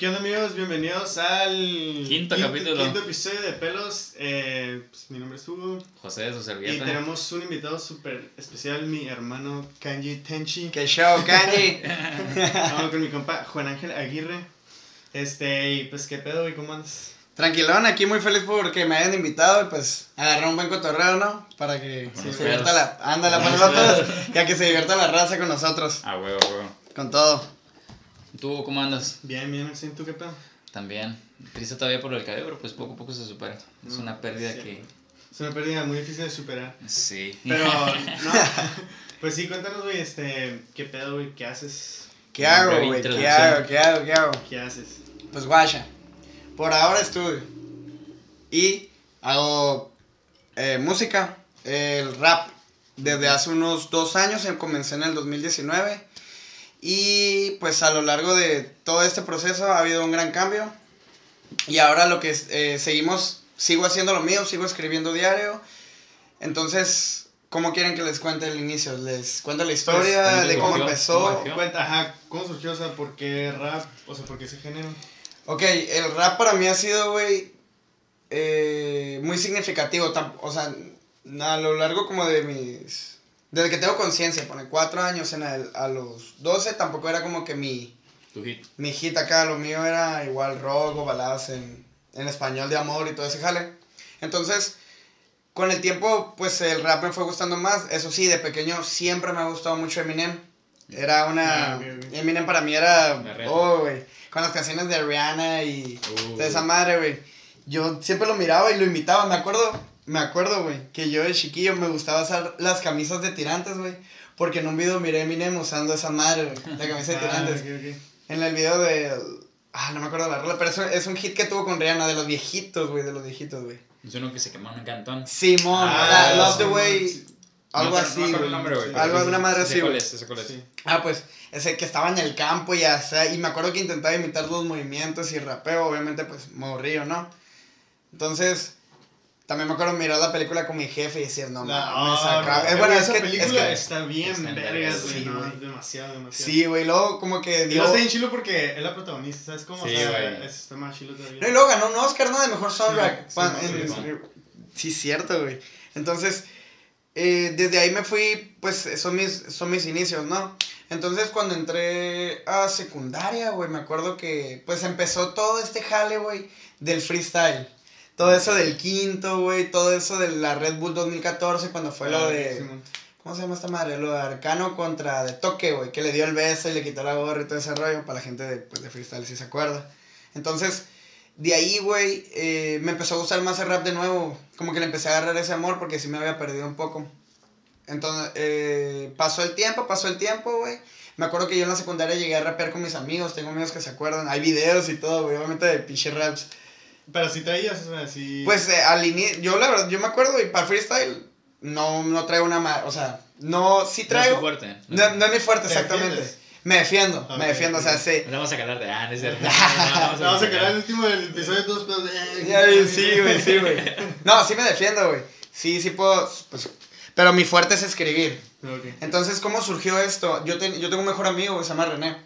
¿Qué onda amigos? Bienvenidos al Quinto capítulo. Quinto episodio de Pelos. Eh, pues, mi nombre es Hugo. José de su Y servilleta. tenemos un invitado súper especial, mi hermano Kanji Tenchi. ¡Qué show, Kanji! Vamos con mi compa Juan Ángel Aguirre. Este, y pues, ¿qué pedo, güey? ¿Cómo andas? Tranquilón, aquí muy feliz porque me hayan invitado y pues agarrar un buen cotorreo, ¿no? Para que se divierta la... Ándale, para nosotros, ya que se divierta la raza con nosotros, Ah, huevo, huevo. con todo. ¿Tú cómo andas? Bien, bien, Maxine, ¿tú qué pedo? También. Triste todavía por el cabello, pero pues poco a poco se supera. Es Mm, una pérdida sí. que... Es una pérdida muy difícil de superar. Sí. Pero, no. Pues sí, cuéntanos, güey, este, ¿qué pedo, güey? ¿Qué haces? ¿Qué hago, güey? ¿Qué hago? ¿Qué hago? ¿Qué hago? ¿Qué haces? Pues guacha, por ahora estudio y hago eh, música, el rap. Desde hace unos dos años, eh, comencé en el 2019 y pues a lo largo de todo este proceso ha habido un gran cambio y ahora lo que eh, seguimos, sigo haciendo lo mío, sigo escribiendo diario. Entonces, ¿cómo quieren que les cuente el inicio? ¿Les cuento la historia ¿cómo de cómo empezó? Cuenta, ajá, ¿cómo surgió? O sea, ¿por qué rap? O sea, ¿por qué ese género? Ok, el rap para mí ha sido, güey, eh, muy significativo. O sea, a lo largo como de mis... Desde que tengo conciencia, pone cuatro años en el- a los 12, tampoco era como que mi, Tu hit. mi hit acá, lo mío era igual rock o baladas en, en español de amor y todo ese jale. Entonces, con el tiempo, pues el rap me fue gustando más. Eso sí, de pequeño siempre me ha gustado mucho Eminem. Era una... Ah. Eminem para mí era... Oh, güey. Con las canciones de Rihanna y... Uh. De esa madre, güey. Yo siempre lo miraba y lo imitaba. Me acuerdo, me acuerdo, güey, que yo de chiquillo me gustaba usar las camisas de tirantes, güey. Porque en un video miré a Eminem usando esa madre, güey. La camisa de Ah, tirantes. En el video de. Ah, no me acuerdo la rola, pero es un, es un hit que tuvo con Rihanna, de los viejitos, güey, de los viejitos, güey. Es uno que se quemó en un cantón. Simón, Ah, la- Love the Way. Algo así, güey. Algo sí, de una madre sí así, sé cuál güey. es, sí sé cuál es. Sí. Ah, pues, ese que estaba en el campo y hasta, y me acuerdo que intentaba imitar los movimientos y rapeo, obviamente, pues, morrillo, ¿no? Entonces, también me acuerdo mirar la película con mi jefe y decir, no, La- mames, ah, acá. no, Es bueno, esa es que, película es que, está bien vergas, güey, sí, no, demasiado, demasiado. sí, güey, luego como que Y dio... no está bien chilo porque es la protagonista, ¿sabes cómo? Sí, o sea, güey. es- está más chilo todavía. No, y luego ganó un Oscar, ¿no? De mejor soundtrack. sí, Pa- sí, en- sí. sí, cierto, güey. Entonces, eh, desde ahí me fui, pues son mis, son mis inicios, ¿no? Entonces, cuando entré a secundaria, güey, me acuerdo que, pues empezó todo este jale, güey, del freestyle. Todo eso del quinto, güey, todo eso de la Red Bull 2014, cuando fue lo Ah, de... ¿Cómo se llama esta madre? Lo de Arcano contra de Toque, güey, que le dio el beso y le quitó la gorra y todo ese rollo, para la gente de, pues, de freestyle si se acuerda. Entonces, de ahí, güey, eh, me empezó a gustar más el rap de nuevo. Como que le empecé a agarrar ese amor porque sí me había perdido un poco. Entonces, eh, pasó el tiempo, pasó el tiempo, güey. Me acuerdo que yo en la secundaria llegué a rapear con mis amigos, tengo amigos que se acuerdan. Hay videos y todo, güey, obviamente de pinche raps. Pero si traías, o sea, si... Pues eh, al inicio, yo la verdad, yo me acuerdo y para freestyle no, no traigo una ma- o sea, no, sí No es traigo. fuerte. No, no es mi fuerte, ¿Te exactamente. defiendes? Me defiendo, me defiendo, o sea, sí. Nos vamos a calar de. Ah, no es cierto. Vamos a quedar el último del episodio de todos pedos de... Ya, Sí, güey, sí, güey. No, sí me defiendo, güey. Sí, sí puedo, pues, pero mi fuerte es escribir. Entonces, ¿cómo surgió esto? Yo, ten- yo tengo un mejor amigo se llama René.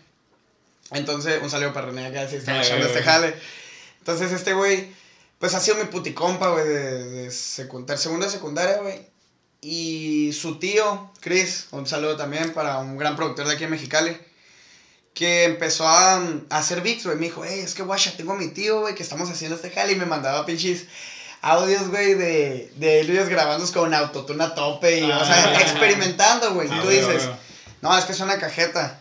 Entonces, un saludo para René acá, si está escuchando este jale. Entonces, este güey, pues ha sido mi puticompa, güey, de, de secundaria, segundo de secundaria, güey. Y su tío, Chris, un saludo también para un gran productor de aquí en Mexicali, que empezó a, a hacer beats, güey. Me dijo, hey, es que guacha, tengo a mi tío, güey, que estamos haciendo este jale. Y me mandaba pinches audios, güey, de, de ellos grabando con autotune a tope. Y, o sea, Ah. experimentando, güey. Ah, Tú dices, no, es que es una cajeta.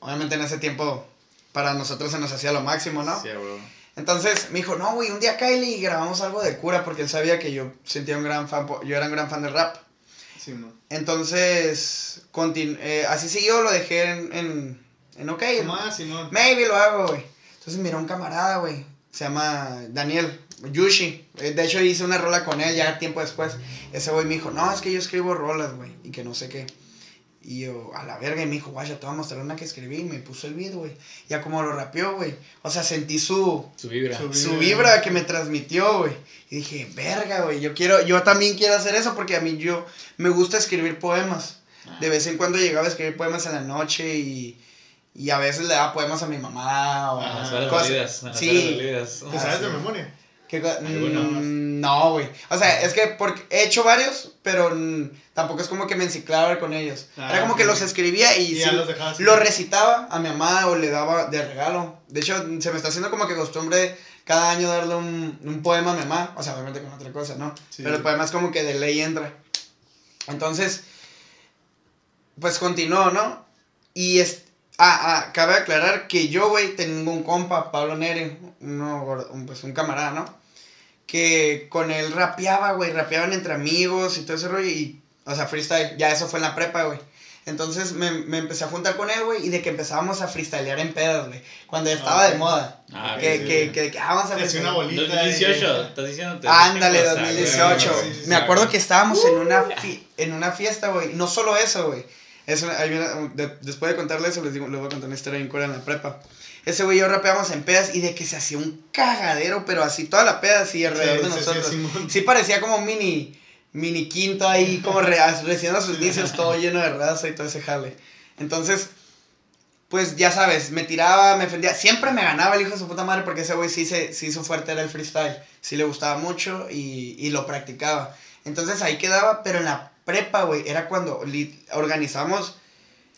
Obviamente en ese tiempo para nosotros se nos hacía lo máximo, ¿no? Sí, güey. Entonces me dijo, no, güey, un día Kylie y grabamos algo de cura porque él sabía que yo sentía un gran fan, yo era un gran fan del rap. Sí, no. Entonces, eh, así siguió, lo dejé en, en, en ok. ¿Cómo más, Simón? Maybe lo hago, güey. Entonces miró un camarada, güey. Se llama Daniel Yushi. Eh, De hecho, hice una rola con él ya tiempo después. Ese güey me dijo, no, es que yo escribo rolas, güey. Y que no sé qué. Y yo, a la verga, y me dijo, guaya, te voy a mostrar una que escribí. Y me puso el beat, güey. Ya como lo rapeó, güey. O sea, sentí su, Su vibra. Su- su vibra que me transmitió, güey. Y dije, verga, güey, yo quiero, yo también quiero hacer eso porque a mí yo me gusta escribir poemas. De vez en cuando llegaba a escribir poemas en la noche y, Y a veces le daba poemas a mi mamá o Ah, cosas- sí. ¿Te Ah, sabes de memoria? ¿Qué. Mm, no, güey. O sea, es que porque he hecho varios, pero mm, tampoco es como que me enciclaba con ellos. Ah, Era como que los escribía y, Y sí, ya los dejabas. lo recitaba a mi mamá o le daba de regalo. De hecho, se me está haciendo como que costumbre cada año darle un, un poema a mi mamá. O sea, obviamente con otra cosa, ¿no? Sí. Pero el poema es como que de ley entra. Entonces, pues continuó, ¿no? Y es. Ah, ah, cabe aclarar que yo, güey, tengo un compa, Pablo Nere, uno, un, pues un camarada, ¿no? Que con él rapeaba, güey, rapeaban entre amigos y todo ese rollo y, o sea, freestyle, ya eso fue en la prepa, güey. Entonces me, me empecé a juntar con él, güey, y de que empezábamos a freestylear en pedas, güey, cuando ya estaba Ah, de moda. Ah, ok, que, sí, que, sí. que, que, ah, vamos a una bolita. 2018, y- estás diciendo. Ándale, dije cosas, 2018. güey, sí, sí, Me sí. acuerdo que estábamos en una, fi- en una fiesta, güey. No solo eso, güey. Ahí viene- de- después de contarle eso, les, digo, les voy a contar una historia bien cura en la prepa. Ese güey y yo rapeamos en pedas y de que se hacía un cagadero, pero así toda la peda así alrededor Sí, de sí, sí, nosotros. Sí parecía como mini, mini quinto ahí, como re, recién a sus inicios, todo lleno de raza y todo ese jale. Entonces, pues ya sabes, me tiraba, me defendía. Siempre me ganaba el hijo de su puta madre porque ese güey sí, se, sí su fuerte era el freestyle. Sí le gustaba mucho y, y lo practicaba. Entonces ahí quedaba, pero en la prepa, güey, era cuando organizamos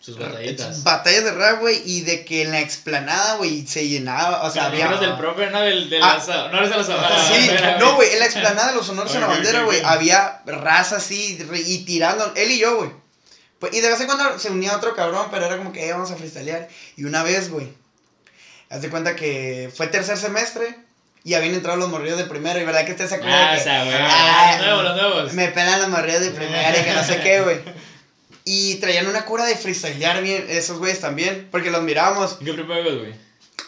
Sus batallitas. batallas de rap, güey, y de que en la explanada, güey, se llenaba, o sea, Los había... honores del profe, no del, del Ah. asa- honores a los a la Sí, no, güey, en la explanada de los honores a la bandera, güey, había raza así y tirando, él y yo, güey. Pues, y de vez en cuando se unía otro cabrón, pero era como que eh, vamos a freestylear. Y una vez, güey, haz de cuenta que fue tercer semestre y habían entrado los morrillos de primero. Y verdad que usted se acuerda Ah, que o sea, güey. Ah, Los nuevos, los nuevos. me pelan los morrillos de primero y que no sé qué, güey. Y traían una cura de freestylear bien, esos güeyes también, porque los mirábamos ¿Qué primero, güey?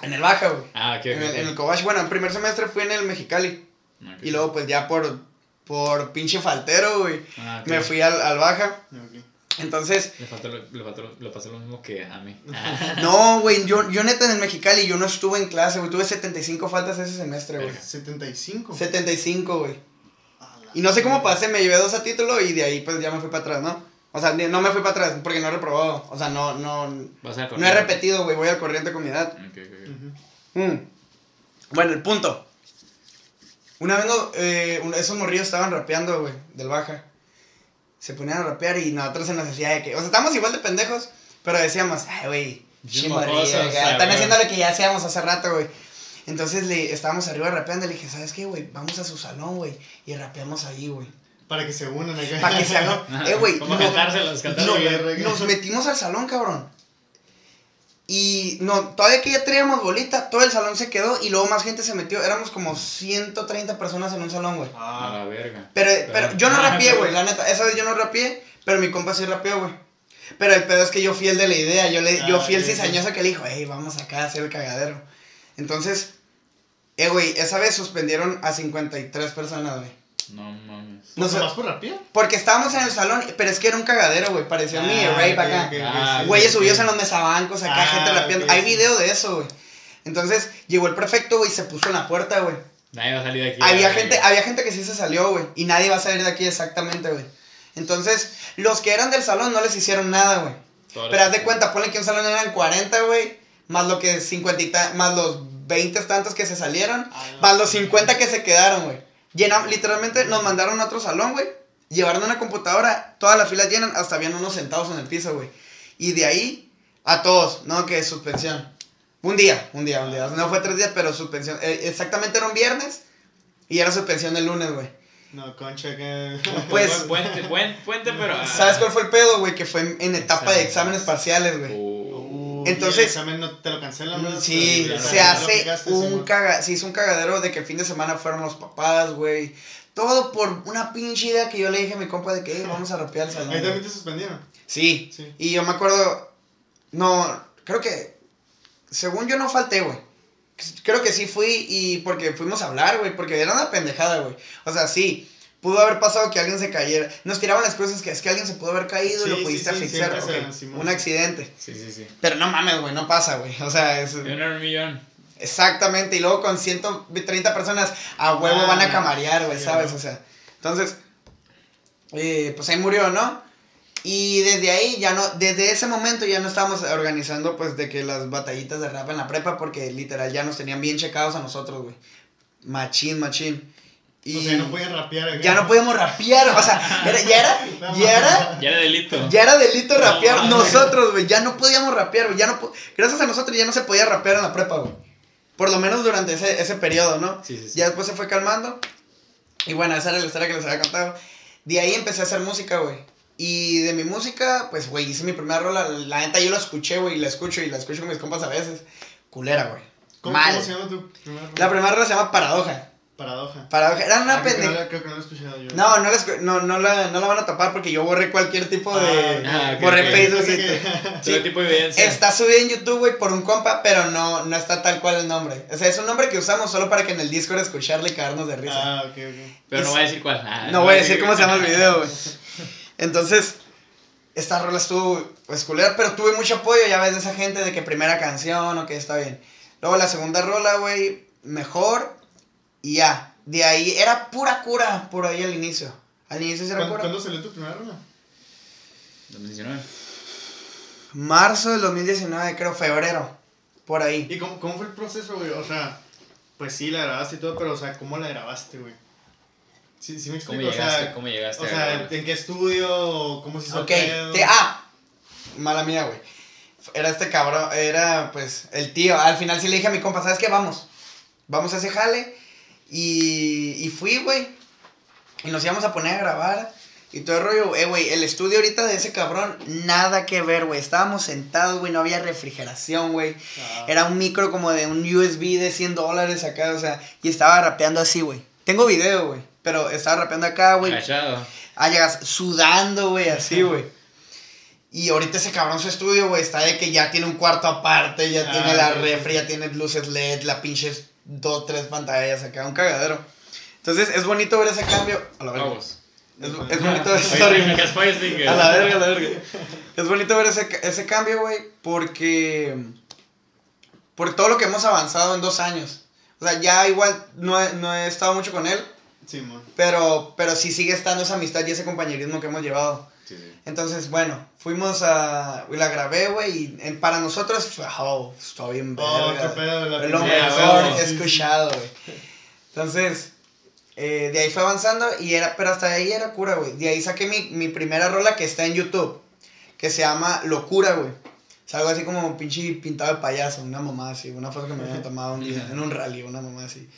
en el Baja, güey. Ah, ok. En el, en el. Cobach, bueno, en primer semestre fui en el Mexicali. Ok. Y luego, pues ya por, por pinche faltero, güey, Ah, me fui al, al Baja. Ok. Entonces, Le, faltó, lo- le, faltó, le pasó lo mismo que a mí. no, güey, yo, yo neta en el Mexicali, yo no estuve en clase, güey, tuve 75 faltas ese semestre, güey. Verga. 75. 75, güey. Y no sé cómo pasé, me llevé dos a título y de ahí pues ya me fui para atrás, ¿no? O sea, no me fui para atrás porque no he reprobado. O sea, no, no, Vas a no he repetido, güey, voy al corriente con mi edad. Ok, ok, ok. Ujú. Mm. Bueno, el punto. Una vez no, eh, esos morrillos estaban rapeando, güey, del baja. Se ponían a rapear y nosotros se nos hacía de que. O sea, estábamos igual de pendejos, pero decíamos, ay, güey, Están haciendo lo que ya hacíamos hace rato, güey. Entonces le estábamos arriba rapeando y le dije, ¿sabes qué, güey? Vamos a su salón, güey, y rapeamos ahí, güey. Para que se unan acá. Para que se hagan. Eh, güey, Como no- cantárselos, no, cantárselos. nos metimos al salón, cabrón. Y no, todavía que ya traíamos bolita, todo el salón se quedó y luego más gente se metió. Éramos como 130 personas en un salón, güey. Ah, la verga. Pero, pero yo no rapié, güey, la neta. Esa vez yo no rapié, pero mi compa sí rapeó, güey. Pero el pedo es que yo fui el de la idea. Yo, le, yo Ah, fui el cizañoso que le dijo, hey, vamos acá a hacer el cagadero. Entonces, eh, güey, esa vez suspendieron a 53 personas, güey. No mames. No ¿Más por rapía? porque estábamos en el salón, pero es que era un cagadero, güey. Parecía mi Ah, rape ok, acá. ok, ok, Ah, Güeyes subidos en los mesabancos, acá Ah, gente rapeando. ok, Hay sí. video de eso, güey. Entonces, llegó el prefecto, güey, y se puso en la puerta, güey. Nadie va a salir de aquí. Había la gente, había gente que sí se salió, güey. Y nadie va a salir de aquí exactamente, güey. Entonces, los que eran del salón no les hicieron nada, güey. Pero haz de cuenta, ponle que un salón eran 40, güey. Más lo que 50 y ta- más los 20 tantos que se salieron. Ah, no. Más los 50 que se quedaron, güey. Llenam- literalmente nos mandaron a otro salón, güey. Llevaron una computadora, todas las filas llenan, hasta habían unos sentados en el piso, güey. Y de ahí a todos, no, que suspensión. Un día, un día, un día. No fue tres días, pero suspensión. Eh, exactamente era un viernes y era suspensión el lunes, güey. No, concha que. Pues- Buen puente, buen puente, pero. ah. ¿Sabes cuál fue el pedo, güey? Que fue en, en etapa de Exámenes. exámenes parciales, güey. Entonces- examen no te lo cancelan, ¿verdad? Sí, Ya, se hace un caga, se hizo un cagadero de que el fin de semana fueron los papás, güey. Todo por una pinche idea que yo le dije a mi compa de que "Eh, vamos a rapear el salón. Ahí también güey". te suspendieron. Sí. Sí. Y yo me acuerdo, no, creo que, según yo no falté, güey. Creo que sí fui y porque fuimos a hablar, güey, porque era una pendejada, güey. O sea, sí, pudo haber pasado que alguien se cayera. Nos tiraban las cosas que es que alguien se pudo haber caído y Sí, lo sí, pudiste sí, asfixiar. ok, Simón. Un accidente. Sí, sí, sí. Pero no mames, güey, no pasa, güey. O sea, es... En un millón. Exactamente, y luego con 130 personas a huevo Ah, van a camarear, güey, sí, ¿sabes? no. O sea, entonces, eh, pues ahí murió, ¿no? Y desde ahí ya no, desde ese momento ya no estábamos organizando pues de que las batallitas de rap en la prepa porque literal ya nos tenían bien checados a nosotros, güey. Machín, machín. Y O sea, no podían rapear. ya no podíamos rapear, o sea, era- ya era, ya era, Ya era delito. ya era delito rapear nosotros, güey, ya no podíamos rapear, güey, ya no, gracias a nosotros ya no se podía rapear en la prepa, güey. Por lo menos durante ese, ese periodo, ¿no? Sí, sí, sí. Ya después se fue calmando. Y bueno, esa era la historia que les había contado. De ahí empecé a hacer música, güey. Y de mi música, pues, güey, hice mi primera rola. La neta, yo la escuché, güey, y la escucho y la escucho con mis compas a veces. Culera, güey. ¿Cómo, Mal. ¿Cómo se llama tu primera rola? La primera rola se llama Paradoja. Paradoja. Paradoja. Era una Ah, creo que no pendeja. Creo que no la he escuchado yo. No, no la, no, no, la, no la van a tapar porque yo borré cualquier tipo de. Ah, borré ok. Facebook que- Sí. tipo de evidencia. Está subida en YouTube, güey, por un compa, pero no, no está tal cual el nombre. O sea, es un nombre que usamos solo para que en el Discord escucharle y cagarnos de risa. Ah, ok, ok. Pero no voy a decir cuál. Ah, No voy a decir cómo se llama el video, güey. Entonces, esta rola estuvo, pues, culera, pero tuve mucho apoyo, ya ves, de esa gente de que primera canción, ok, está bien. Luego la segunda rola, güey, mejor, y ya. De ahí, era pura cura por ahí al inicio. Al inicio era ¿Cuándo, pura. ¿Cuándo salió tu primera rola? 2019. Marzo del 2019, creo, febrero, por ahí. ¿Y cómo, cómo fue el proceso, güey? O sea, pues sí, la grabaste y todo, pero, o sea, ¿cómo la grabaste, güey? Sí, sí me ¿Cómo explico, o llegaste? sea, ¿Cómo llegaste? o a sea? ¿en qué estudio? ¿Cómo se hizo Ok, el te- ah, mala mía, güey. Era este cabrón, era pues el tío. Al final sí le dije a mi compa, ¿sabes qué? Vamos. Vamos a ese jale. Y, y fui, güey. Y nos íbamos a poner a grabar. Y todo el rollo, eh, güey, el estudio ahorita de ese cabrón, nada que ver, güey. Estábamos sentados, güey, no había refrigeración, güey. Ah, Era un micro como de un USB de 100 dólares acá, o sea, y estaba rapeando así, güey. Tengo video, güey, pero estaba rapeando acá, güey. Agachado. Ah, llegas sudando, güey, así, güey. Y ahorita ese cabrón su estudio, güey, está de que ya tiene un cuarto aparte, ya Ah, tiene la refri, ya tiene luces LED, la pinches dos, tres pantallas acá, un cagadero. Entonces, es bonito ver ese cambio. A la verga. Vamos. Es, es bonito ver este, A la verga, a la verga. Es bonito ver ese, ese cambio, güey, porque. Por todo lo que hemos avanzado en dos años. O sea, ya igual no he, no he estado mucho con él, Sí, pero, pero sí sigue estando esa amistad y ese compañerismo que hemos llevado. Sí, sí. Entonces, bueno, fuimos a. y La grabé, güey, y para nosotros fue. Oh, bien Oh, verga. qué pedo, la Es lo mejor he escuchado, güey. Entonces, eh, de ahí fue avanzando y era, pero hasta ahí era cura, güey. De ahí saqué mi, mi primera rola que está en YouTube, que se llama Locura, güey. Es algo así como un pinche pintado de payaso, una mamá así, una foto que me habían tomado un día en un rally, una mamá así.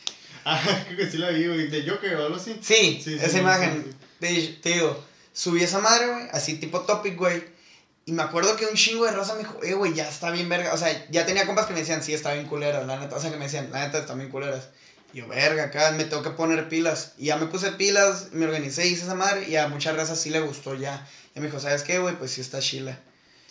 Ah, creo que sí la vi, güey. De Joker o algo así. Sí, Sí, sí, esa sí, imagen. sí, Te, digo, subí esa madre, güey, así tipo topic, güey. Y me acuerdo que un chingo de raza me dijo, eh, güey, ya está bien verga. O sea, ya tenía compas que me decían, sí, está bien culera, la neta. O sea, que me decían, la neta, están bien culeras. Y yo, verga, acá me tengo que poner pilas. Y ya me puse pilas, me organicé, hice esa madre. Y a muchas razas sí le gustó ya. Y me dijo, ¿sabes qué, güey? Pues sí está chila.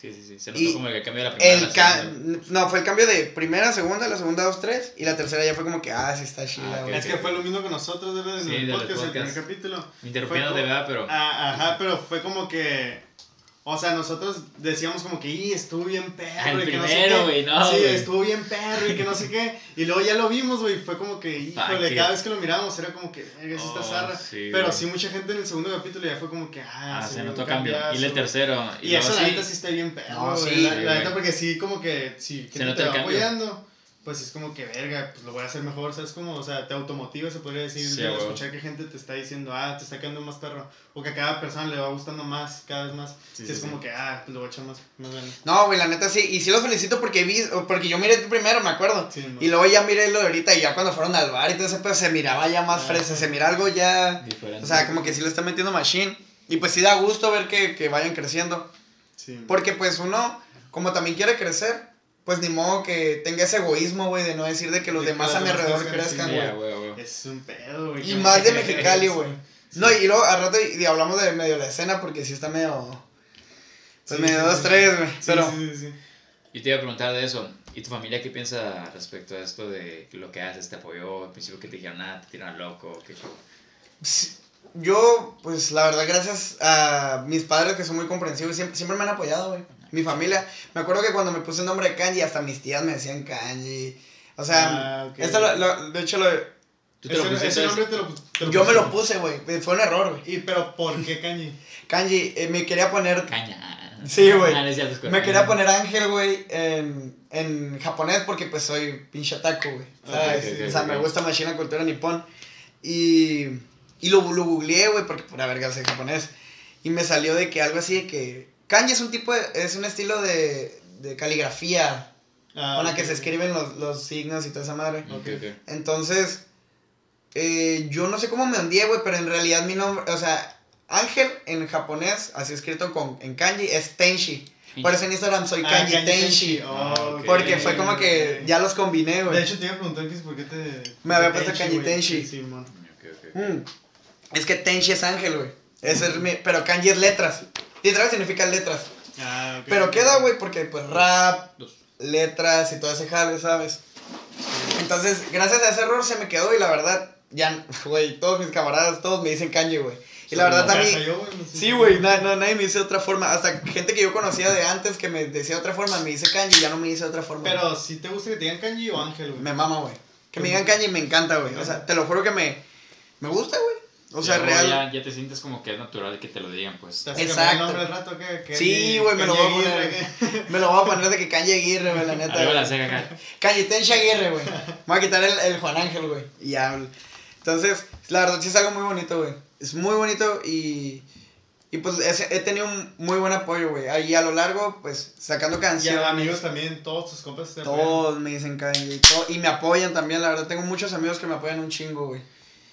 Sí, sí, sí. Se Y notó como el cambio de la primera. a El la ca segunda. no, fue el cambio de primera, segunda, la segunda, dos, tres. Y la tercera ya fue como que, ah, sí está chila, Ah. Es que fue lo mismo que nosotros, ¿verdad? En Sí, el podcast, el primer capítulo. Interrumpiendo de verdad, pero. Ah, ajá, pero fue como que. O sea, nosotros decíamos como que, y estuvo bien perro. El y que no sé primero, qué". güey, no, Sí, güey. estuvo bien perro y que no sé qué. Y luego ya lo vimos, güey. Fue como que, híjole, qué- cada vez que lo mirábamos era como que, sí está Oh, zarra. sí, pero güey. sí, mucha gente en el segundo capítulo ya fue como que, ah, Ah, se notó cambio. Y el tercero. Y, luego eso, la sí. neta, sí está bien perro, No, güey. sí, la, la neta, porque sí, como que, si Se gente nota te el va cambio. apoyando, pues es como que, verga, pues lo voy a hacer mejor, ¿sabes? Como, o sea, te automotiva, se podría decir, Sí, de escuchar que gente te está diciendo, ah, te está quedando más perro, o que a cada persona le va gustando más, cada vez más. Sí, Sí, es sí. como que, ah, pues lo voy a echar más, más ganas. No, güey, la neta sí. Y sí los felicito porque vi, porque yo miré primero, me acuerdo. Y luego ya miré lo de ahorita y ya cuando fueron al bar y todo ese pedo se miraba ya más Ah. fresa, se mira algo ya... Diferente. O sea, como que sí le está metiendo machine. Y pues sí da gusto ver que, que vayan creciendo. Sí. Porque pues uno, como también quiere crecer, pues ni modo que tenga ese egoísmo, güey, de no decir de que los De demás a mi alrededor crezcan, güey. Es un pedo, güey. Y más de Mexicali, güey. Sí. No, y luego al rato y, y hablamos de medio la escena porque sí está medio... Pues Sí, medio sí, dos, sí. tres, güey. Sí, Pero... sí, sí, sí. Yo te iba a preguntar de eso. ¿Y tu familia qué piensa respecto a esto de lo que haces? ¿Te apoyó? Al principio que te dijeron, nada, te tiran loco, qué. Sí, Yo, pues la verdad, gracias a mis padres que son muy comprensivos, siempre, siempre me han apoyado, güey. Mi familia. Me acuerdo que cuando me puse el nombre de Kanji, hasta mis tías me decían Kanji. O sea, Ah, ok. esto lo- lo- de hecho lo, ¿Tú te lo pusiste? ese nombre te lo, te lo Yo me lo puse, güey. Fue un error, güey. Y, pero ¿por qué Kanji? Kanji, eh, me quería poner. Caña. Sí, güey. Ah, Me quería poner ángel, güey, en, en japonés porque pues soy pinche taco, güey. ¿sabes? Ok, ok, o sea, me gusta más la cultura nipón. Y, y lo, lo googleé, güey, porque pura verga sé japonés. Y me salió de que algo así de que... Kanji es un tipo de... Es un estilo de, de caligrafía Ah, con la que se escriben los, los signos y toda esa madre. Entonces, eh, yo no sé cómo me hundí, güey, pero en realidad mi nombre, o sea, Ángel en japonés, así escrito con, en kanji, es Tenshi. Por eso en Instagram soy Ah, Kanji, Kanji Tenshi. Oh, Ah. Porque fue como que ya los combiné, De güey. hecho, te iba a preguntar por qué te. Me había puesto Kanji güey. Tenshi. Sí, man. Ok, ok. Mm. Es que Tenshi es ángel, güey. Ese es mi, pero kanji es letras. Literal significa letras. Ah, ok. Pero queda, güey, porque pues rap, Dos. letras y todo ese jale, ¿sabes? Entonces, gracias a ese error se me quedó y la verdad, ya, güey, todos mis camaradas, todos me dicen kanji, güey. Y la verdad también... Sí, güey, na- no, nadie me dice de otra forma. Hasta gente que yo conocía de antes que me decía de otra forma, me dice kanji y ya no me dice de otra forma. Pero si te gusta que te digan Kanji o Ángel, güey. me mama, güey. Que me digan kanji me encanta, güey. O sea, te lo juro que me, me gusta, güey. O sea, Ya, real. Ya, ya te sientes como que es natural que te lo digan, pues. ¿Te hace cambiar Exacto. Sí, güey, me lo voy a poner. Me lo voy a poner de que kanji Aguirre, güey, la neta. Arriba la acá. Kanji Tenshi Aguirre, güey. Me voy a quitar el, el Juan Ángel, güey. Y ya. güey. Entonces, la verdad sí es algo muy bonito, güey. Es muy bonito y. Y pues es- he tenido un muy buen apoyo, güey. Ahí a lo largo, pues sacando Y canciones. a amigos también, todos tus compas te apoyan. Todos me dicen y, todo- y me apoyan también, la verdad. Tengo muchos amigos que me apoyan un chingo, güey.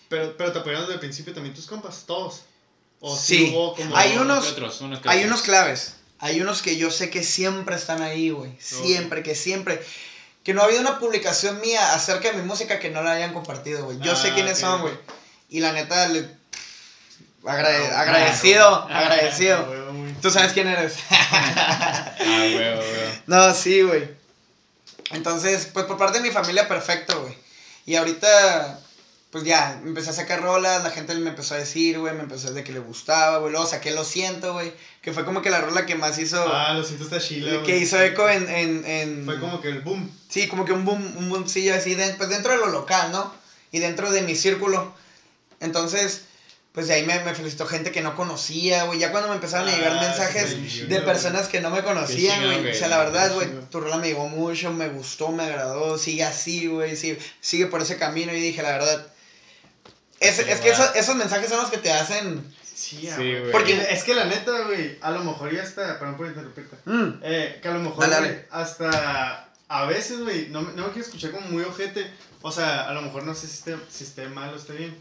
Pero, pero te apoyaron desde el principio también tus compas, todos. O Sí. hubo como. Hay unos- ¿Qué otros? Unos Hay unos claves. Hay unos que yo sé que siempre están ahí, güey. Siempre, que siempre. Que no ha habido una publicación mía acerca de mi música que no la hayan compartido, güey. Yo sé Ah, quiénes ok, son, güey. Y la neta, le- agrade- Ah, agradecido, Ah, agradecido. güey. Tú sabes quién eres. Ah, güey, güey. no, sí, güey. Entonces, pues por parte de mi familia, perfecto, güey. Y ahorita, pues ya, empecé a sacar rolas, la gente me empezó a decir, güey, me empezó a decir que le gustaba, güey. Luego saqué Lo Siento, güey. Que fue como que la rola que más hizo... Ah, lo siento, está chila, que hizo eco en, en, en- Fue como que el boom. Sí, como que un boom, un boomcillo así, de- pues dentro de lo local, ¿no? Y dentro de mi círculo. Entonces, pues de ahí me, me felicitó gente que no conocía, güey. Ya cuando me empezaron a llegar Ah, mensajes de personas que no me conocían, güey. O sea, la verdad, güey, tu rola me llegó mucho, me gustó, me agradó. Sigue así, güey, sigue, sigue por ese camino. Y dije, la verdad, es, es que esos, esos mensajes son los que te hacen... Sí, güey. Porque es que la neta, güey, a lo mejor ya está. Perdón por interrumpirte. mm, Eh, que a lo mejor, Dale, hasta a veces, güey, no, me- no me quiero escuchar como muy ojete. O sea, a lo mejor no sé si esté, si esté mal o esté bien.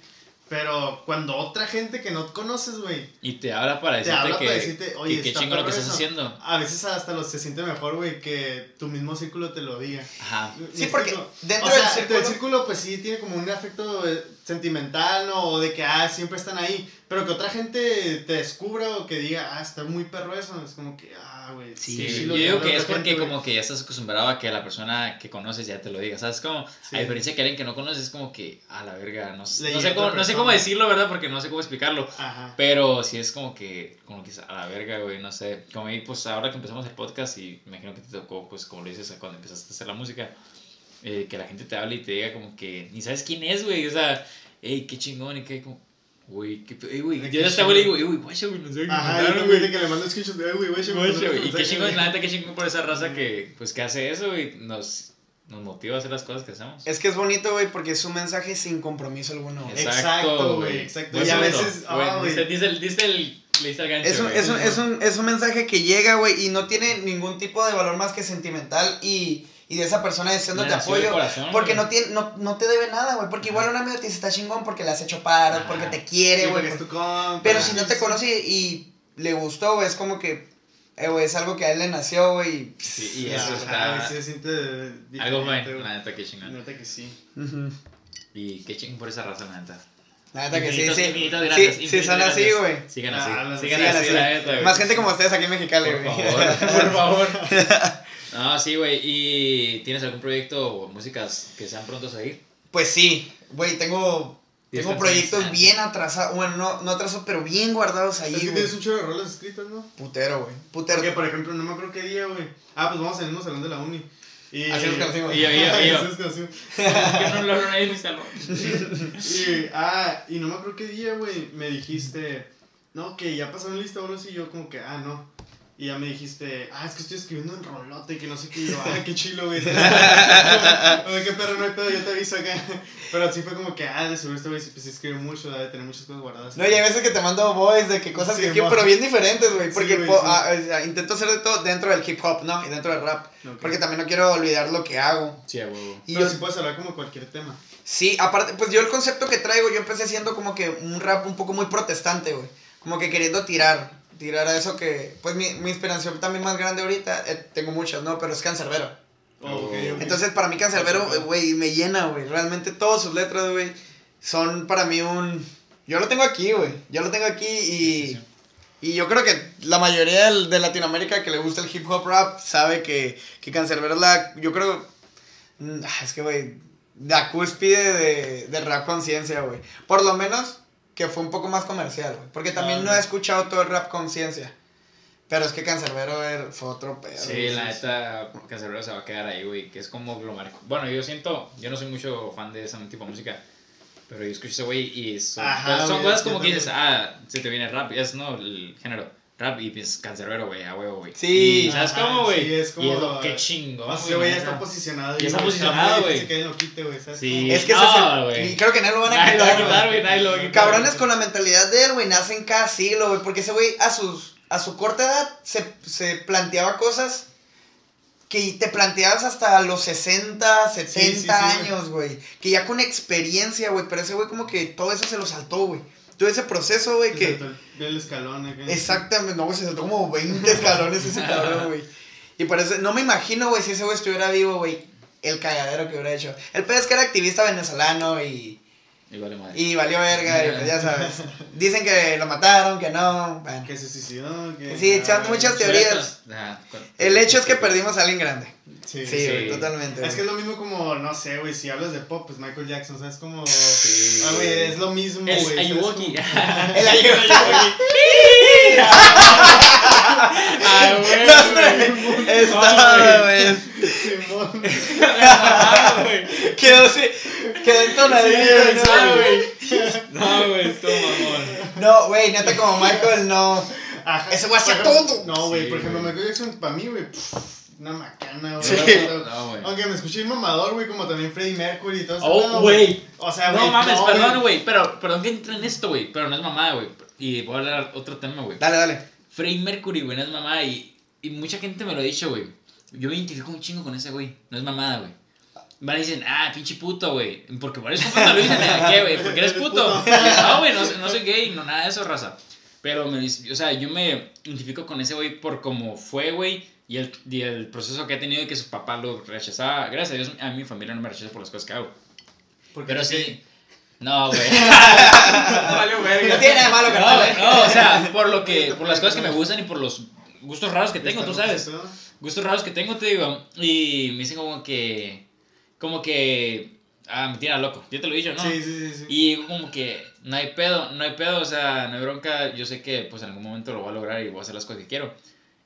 Pero cuando otra gente que no conoces, güey, Y te habla para te decirte habla que, para decirte, oye, que chingo lo que estás eso". haciendo. A veces hasta los se siente mejor, güey, que tu mismo círculo te lo diga. Ajá. ¿Me Sí, porque dentro o sea, del círculo- el círculo, pues sí, tiene como un afecto eh, sentimental, ¿no? O de que, ah, siempre están ahí. Pero que otra gente te descubra o que diga, ah, está muy perro eso. Es como que, ah, güey. Sí, Sí, sí, yo digo que es porque como que ya estás acostumbrado a que la persona que conoces ya te lo diga, ¿sabes? Como, Sí. a diferencia que alguien que no conoces es como que, a la verga, no, no sé, cómo, no sé cómo decirlo, ¿verdad? Porque no sé cómo explicarlo. Ajá. Pero sí es como que, como que a la verga, güey, no sé. Como ahí, pues ahora que empezamos el podcast y me imagino que te tocó, pues como lo dices cuando empezaste a hacer la música, eh, que la gente te hable y te diga como que ni sabes quién es, güey. O sea, hey, qué chingón y qué, como, güey, qué, pe- ey, güey. Yo ya estaba y le digo, chingón. ey, güey, guacha, güey, no sé qué Ajá, güey. que le mando screenshots de, "Ay, güey, güey, Guacha, güey, Y qué chingón, la neta, qué chingón por esa raza que, pues, que hace eso, güey. Nos, nos motiva a hacer las cosas que hacemos. Es que es bonito, güey, porque es un mensaje sin compromiso alguno. güey. Exacto, güey, exacto. Y a veces, ah, Güey, güey. dice, dice el, dice el, le dice el gancho, Es un, güey. es, un, es, un, es un mensaje que llega, güey, y no tiene ningún tipo de valor más que sentimental y, y de esa persona deseándote apoyo. corazón, Porque güey. no, tiene, no, no te debe nada, güey. Porque igual un amigo te dice, está chingón porque le has hecho paro, Ajá. porque te quiere, Sí, güey. porque es tu compa. Pero si no te Sí, conoce y, y le gustó, güey, es como que, eh, güey, es algo que a él le nació, güey. y- Sí, y sí, eso está... sí se siente Algo bueno, la neta, qué chingón. Neta que sí. Ujú. Y qué chingón por esa raza, la neta. La neta que sí, Infinitos- sí. infinitas gracias, Sí, sí, son así, gracias. güey. Sigan Ah, así. la- sigan, sigan así, así. la neta, güey. Más gente como ustedes aquí en Mexicali, Por güey. favor, por favor. No, sí, güey. ¿Y tienes algún proyecto o músicas que sean prontos a ir? Pues sí, güey, tengo, tengo proyectos antes. bien atrasados, bueno, no, no atrasados, pero bien guardados ahí, Es que güey. tienes un chorro de rolas escritas, ¿no? Putero, güey. Putero. Porque, por ejemplo, no me acuerdo qué día, güey. Ah, pues vamos en el mismo salón de la uni. Y, Así nos conocimos. Y yo, y yo, y yo. Que no lo nadie en mi salón. Y, ah, y no me acuerdo qué día, güey, me dijiste, no, que ya pasaron lista o algo así, y yo como que, ah, no. Y ya me dijiste, ah, es que estoy escribiendo en rolote y que no sé qué, y yo, ah, qué chilo, güey. Oye, qué perro, no hay pedo, yo te aviso acá. Pero así fue como que, ah, de seguro este güey sí, pues, sí escribe mucho, debe tener muchas cosas guardadas. No, y hay veces que te mando voice de que cosas Sí, que quiero, mo- pero bien diferentes, güey. Porque Sí, po- sí. ah, o sea, intento hacer de todo dentro del hip hop, ¿no? Y dentro del rap. Ok. Porque también no quiero olvidar lo que hago. Sí, a huevo. Y Pero yo, sí puedes hablar como cualquier tema. Sí, aparte, pues yo el concepto que traigo, yo empecé siendo como que un rap un poco muy protestante, güey. Como que queriendo tirar, tirar a eso que, pues mi, mi inspiración también más grande ahorita, eh, tengo muchas, ¿no? Pero es Cancerbero. Oh. Entonces, para mí Cancerbero, güey, me llena, güey. Realmente todas sus letras, güey, son para mí un... Yo lo tengo aquí, güey. Yo lo tengo aquí y... Sí, sí, sí. Y yo creo que la mayoría de Latinoamérica que le gusta el hip hop rap sabe que, que Cancerbero es la... Yo creo... mm, ah, Es que, güey, la cúspide de, de rap conciencia, güey. Por lo menos que fue un poco más comercial. Porque también Ah, no he escuchado todo el rap conciencia. Pero es que Cancerbero era- fue otro pedo. Sí, la neta, Cancerbero se va a quedar ahí, güey, que es como lo marco. Bueno, yo siento, yo no soy mucho fan de ese tipo de música, pero yo escucho ese güey y son, Ajá, cosas- son güey, cosas como que dices, ah, se te viene rap, es no, el género, rap y pues Cancerbero, güey, a huevo, güey. Sí. Y, ¿Sabes Ajá, cómo, güey? sí, es como- Y es lo que chingo. Güey ya está posicionado. Ya está güey, posicionado, güey. difícil que alguien lo quite, güey, ¿sabes? Sí. Es que No, ese es el- güey. Y creo que nadie lo van a Nadie lo va a quitar, nadie lo va a quitar. Cabrones güey. con la mentalidad de él, güey, nacen cada siglo, güey. Porque ese güey a, sus, a su corta edad se, se planteaba cosas que te planteabas hasta los 60, 70 Sí, sí, sí, años, güey. Que ya con experiencia, güey. Pero ese güey como que todo eso se lo saltó, güey. Todo ese proceso, güey, Se que... El escalón acá. Exactamente, no, güey, se saltó como 20 escalones ese cabrón, güey. Y parece, no me imagino, güey, si ese güey estuviera vivo, güey, el cagadero que hubiera hecho. El pedo es que era activista venezolano y... Y vale madre. Y valió verga, y pues ya sabes. Dicen que lo mataron, que no. Bueno. Que se suicidó, que... Sí, echan ah, muchas teorías. El hecho es que perdimos a alguien grande. Sí, Sí, sí. güey, totalmente. Es que es lo mismo como, no sé, güey, si hablas de pop, pues Michael Jackson, o sea, es como... Sí. Ah, güey, es lo mismo, güey. Es ¿sabes? Ayuwoki. Como- El Ayuwoki. Ah, güey. Estaba, güey. Simón. Ah, güey. Quedó así. Quedó entonadillo, ¿no? güey. No, güey, estuvo mamón. No, güey, neta, como Michael, no. Ajá. Ese güey hacía todo. No, güey, Sí, por ejemplo, güey. Michael Jackson, para mí, güey, una macana, güey. Sí. No, güey. Aunque me escuché un mamador, güey, como también Freddie Mercury y todo eso. Oh, güey. O sea, güey. No mames, perdón, güey. Pero, perdón que entre en esto, güey. Pero no es mamada, güey. Y voy a hablar otro tema, güey. Dale, dale. Freddie Mercury, güey, no es mamada. Y, y mucha gente me lo ha dicho, güey. Yo me identifico un chingo con ese, güey. No es mamada, güey. Van y dicen, ah, pinche puto, güey. Porque por eso cuando lo dicen, ¿de qué, güey? Porque eres puto. No, güey, no, no soy gay, no nada de eso, raza. Pero, me, o sea, yo me identifico con ese güey por cómo fue, güey. Y el, y el proceso que ha tenido y que su papá lo rechazaba. Gracias a Dios, a mi familia no me rechaza por las cosas que hago. Pero sí. No, güey. No tiene nada de malo, No, carnal, ¿eh? no, o sea, por lo que, por las cosas que me gustan y por los gustos raros que tengo, tú sabes. Gustos raros que tengo, te digo. Y me dicen como que, como que, ah, me tiran loco. Yo te lo he dicho, ¿no? Sí, sí, sí. sí. Y como que no hay pedo, no hay pedo, o sea, no hay bronca. Yo sé que pues en algún momento lo voy a lograr y voy a hacer las cosas que quiero.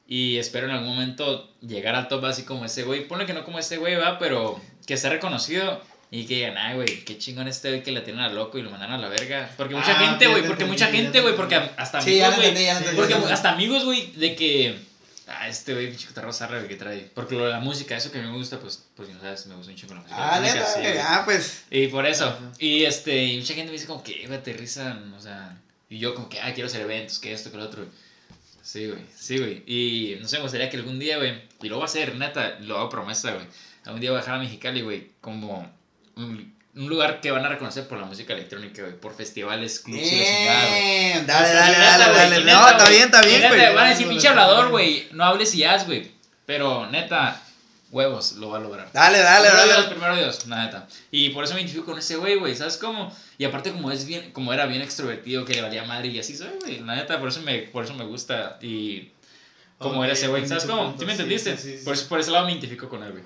Y espero en algún momento llegar al top así como ese güey. Ponle que no como ese güey, va, pero que esté reconocido. Y que digan, ay, güey, qué chingón este güey que la tienen a loco y lo mandan a la verga. Porque mucha Ah, gente, güey, porque mucha gente, te güey, porque hasta Sí, ya amigos, güey. entendí, ya lo sí, entendí. Porque hasta amigos, güey, de que. Ah, este güey, pinche cotarro zarra, güey, que trae. Porque lo de la música, eso que a mí me gusta, pues, pues, no sabes, me gusta un chingo la música. Ah, electrónica, neta, sí. Ah, pues. Y por eso. Ajá. Y este, y mucha gente me dice como que, güey, aterrizan, o sea. Y yo como que, ah, quiero hacer eventos, que esto, que lo otro. Sí, güey, sí, güey. Y no sé, me gustaría que algún día, güey, y lo voy a hacer, neta, lo hago promesa, güey. Algún día voy a dejar a Mexicali, güey, como un, un lugar que van a reconocer por la música electrónica, güey, por festivales, clubs y la chingada, güey. Bien, dale, O sea, dale, neta, dale, güey, dale. y No, neta, está bien, está bien, neta, güey. Van a decir, pinche hablador, güey, no hables y haz, güey. Pero neta, huevos, lo va a lograr. Dale, dale, primero Dios, dale. primero Dios, la neta. Y por eso me identifico con ese güey, güey, ¿sabes cómo? Y aparte como es bien, como era bien extrovertido, que le valía madre y así soy, güey, la neta, por eso me, por eso me gusta y como Ok, era ese güey, ¿sabes cómo? ¿Sí me entendiste? sí, sí, Por, sí. eso- por ese lado me identifico con él, güey.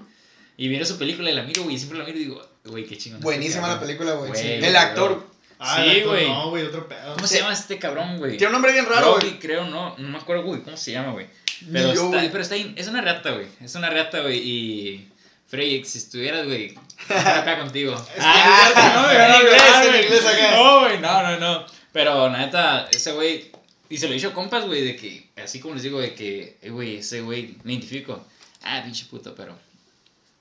Y viene su película y la miro, güey, y siempre la miro y digo, güey, qué chingón. este Buenísima la película, güey. Güey, sí. El actor. Ah, Sí, güey. No, güey, otro pedo. ¿Cómo se llama este cabrón, güey? Tiene un nombre bien raro, güey. creo, no, no me acuerdo, güey, ¿cómo se llama, güey? Pero, yo, está, pero está ahí, es una rata, güey, es una rata, güey, y Frey, si estuvieras, güey, estar acá contigo. Ah, no, güey, no, no, en güey. inglés acá. No, güey, no, no, no. Pero, la neta, ese güey, y se lo he dicho a compas, güey, de que, así como les digo, de que, eh, güey, ese güey, me identifico. Ah, pinche puto, pero,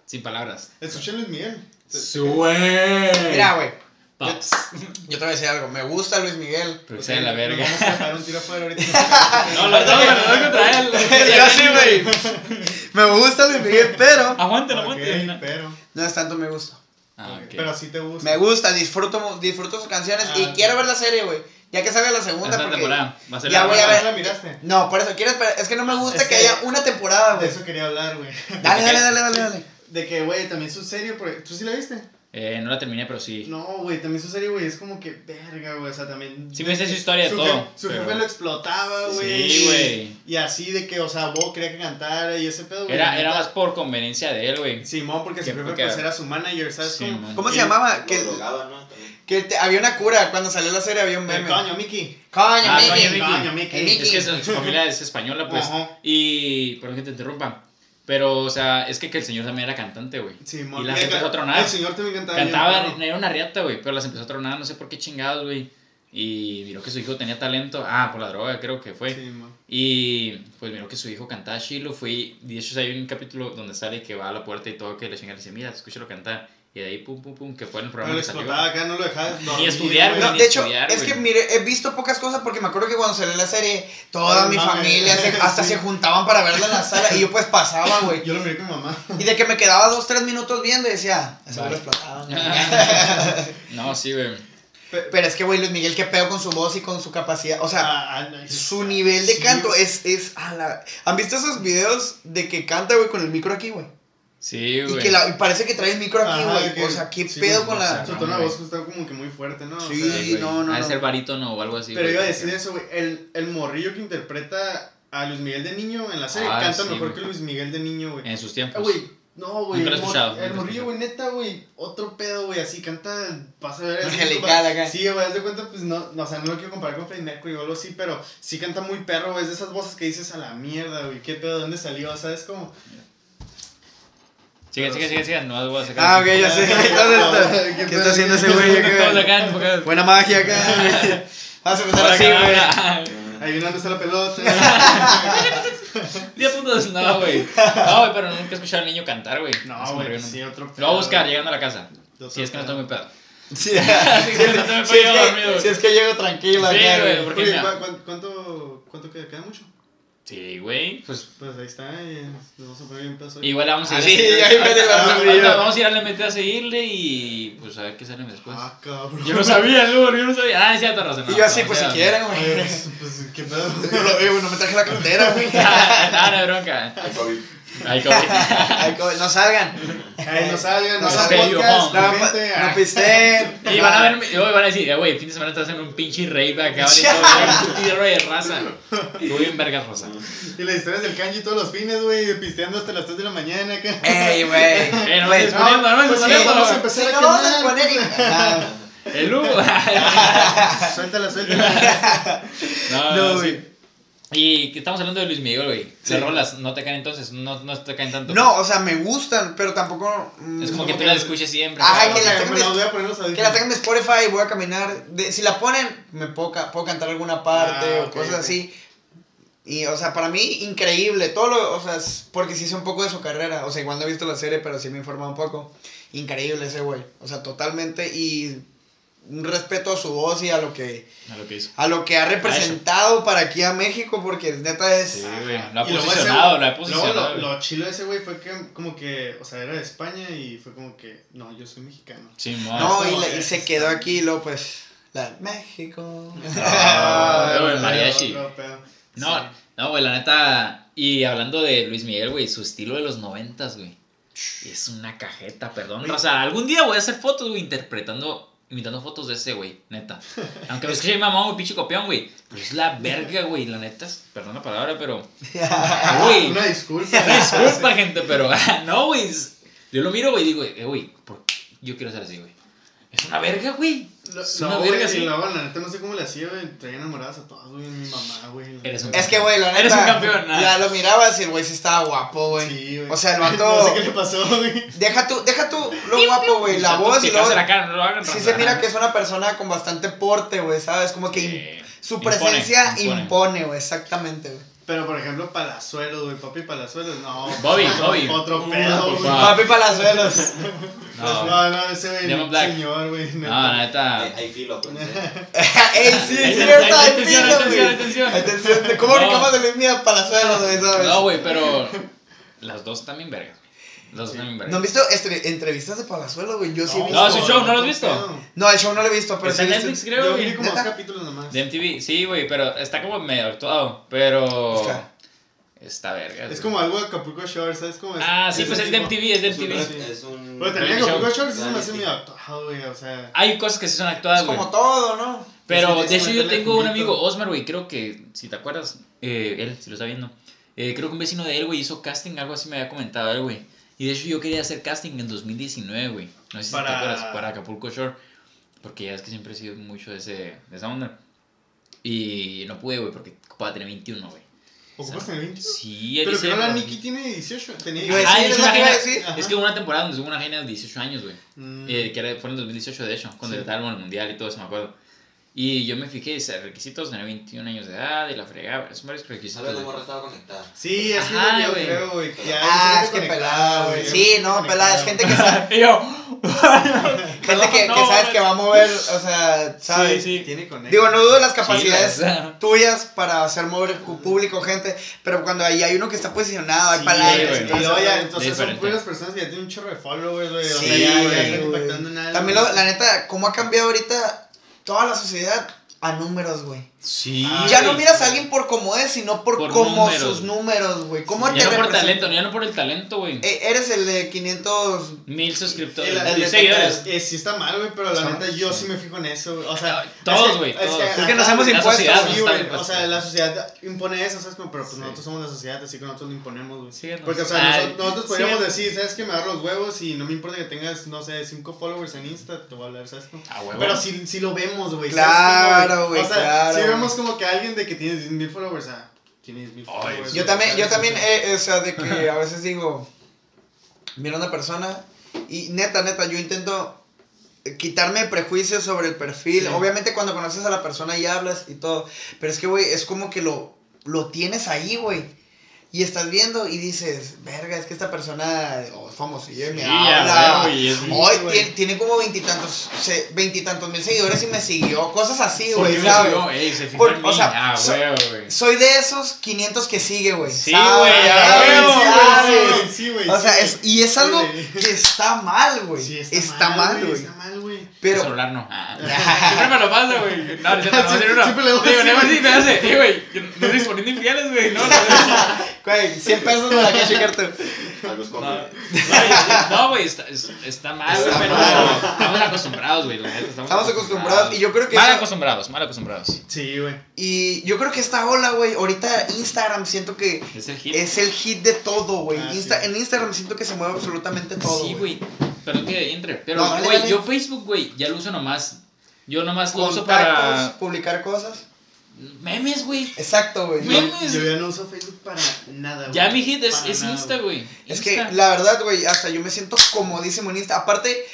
sin palabras. Escuché Luis Miguel. Sue. Mira, güey. Pops. Yo te voy a decir algo. Me gusta Luis Miguel. Pero sea de la verga. Vamos a dejar un tiro afuera ahorita. No, lo contra él. Yo sí, güey. Me gusta Luis Miguel, pero Aguante, Ok, aguante. pero. no es tanto me gusta. Ah, ok, ok. Pero sí te gusta. Me gusta, disfruto, disfruto sus canciones Ah, y ok. quiero ver la serie, güey. Ya que salga la segunda, porque... temporada. Va a ser Ya la voy a ¿Ya ver. la miraste? No, por eso quiero esperar. Es que no me gusta Es que, que- haya una temporada, De güey. eso quería hablar, güey. Dale, dale, dale, dale, dale. De que, güey, también su serie, porque- ¿tú sí la viste? Eh, no la terminé, pero sí. No, güey, también su serie, güey, es como que verga, güey, o sea, también... Sí me sé su historia de su todo, Su pero- jefe lo explotaba, güey. Sí, güey. Y así de que, o sea, Bo quería que cantara y ese pedo, güey. Era, era más por conveniencia de él, güey. Simón, porque su jefe porque- pues era su manager, ¿sabes? Sí, cómo? ¿Cómo se llamaba? Que, ¿no? Que te- había una cura. Cuando salió la serie había un meme. coño, Mickey. Coño, Ah, Mickey. coño, Mickey. Coño. Es que su, familia es española, pues. Ajá. Y. Perdón que te interrumpa. Pero, o sea, es que, que el señor también era cantante, güey. Simón. Y las empezó a tronar. El señor también cantaba. bien, Cantaba, perro. era una riata, güey. Pero las empezó a tronar, no sé por qué chingados, güey. Y miró que su hijo tenía talento. Ah, por la droga, creo que fue. Simón. Y pues miró que su hijo cantaba chilo. Fue. De hecho, hay un capítulo donde sale que va a la puerta y todo, que le chinga le dice, mira, escúchalo cantar. Y de ahí, pum, pum, pum, que fue en el programa que salió. acá, no lo dejaba dormir, estudiar, güey. No, ni de hecho, es que mire, he visto pocas cosas porque me acuerdo que cuando salió la serie, toda mi familia se- hasta Sí. se juntaban para verla en la sala y yo pues pasaba, güey. Yo lo miré con mi mamá. Y de que me quedaba dos, tres minutos viendo y decía, eso lo Vale. No, sí, güey. Pero es que, güey, Luis Miguel, qué pedo con su voz y con su capacidad. O sea, Ah, ah, no, su nivel de Sí, canto es, es a la... ¿Han visto esos videos de que canta, güey, con el micro aquí, güey? Sí, Y güey. que la, y parece que trae el micro aquí, güey. O sea, qué sí, pedo con o la... sea, Su no, tono de voz está como que muy fuerte, ¿no? O Sí, sea, güey. no, no, Ha de ser barítono o algo así. Pero güey, iba a decir eso, güey. El, el morrillo que interpreta a Luis Miguel de niño en la serie Ah, canta sí, mejor güey. que Luis Miguel de niño, güey. En sus Ah, tiempos. güey. No, güey. Nunca lo he el escuchado, El morrillo, güey, neta, güey. Otro pedo, güey. Así canta. Pasa a ver. Angelical acá. Sí, güey, haz de cuenta, pues no, no, o sea, no lo quiero comparar con Freddie Mercury o algo así, pero sí canta muy perro, güey. Es de esas voces que dices a la mierda, güey. ¿Qué pedo? ¿Dónde salió? ¿Sabes cómo? Sigue, sigue, sigue, sigue. No voy a sacar. Ah, ok, ya sé. ¿Qué está haciendo ese güey acá? Buena magia acá. Vamos a empezar así, sí, güey. Ahí dónde está la pelota. 10 puntos, no, güey. No, güey, pero nunca he escuchado al niño cantar, güey. No, güey, sí, nunca. otro pedo. Lo voy a buscar llegando a la casa. Si es que no estoy muy pedo. Sí, si, es que, si es que llego tranquilo Sí, güey, güey. porque Oye, mira- ¿cu- cu- ¿cuánto, ¿cuánto queda? ¿Queda mucho? Sí, güey. Pues Pues ahí está, y nos vamos a poner bien peso. igual vamos a Ah, ir. la. Vamos a ir al MT a seguirle y pues a ver qué sale después. Ah, cabrón. Yo no sabía, Lur, yo no sabía. Ah, es cierto, razón. Y yo así, pues si quieren, güey. Pues, pues, ¿qué pedo? Yo lo veo, no me traje la cartera, güey. Ah, no, bronca. Ay, COVID. Ay, no salgan. Ay, no salgan, no No salgan salgan. podcast, No, no, gente, no pisteen. Y van a ver, y van a decir, eh, güey, fin de semana estás haciendo un pinche rave acá, ahorita, un tiro de raza. Tú bien vergas, Rosa. Y las historias del kanji todos los fines, güey, pisteando hasta las 3 de la mañana acá. Ey, güey. Eh, no no poniendo. vamos a empezar a no quemar. El Hugo. Suéltala, suéltala. No, No, no, güey. Y que estamos hablando de Luis Miguel, güey. Sí. Las rolas no te caen entonces, no, no te caen tanto. No, o sea, me gustan, pero tampoco. mm, Es como que tú que- las escuches siempre. Ajá, claro. que la Me tengan las de- Que la audífonos. tengan de Spotify, voy a caminar. de- si la ponen, me puedo, ca- puedo cantar alguna parte Ah, o cosas así. Y, o sea, para mí, increíble. Todo lo, o sea, es porque sí sé un poco de su carrera. O sea, igual no he visto la serie, pero sí me he informado un poco. Increíble ese güey. O sea, totalmente. Y un respeto a su voz y a lo que, A lo que hizo. a lo que ha representado para aquí a México, porque neta es. Sí, güey. Lo ha posicionado, lo ha posicionado. Lo, güey. lo chilo de ese güey fue que, como que, o sea, era de España y fue como que, no, yo soy mexicano. Sí, No, y, la- se quedó aquí, y luego pues. La, México. Ah, güey, mariachi. No, Sí. no, güey, la neta. Y hablando de Luis Miguel, güey, su estilo de los noventas, güey. Es una cajeta, perdón. Oye. O sea, algún día voy a hacer fotos, güey, interpretando, imitando fotos de ese, güey, neta. Aunque me escuche mi mamá, güey, pinche copión, güey. Pero es la verga, güey, la neta, es- perdón la palabra, pero. Güey, Una disculpa. disculpa, gente, pero. No, güey. Yo lo miro, güey, y digo, eh, güey, ¿por qué? yo quiero ser así, güey. Es una verga, güey. Es no, una güey, verga, y sí. luego, la neta, no sé cómo le hacía, güey. Traía enamoradas a todas, güey. Mi mamá, güey. la Eres un- Es que, güey, la neta. Eres un campeón, nada. Ya lo mirabas y el güey sí estaba guapo, güey. Sí, güey. O sea, el vato. No sé qué le pasó, güey. Deja tú, deja tú lo guapo, güey. La voz y luego. La cara, no lo hagan. Sí se mira que es una persona con bastante porte, güey, ¿sabes? Como que Sí. su Impone, presencia impone. impone, güey, exactamente, güey. Pero, por ejemplo, Palazuelos, güey. Papi Palazuelos, no. Bobby, otro, Bobby. Otro Uh, pedo, güey. papá. Papi Palazuelos. No, No, no, ese güey. Señor, güey. no, neta. neta. Ahí, ahí filo, pues. ¿eh? Ey, sí, es cierto, está, hay atención, pino, atención, güey. atención. Atención, ¿de ¿cómo No. brincamos de Luis Mía Palazuelos, güey, sabes? No, güey, pero las dos también vergas. Las dos Sí. ¿No han visto este- entrevistas de Palazuelos, güey? Yo sí he visto. No, su show, ¿no lo has visto? No, el show no lo he visto, pero Está sí en Netflix, creo, Yo güey. vi como dos capítulos nomás. De MTV, sí, güey, pero está como medio actuado. Pero. Está. Está verga. Es güey. como algo de Acapulco Shore, ¿sabes? Como Ah, sí, pues es de. MTV, es de Es un. MTV. Sí. Es un. Pero también Acapulco show. Shore sí se me hace Reality. medio actuado, güey. O sea. Hay cosas que sí son actuadas, Es güey. como todo, ¿no? Pero de hecho yo tengo un amigo. Osmar, güey, creo que, si te acuerdas, eh, él, si lo está viendo, eh, creo que un vecino de él, güey, hizo casting, algo así me había comentado él, güey. Y de hecho yo quería hacer casting en 2019, güey. No sé si te Para- acuerdas, para Acapulco Shore. Porque ya es que siempre he sido mucho de, ese, de esa onda. Y no pude, güey, porque ocupaba tener 21, güey. ¿Ocupas tener 20? Sí, él Pero no la. Nikki tiene 18. Tenía Iba a Ah, decir, hizo es una. Es que hubo una temporada donde hubo una genia de 18 años, güey. Mm. Eh, que era- fue en el 2018, de hecho, cuando Sí. en el mundial y todo eso, me acuerdo. Y yo me fijé, dice, requisitos, tener 21 años de edad y la fregaba. Son varios requisitos. Vez la morra estaba conectada. Sí, es que Ajá, yo güey. creo, güey. que Ah, es que pelada, güey. Sí, no, pelada, es gente que sabe, yo, gente que, No, que sabes que va a mover, o sea, sabes. Sí, sí. Tiene conecta. Digo, no dudo las capacidades Chilas. tuyas para hacer mover cu- público, gente, pero cuando ahí hay uno que está posicionado, hay Sí, palancas güey. y luego ya, entonces son puras personas que ya tienen un chorro de followers, güey. O Sí, sea, ya, ya están impactando en algo. También, lo- la neta, cómo ha cambiado ahorita toda la sociedad a números, güey. Sí. Ya no güey. miras a alguien por cómo es, sino por, Por cómo números. sus números, güey. ¿Cómo te Ya no por representa? talento, ya no por el talento, güey. Eh, eres el de 500... Mil suscriptores, El- el de seguidores. Eh, sí está mal, güey, pero la neta yo sí me fijo en eso, güey. O sea, Todos, es que- güey, Es que, Es que ajá, nos hemos impuesto, sociedad, sí, güey. O sea, la sociedad impone eso, ¿sabes? Pero pues Sí. nosotros somos la sociedad, así que nosotros lo imponemos, güey. Porque, o sea, Ay, nosotros, nosotros podríamos sí. decir, ¿sabes que Me agarro los huevos y no me importa que tengas, no sé, 5 followers en Insta, te voy a hablar, ¿sabes? Ah, huevo. Pero sí, sí lo vemos, güey. Claro, ¿sabes cómo, güey, O sea, claro, sí güey. Vemos como que alguien de que tiene 10 mil followers, ah, tiene 10 mil Ay, followers. Yo güey, también, yo también, O sea, eh, o sea, de que a veces digo, mira una persona y neta, neta, yo intento quitarme prejuicios sobre el perfil. Sí. Obviamente cuando conoces a la persona y hablas y todo, pero es que, güey, es como que lo, lo tienes ahí, güey. Y estás viendo y dices, verga, es que esta persona oh, es famosilla y me Sí, es- Hoy tiene, tiene como veintitantos, se- veintitantos mil seguidores y me siguió. Cosas así, ¿Por güey, ¿sabes? subió? Ey, se fijó Por- o sea, Ah, so-. Soy de esos 500 que sigue, güey. Sí, güey, sí, güey, sí, güey. O sea, es, y es algo que está mal, güey. Sí, está, mal, güey. Está mal, güey. El Pero, celular no. Ah. Siempre me lo pasa, güey. No, no, no, no, Siempre- no, no. siempre le voy Digo, güey. sí me hace. Eh, güey, no estoy poniendo infieles, güey. No, no, no. güey, 100 pesos me la que checar tú. Algo es No, no, güey, está, es- está mal, güey, Está pero mal. estamos acostumbrados, güey. Estamos acostumbrados y yo creo que Mal acostumbrados, mal acostumbrados. Sí, güey. Y yo creo que esta ola, güey, ahorita Instagram siento que Es el hit. es el hit de todo, güey. Ah, Insta- sí. En Instagram siento que se mueve absolutamente todo. Sí, güey. Perdón que entre. Pero, No, güey, yo Facebook, güey, ya lo uso nomás. Yo nomás lo uso para publicar cosas. memes, güey. Exacto, güey. Memes. Yo ya no uso Facebook para nada, güey. Ya mi hit es, es nada, Insta, güey. Es que la verdad, güey, hasta yo me siento comodísimo en Insta. Aparte,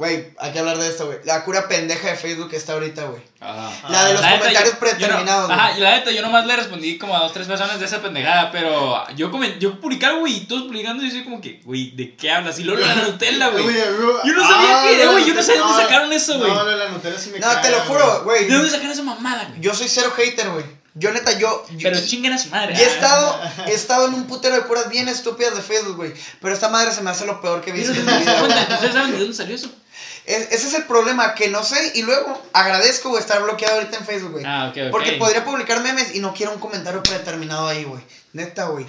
güey, hay que hablar de esto, güey. La cura pendeja de Facebook está ahorita, güey. Ajá. La de los La neta, comentarios yo- predeterminados, yo no-. Ajá, y la neta, yo nomás le respondí como a dos, tres personas de esa pendejada, pero yo, comen, yo publicaba, güey, y todos publicando, y yo soy como que, güey, ¿de qué hablas? Y luego la Nutella, güey. Yo no sabía qué era, güey, yo no sabía dónde no, sacaron eso, güey. No, no, la Nutella sí me No, te lo juro, güey. ¿De dónde sacaron esa mamada, güey? Yo soy cero hater, güey. Yo neta, yo. yo- Pero chinguen a su madre. y he ah. estado, he estado en un putero de curas bien estúpidas de Facebook, güey. Pero esta madre se me hace lo peor que he visto en ¿de mi dónde. ¿Ustedes saben de dónde salió eso? Es- ese es el problema, que no sé. Y luego agradezco güey, estar bloqueado ahorita en Facebook, güey. Ah, ok, ok. Porque podría publicar memes y no quiero un comentario predeterminado ahí, güey. Neta, güey.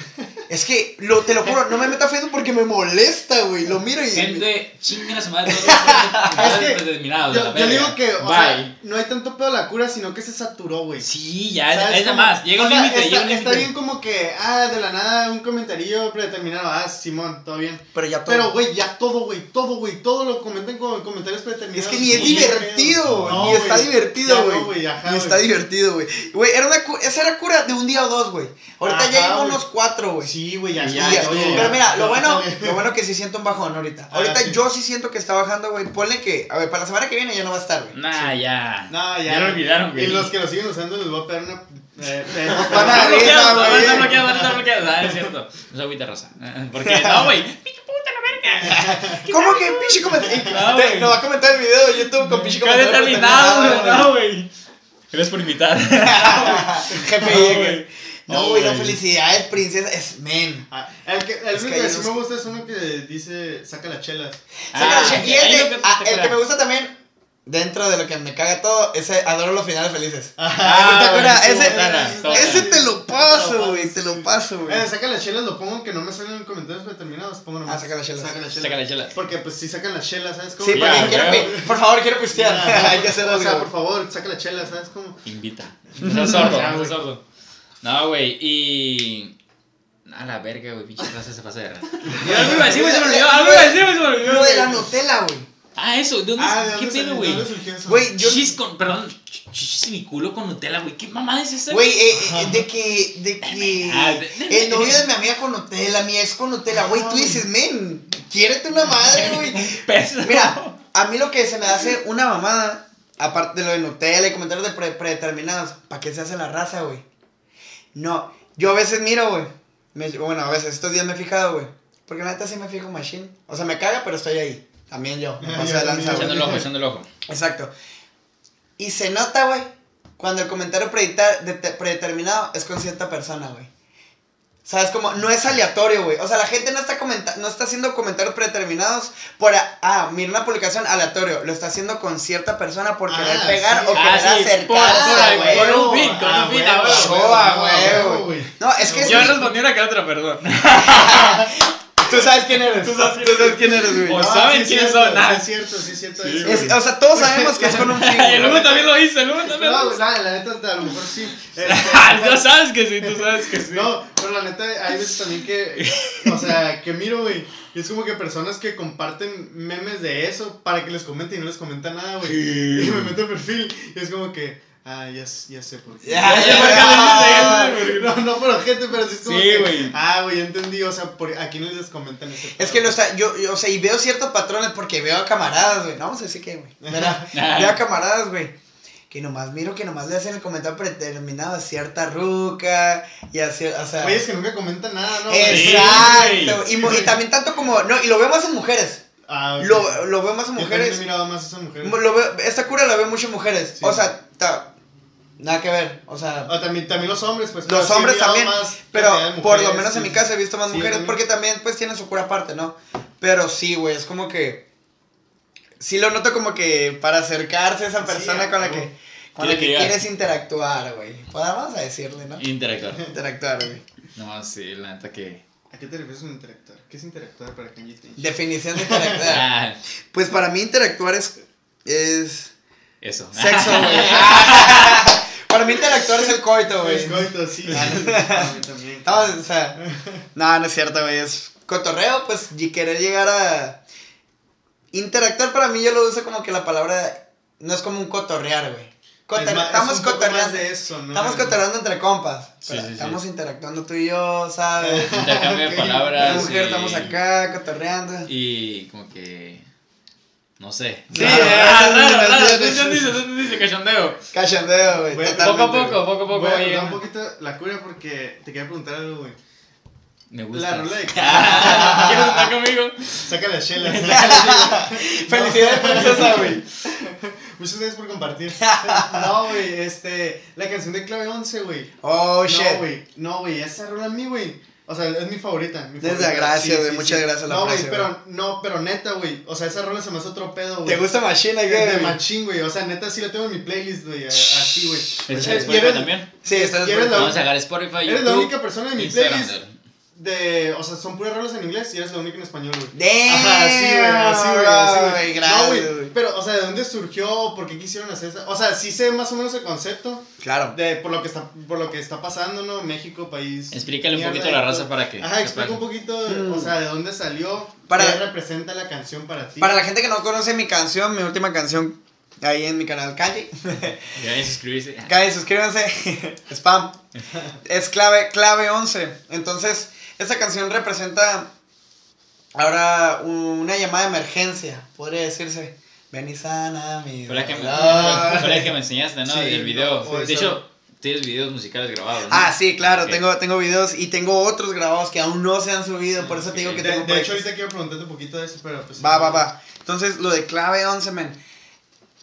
Es que, lo, te lo juro, no me meto a Facebook porque me molesta, güey. Lo miro y. Gente, chinguen a su madre. Es que. Yo, yo digo que, o Bye. sea, no hay tanto pedo a la cura, sino que se saturó, güey. Sí, ya, ¿Sabes es nada más. Llega O un límite, está, bien como que, ah, de la nada un comentario predeterminado. Ah, Simón, todo bien. Pero ya todo. Pero, güey, ya todo, güey, todo, güey, todo lo comentan con comentarios es predeterminados. que ni es divertido, no, ni está divertido, Ya güey. no, güey, ajá, ni está divertido, güey. Güey, era una esa era cura de un día o dos, güey. Ahorita ya Güey. unos cuatro, güey. Sí, güey, ya, ya, ya, pero mira, lo bueno, lo bueno que sí siento un bajón ahorita. Ah, Ahorita sí. yo sí siento que está bajando, güey. Ponle que, a ver, para la semana que viene ya no va a estar, güey. Nah, ya. No, ya. Ya lo olvidaron, güey. Y los que lo siguen usando les voy a pegar una. Eh, eh, Van a Está ver, bloqueado, güey. van a estar bloqueados. Ah, es cierto. No se agüita raza. Porque, no, güey. ¡Pinche puta la verga! ¿Cómo que pinche comentario? No, güey. No va a comentar el video de YouTube con pinche ¡Qué comentario. güey! No, güey. Gracias por invitar. GPI, No, güey. No, güey, no, felicidades, princesa. Es men. Ah, el que, el Es único que que, sí unos- me gusta es uno que dice saca las chelas. Ah, Saca- y el, lo de- que te ah, el que me gusta también, dentro de lo que me caga todo, ese adoro los finales felices. Ah, ¿Te acuerdas? ese, ese te lo paso, güey. Te lo paso, güey. Eh, saca las chelas, lo pongo que no me salen en comentarios determinados. Pongo nomás. Ah, saca las chelas. Saca las chelas. Saca. Porque pues si sacan las chelas, ¿sabes cómo? Sí, porque quiero, güey. pi- por favor, quiero pistear. Hay que hacer O sea, por favor, saca la chela, ¿sabes cómo? Invita. No sordo, no sordo. No, güey, y. A la verga, güey, pinche raza se pasa de raza. Yo algo iba a decir, güey, se me olvidó. Algo iba a decir, güey, se me olvidó. Lo de la. Nutella, güey. Ah, eso, ¿de dónde, Ah, ¿de ¿qué dónde pedo, güey? Güey, yo. Con, perdón, ch- chichis y mi culo con Nutella, güey. ¿Qué mamada es esa? Güey, eh, eh, de que. De que. Ah, de- de- El novio de mi amiga con Nutella, mi ex con Nutella. Güey, tú dices, men, quiérete una madre, güey. Peso. Mira, a mí lo que se me hace una mamada, aparte de lo de Nutella y comentarios de pre- predeterminados, ¿para qué se hace la raza, güey? No, yo a veces miro, güey. Me- Bueno, a veces estos días me he fijado, güey. Porque la neta sí me fijo machine. O sea, me caga, pero estoy ahí. También yo. Me paso de lanza. Echando el ojo, echando el ojo. Exacto. Y se nota, güey, cuando el comentario predeterminado es con cierta persona, güey. ¿Sabes cómo? No es aleatorio, güey. O sea, la gente no está, comenta no está haciendo comentarios predeterminados por, ah, mira una publicación aleatorio. Lo está haciendo con cierta persona por Ah, querer pegar sí. o Ah, querer sí, acercarse, güey. por un fin, con Ah, un fin, ah, ah, güey. No, es que Yo sí. respondí una que otra, perdón. Tú sabes quién eres. Tú sabes quién eres, güey. O No, saben sí es quiénes cierto, son, ah. Sí, es cierto, sí es cierto. Sí. Es- o sea, todos sabemos que es con un fin. Y el. Hugo también lo hizo, el Hugo también No, lo hizo. la, la neta, a lo mejor sí. Este, Tú sabes que sí, tú sabes que sí. No, pero la neta, hay veces también que, o sea, que miro, güey, y es como que personas que comparten memes de eso para que les comenten y no les comenta nada, güey. Y me meto en perfil y es como que, ah, ya, ya sé por qué. Ya, ya, ya, No, no por gente, pero sí es como Sí, que, güey. ah, güey, ya entendí, o sea, por, ¿a quién les comentan ese Es que lo está, yo, yo, o sea, y veo ciertos patrones porque veo a camaradas, güey. No vamos a decir qué, güey. Veo a camaradas, güey. Que nomás miro que nomás le hacen el comentario predeterminado a cierta ruca y así, o sea. Güey, es que nunca comentan nada, ¿no? Exacto. Sí, y, y también tanto como, no, y lo veo más en mujeres. Ah, ok. Lo, lo veo más en Yo mujeres. he mirado más a esas mujeres. Lo veo, esta cura la veo mucho en mujeres. Sí. O sea, ta- nada que ver. O sea, Ah, también, también los hombres, pues. los hombres también. más Pero por lo menos en mi caso he visto más Sí, mujeres también. porque también pues tienen su cura aparte, ¿no? Pero sí, güey, es como que sí lo noto como que para acercarse a esa persona a con la que con la que quieres interactuar, güey. Podamos decirle, ¿no? Interactuar. Interactuar, güey. No, sí, la neta que. ¿A qué te refieres con interactuar? ¿Qué es interactuar para Tenchi? Definición de interactuar. Ah, Pues para mí interactuar es es eso. sexo, güey. para mí interactuar es el coito, güey. Es coito, sí. Ah, A mí también. No, o sea, no, no es cierto, güey. Es cotorreo, pues, y querer llegar a. Interactuar para mí yo lo uso como que la palabra. No es como un cotorrear, güey. Cotor- Es más- es estamos cotorreando. más de eso, ¿no? Estamos cotorreando entre compas. Sí, sí. estamos interactuando tú y yo, ¿sabes? Intercambio de. La palabras. mujer, y- estamos acá cotorreando. Y como que. No sé. Sí, Ah, eh, esas raro, dimensiones. ¿tú entendiste? ¿Tú entendiste? Cachondeo. Cachondeo, güey. Poco a poco, poco a poco. Voy a oye. contar un poquito la cura porque te quería preguntar algo, güey. Me gusta. La rola de ¿Quieres estar conmigo? Saca las chelas. Felicidades, princesa, güey. Muchas gracias por compartir. No, güey, este. La canción de clave 11, güey. Oh, shit. No, güey. No, güey. Esa rola a mí, güey. O sea, es mi favorita. Mi Desde favorita. gracias, güey, muchas gracias, la No, güey, pero, no, pero neta, güey. O sea, esa rola se me hace otro pedo, güey. ¿Te gusta Machine güey? de machín, güey. O sea, neta, sí la tengo en mi playlist, güey. Así, güey. ¿Está Y en eres- Spotify también? Sí, está y eres la- Vamos a sacar Spotify, Eres la única persona en mi Instagram. playlist de. O sea, son puras rolas en inglés y eres la única en español, güey. Damn, Ajá, sí, güey, así, güey, así, güey. No, pero, o sea, ¿de dónde surgió? ¿Por qué quisieron hacer esa? O sea, sí sé más o menos el concepto Claro. de por lo que está, por lo que está pasando, ¿no? México, país. Explícale un poquito a la raza para que Ajá, explica un poquito, Mm. o sea, de dónde salió, Para- qué representa la canción para ti. Para la gente que no conoce mi canción, mi última canción, ahí en mi canal Kanji. Ya ven, suscribirse. Cállate, suscríbanse. Spam. Es clave, clave 11. Entonces, esta canción representa ahora una llamada de emergencia, podría decirse. Ven y sana mi Fue la que me, dolor. fue la que me enseñaste, ¿no? Sí, el video. no, de esa- hecho, tienes videos musicales grabados, ¿no? Ah, sí, claro, Ok. tengo, tengo videos y tengo otros grabados que aún no se han subido, por eso te digo que de, tengo de hecho, ahorita quiero preguntarte un poquito de eso, pero pues. Va, va, va. Entonces, lo de clave 11, men.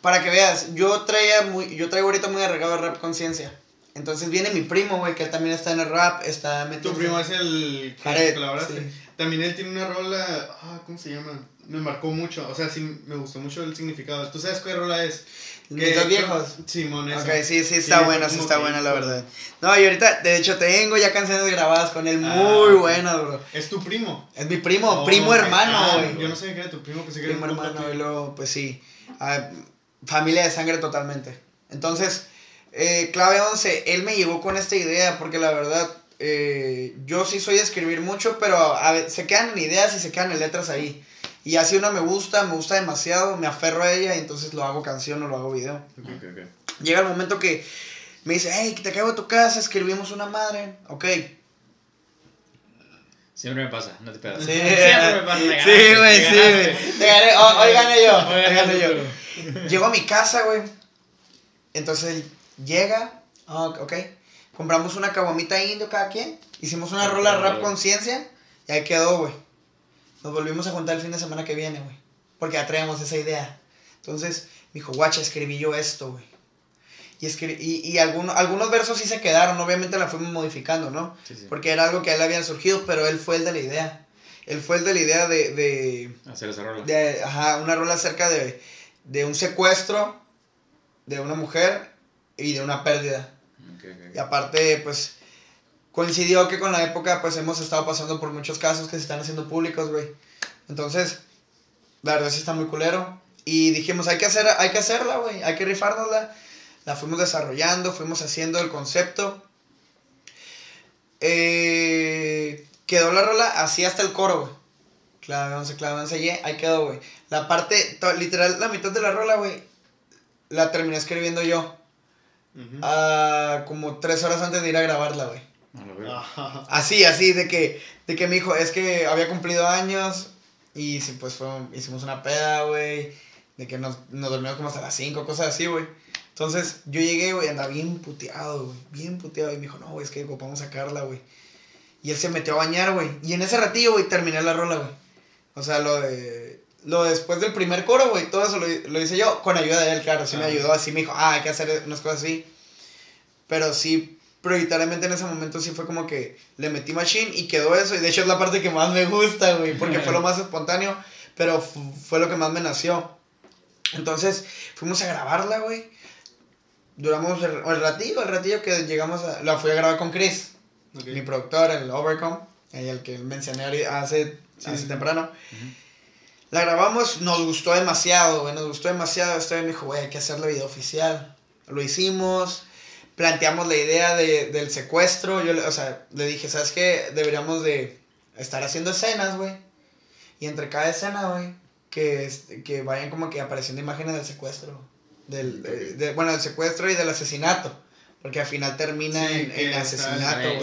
Para que veas, yo traía muy, yo traigo ahorita muy arreglado el rap conciencia. Entonces viene mi primo, güey, que él también está en el rap, está metido. Tu primo es el que Jared, colaboraste. sí. También él tiene una rola, ah, ¿cómo se llama? Me marcó mucho, o sea, sí, me gustó mucho el significado. ¿Tú sabes qué rola es? Mis dos viejos. Simón, esa. Ok, sí, sí, está Sí, buena, sí está que- buena, la verdad. No, y ahorita, de hecho, tengo ya canciones grabadas con él Ah, muy buenas, bro. Es tu primo. Es mi primo, Oh, primo hermano, Ah, güey. Yo no sabía que era tu primo, pensé que era primo un compa hermano, y luego, pues sí. Ah, familia de sangre totalmente. Entonces, eh, clave 11, él me llevó con esta idea porque la verdad, eh, yo sí soy de escribir mucho, pero a se quedan en ideas y se quedan en letras ahí. Y así una me gusta, me gusta demasiado, me aferro a ella y entonces lo hago canción o lo hago video. Llega el momento que me dice, hey, te caigo a tu casa, escribimos una madre. Ok. Siempre me pasa, no te pedas. Sí, Siempre me pasa. sí, güey, me sí, güey. Te gané, hoy, hoy gané yo, Hoy gané yo. Llego a mi casa, güey. Entonces llega, ah, ok. Compramos una caguamita indio cada quien. Hicimos una Ah, rola claro, rap conciencia. Y ahí quedó, güey. Nos volvimos a juntar el fin de semana que viene, güey. Porque ya traíamos esa idea. Entonces, me dijo, guacha, escribí yo esto, güey. Y, escri- y, y alguno- algunos versos sí se quedaron. Obviamente la fuimos modificando, ¿no? Sí, sí. Porque era algo que a él había surgido, pero él fue el de la idea. Él fue el de la idea de, de, Hacer esa rola. de ajá, una rola acerca de, de un secuestro de una mujer y de una pérdida. Ok, ok. Y aparte, pues, coincidió que con la época, pues, hemos estado pasando por muchos casos que se están haciendo públicos, güey. Entonces, la verdad sí está muy culero. Y dijimos, hay que, hacer, hay que hacerla, güey, hay que rifárnosla. La fuimos desarrollando, fuimos haciendo el concepto. Eh, quedó la rola así hasta el coro, güey. Clave 11, clave 11, y ahí quedó, güey. La parte, literal, la mitad de la rola, güey, la terminé escribiendo yo. Ah, como tres horas antes de ir a grabarla, güey. A. Así, así, de que, de que me dijo, es que había cumplido años y sí, pues fue, hicimos una peda, güey, de que nos, nos dormimos como hasta las 5, cosas así, güey. Entonces, yo llegué, güey, andaba bien puteado, güey, bien puteado, y me dijo, no, güey, es que ocupamos sacarla, güey. Y él se metió a bañar, güey, y en ese ratillo, güey, terminé la rola, güey. O sea, lo de, lo después del primer coro, güey, todo eso lo, lo hice yo, con ayuda de él, claro, sí me ayudó, así me dijo, ah, hay que hacer unas cosas así. Pero sí, prioritariamente en ese momento sí fue como que le metí machine y quedó eso. Y de hecho es la parte que más me gusta, güey, porque fue lo más espontáneo, pero fu- fue lo que más me nació. Entonces fuimos a grabarla, güey. Duramos el, el ratillo, el ratillo que llegamos a... La fui a grabar con Chris, mi productor, el Overcome, el que mencioné hace, Sí, hace sí. temprano. La grabamos, nos gustó demasiado, güey, nos gustó demasiado. Este me dijo, güey, hay que hacerle video oficial. Lo hicimos, planteamos la idea de, del secuestro. Yo, le- o sea, le dije, ¿sabes qué? Deberíamos de estar haciendo escenas, güey. Y entre cada escena, güey, que, que vayan como que apareciendo imágenes del secuestro. Del, de- de- bueno, del secuestro y del asesinato. Porque al final termina Sí, en, en asesinato, Sale,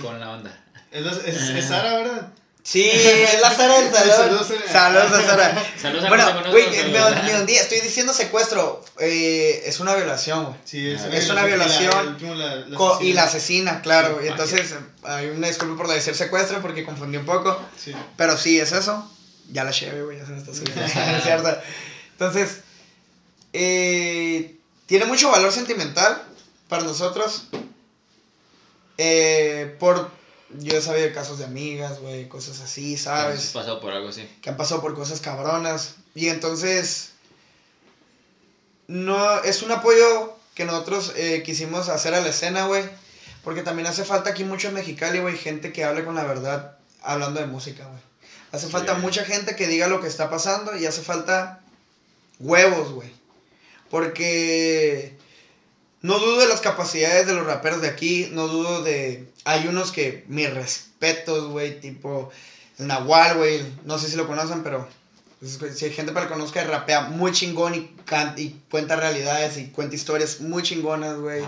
güey. en la onda. Es, la- es, es Sara, ¿verdad? Sí, es la Sara del salón. Saludos. Saludos a Sara. Saludos a Bueno, güey, me, me hundí, estoy diciendo secuestro. eh, es una violación, güey. Sí, es, Ah, Es una la- violación la- la y la asesina, claro. Sí, y entonces, eh, hay una disculpa por decir secuestro porque confundí un poco. Sí. Pero sí, es eso. Ya la llevé, güey, ya se me está subiendo. es cierto. Entonces, eh, tiene mucho valor sentimental para nosotros. eh, por yo he sabido casos de amigas, güey, cosas así, ¿Has ¿sabes? pasado por algo así? Que han pasado por cosas cabronas. Y entonces, no, es un apoyo que nosotros eh, quisimos hacer a la escena, güey. Porque también hace falta aquí mucho en Mexicali, güey, gente que hable con la verdad hablando de música, güey. Hace falta Sí. mucha gente que diga lo que está pasando y hace falta huevos, güey. Porque no dudo de las capacidades de los raperos de aquí, no dudo de... Hay unos que mis respetos, güey, tipo el Nahual, güey, no sé si lo conocen, pero si hay gente para que lo conozca, rapea muy chingón y, can- y cuenta realidades y cuenta historias muy chingonas, güey.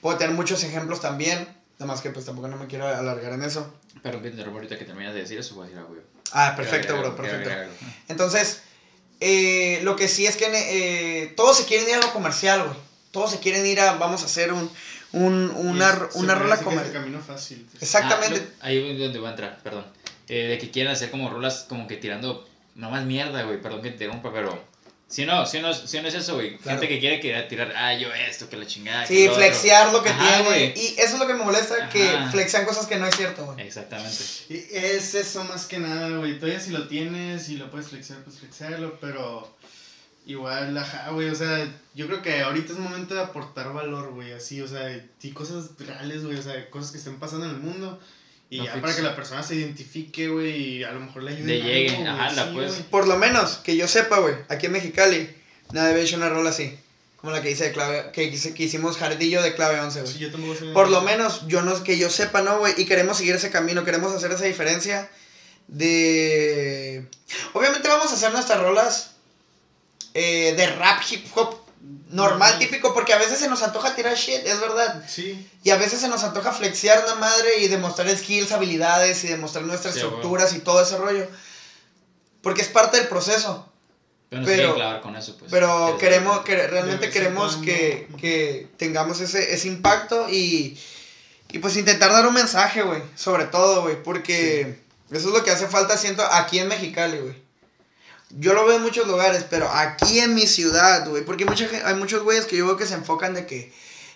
Puedo tener muchos ejemplos también, nada más que pues tampoco no me quiero alargar en eso. Pero que te interrumpo ahorita que terminas de decir eso, voy a decir algo, güey. Ah, perfecto, bro, perfecto. Entonces, eh, lo que sí es que eh, todos se quieren ir a lo comercial, güey. Todos se quieren ir a, vamos a hacer un, un, una, se una rola que comercial. camino fácil. Exactamente. Ah, no, ahí es donde voy a entrar, perdón. Eh, de que quieren hacer como rolas como que tirando nomás mierda, güey. Perdón que te interrumpa, pero. Si no, si no, si no es eso, güey. Claro. Gente que quiere que- tirar, ah, yo esto, que la chingada. que Sí, lo otro". flexear lo que Ajá, tiene. güey. Y eso es lo que me molesta, que Ajá. flexean cosas que no es cierto, güey. Exactamente. Y es eso más que nada, güey. Todavía si lo tienes y lo puedes flexear, pues flexearlo, pero igual, ajá, güey. O sea, yo creo que ahorita es momento de aportar valor, güey. Así, o sea, y cosas reales, güey. O sea, cosas que estén pasando en el mundo. Y No ya fix- para que la persona se identifique, güey, y a lo mejor le ayude. Le en llegue, algo, ajá, güey, la sí, puedes- güey. Por lo menos, que yo sepa, güey, aquí en Mexicali, nadie había hecho una rola así. Como la que hice de clave, que, hice- que hicimos Jardillo de clave 11, güey. Sí, yo tampoco Por lo menos, yo no, que yo sepa, ¿no, güey? Y queremos seguir ese camino, queremos hacer esa diferencia de... Obviamente vamos a hacer nuestras rolas eh, de rap, hip hop, normal, típico, porque a veces se nos antoja tirar shit, es verdad. Sí, Y a veces se nos antoja flexear una madre y demostrar skills, habilidades y demostrar nuestras Sí, estructuras y todo ese rollo. Porque es parte del proceso. Pero no Pero- se quieren clavar con eso, pues. Pero queremos, que realmente queremos que, que tengamos ese, ese impacto y, y pues intentar dar un mensaje, güey, sobre todo, güey, porque eso es lo que hace falta, siento, aquí en Mexicali, güey. Yo lo veo en muchos lugares, pero aquí en mi ciudad, güey, porque mucha, hay muchos güeyes que yo veo que se enfocan de que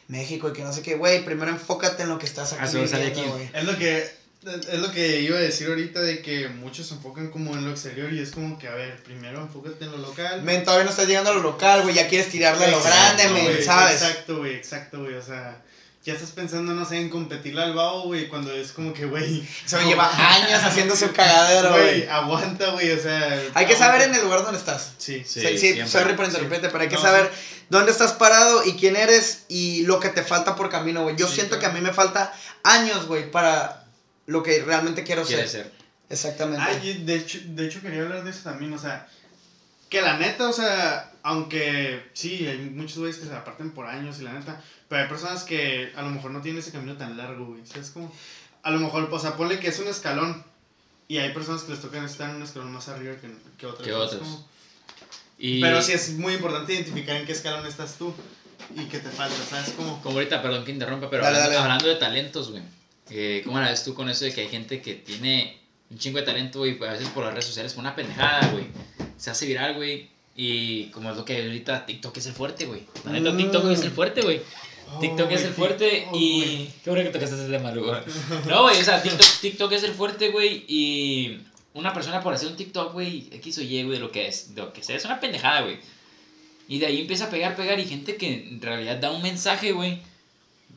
México y que no sé qué, güey, primero enfócate en lo que estás aquí Ah, viviendo, aquí. güey. Es lo que es lo que iba a decir ahorita de que muchos se enfocan como en lo exterior y es como que, a ver, primero enfócate en lo local. Men, todavía no estás llegando a lo local, güey, ya quieres tirarle a lo grande, men, ¿sabes? Exacto, güey, exacto, güey, o sea, ya estás pensando, no sé, en competirle al babo, güey, cuando es como que, güey, Se me lleva años haciéndose un cagadero, güey, güey. aguanta, güey, o sea. Hay que saber en el lugar donde estás. Sí, Sí, Sí, siempre. sorry por interrumpirte, pero hay que No, saber dónde estás parado y quién eres y lo que te falta por camino, güey. Yo Sí, siento claro. que a mí me falta años, güey, para lo que realmente quiero ser. ser. Exactamente. Ah, y de hecho, de hecho quería hablar de eso también, o sea, que la neta, o sea, aunque sí, hay muchos güeyes que se aparten por años y la neta, pero hay personas que a lo mejor no tienen ese camino tan largo, güey, ¿sabes cómo? A lo mejor, o sea, ponle que es un escalón y hay personas que les tocan estar en un escalón más arriba que, que otras. Que ¿sabes otros. cómo? Y Pero sí es muy importante identificar en qué escalón estás tú y qué te falta, ¿sabes cómo? Como ahorita, perdón que interrumpa, pero Dale, hablando, dale. hablando de talentos, güey. eh, ¿Cómo la ves tú con eso de que hay gente que tiene un chingo de talento, güey, a veces por las redes sociales, por una pendejada, güey? Se hace viral, güey. Y como es lo que ahorita TikTok es el fuerte, güey. La neta, Mm. TikTok es el fuerte, güey. TikTok es Oh, el güey, fuerte TikTok, y... güey. Qué bueno que tocaste ese tema, güey. No, güey, o sea, TikTok, TikTok es el fuerte, güey, y una persona por hacer un TikTok, güey, X o Y, güey, de lo que es, de lo que sea, es una pendejada, güey. Y de ahí empieza a pegar, pegar, y gente que en realidad da un mensaje, güey,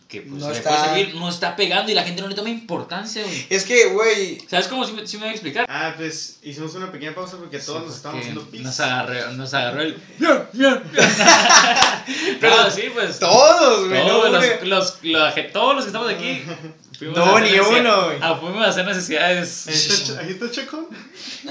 que pues No le está- puede servir, no está pegando y la gente no le toma importancia, güey. Es que, güey, ¿Sabes cómo? Si me, sí me voy a explicar. Ah, pues hicimos una pequeña pausa porque todos nos estábamos haciendo pis. nos agarró, nos agarró el... Pero sí, pues... todos, güey. Todos no, los, todos los que estamos aquí. fuimos No, ni uno, güey. Ah, fuimos a hacer necesidades. Ahí está, ahí está Chacón.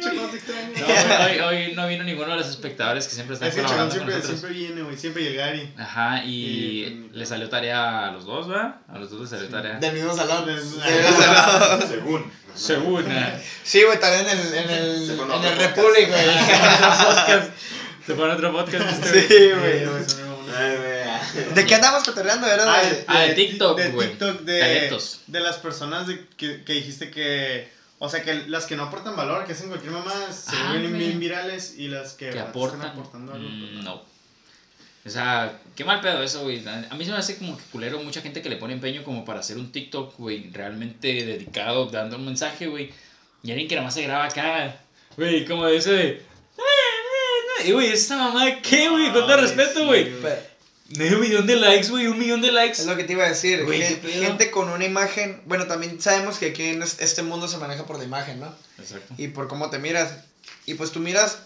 Chacón te extraño. No, hoy, hoy, hoy no vino ninguno de los espectadores que siempre están Es que Chacón colaborando con siempre, nosotros. siempre viene, güey. Siempre llega Gary. Ajá, y Y- le salió tarea a los dos, ¿verdad? A los dos les salió Sí. tarea. Del mismo salón. Del- mismo salón. Según. Según. eh, Sí, güey, también en el, en el, Se fue en el Republic, güey. otro podcast. Se fue a otro podcast. este, Sí, güey. güey. Ay, güey. ¿De qué andamos cotorreando? Era Ah, de... Ah, de TikTok, de güey. TikTok, de, Talentos. de las personas de, que, que dijiste que. O sea, que las que no aportan valor, que hacen cualquier mamá, se Ah, vuelven bien virales y las que, Que están aportan. aportando algo. Mm, no. O sea, qué mal pedo eso, güey. A mí se me hace como que culero mucha gente que le pone empeño como para hacer un TikTok, güey, realmente dedicado, dando un mensaje, güey. Y alguien que nada más se graba acá, güey, como ese de... Y, güey, esa mamá, ¿qué, güey? Con todo respeto, güey. Medio millón de likes, güey, un millón de likes. Es lo que te iba a decir. Güey, gente con una imagen. Bueno, también sabemos que aquí en es- este mundo se maneja por la imagen, ¿no? Exacto. Y por cómo te miras. Y pues tú miras.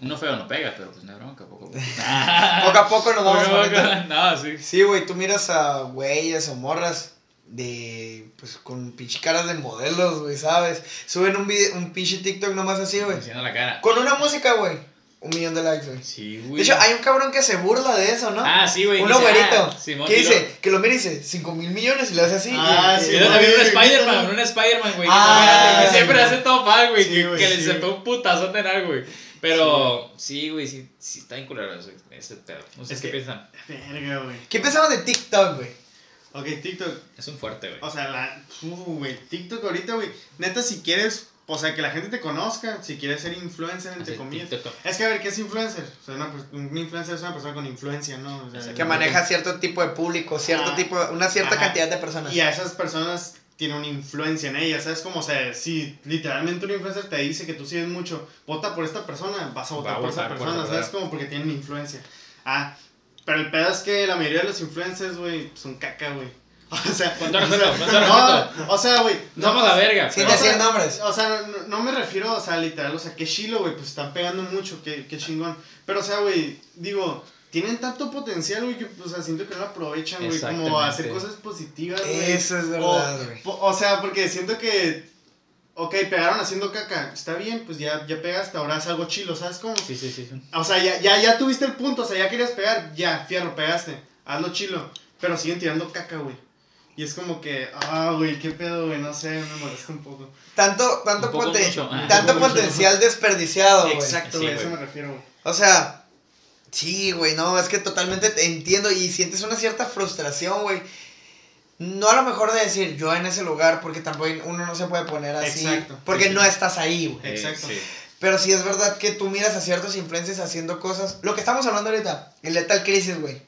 Uno feo no pega, pero pues no bronca, poco a poco. Poco a poco nos vamos Poco a. No, sí. Sí, güey, tú miras a güeyes o morras de. Pues con pinche caras de modelos, güey, ¿sabes? Suben un, video, un pinche TikTok nomás así, güey. Enseñando la cara. Con una música, güey. Un millón de likes, güey. Sí, güey. De hecho, hay un cabrón que se burla de eso, ¿no? Ah, sí, güey. Güerito. ah, Simón, que dice, que lo mira y dice, 5 mil millones y le hace así. Ah, y- sí, Y luego güey, también un Spider-Man, güey. un Spider-Man, güey. Ah, que siempre hace todo mal, güey. Sí, que güey, que sí, le güey. un putazo en algo, güey. Pero sí, güey, sí, sí está bien culero ese, ese pedo. No sé Es qué que- piensan. Verga, güey. ¿Qué pensamos de TikTok, güey? Ok, TikTok. Es un fuerte, güey. O sea, la. Uh, güey. TikTok ahorita, güey. Neta, si quieres. O sea, que la gente te conozca. Si quieres ser influencer, entre Así, comillas. TikTok. Es que a ver, ¿qué es influencer? O sea, una, un influencer es una persona con influencia, ¿no? O sea, Exacto. Que maneja cierto tipo de público, cierto Ah, tipo, una cierta ajá. cantidad de personas. Y a esas personas tiene una influencia en ellas, ¿sabes? Como, o sea, si literalmente un influencer te dice que tú sigues mucho, vota por esta persona, vas a votar Va a por esa por persona, ¿sabes? Como porque tienen influencia. Ah, pero el pedo es que la mayoría de los influencers, güey, son caca, güey. O sea, Con todo o sea, respeto, con todo no, o sea, güey. No somos la verga. Sin pero- o sea, decir nombres. O sea, no, no me refiero, o sea, literal, o sea, qué chilo, güey, pues están pegando mucho, qué, qué chingón. Pero, o sea, güey, digo, tienen tanto potencial, güey, que, o sea, siento que no lo aprovechan, güey, como hacer cosas positivas, güey. Eso es O, verdad, güey. o sea, porque siento que, ok, pegaron haciendo caca, está bien, pues ya, ya pegaste, ahora haz algo chilo, ¿sabes cómo? Sí, sí, sí. sí. O sea, ya, ya, ya tuviste el punto, o sea, ya querías pegar, ya, fierro, pegaste, hazlo chilo, pero siguen tirando caca, güey. Y es como que, ah, güey, qué pedo, güey, no sé, me molesta un poco. Tanto, tanto, Un poco poten- mucho. Ah. tanto mucho. potencial desperdiciado, güey. Exacto, Sí, güey, a eso me refiero, güey. O sea, sí, güey, no, es que totalmente te entiendo y sientes una cierta frustración, güey. No a lo mejor de decir yo en ese lugar, porque tampoco uno no se puede poner así. Exacto, Porque sí, sí. no estás ahí, güey. Eh, Exacto. sí. Pero sí es verdad que tú miras a ciertos influencers haciendo cosas. Lo que estamos hablando ahorita, el Lethal Crisis, güey.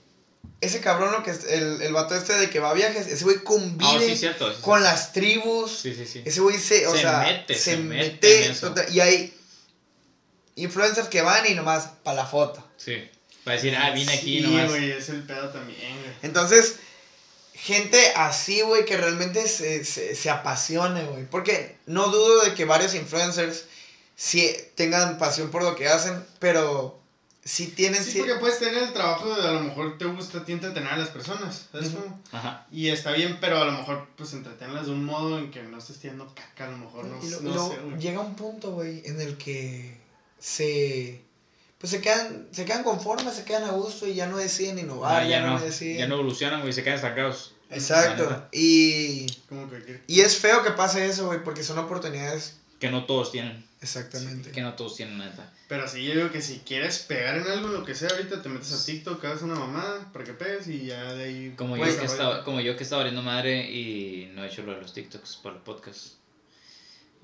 Ese cabrón, lo que es, el, el vato este de que va a viajes, ese güey convive sí, cierto. sí, con cierto. las tribus. Sí, sí, sí. Ese güey se, o Se sea, mete, se, se mete. en eso. y hay influencers que van y nomás para la foto. Sí. Para decir, ah, vine aquí sí, nomás. güey, es el pedo también, güey. Entonces, gente así, güey, que realmente se, se, se apasione, güey. Porque no dudo de que varios influencers sí tengan pasión por lo que hacen, pero sí tienen... Sí, porque puedes tener el trabajo de a lo mejor te gusta a ti entretener a las personas, ¿sabes? Ajá. Y está bien, pero a lo mejor pues entretenerlas de un modo en que no estés tirando caca, a lo mejor no, lo- no lo- sé, güey. llega un punto, güey, en el que se... Pues se quedan, se quedan conformes, se quedan a gusto y ya no deciden innovar, Ah, ya, ya, no, no, deciden... ya no evolucionan, güey, se quedan estancados. Exacto. Y, Como que y es feo que pase eso, güey, porque son oportunidades... Que no todos tienen. Exactamente. Que no todos tienen, neta. Pero sí, yo digo que si quieres pegar en algo, lo que sea, ahorita te metes a TikTok, hagas una mamada para que pegues y ya de ahí. Como yo, que estaba, como yo que estaba valiendo madre y no he hecho lo de los TikToks para el podcast.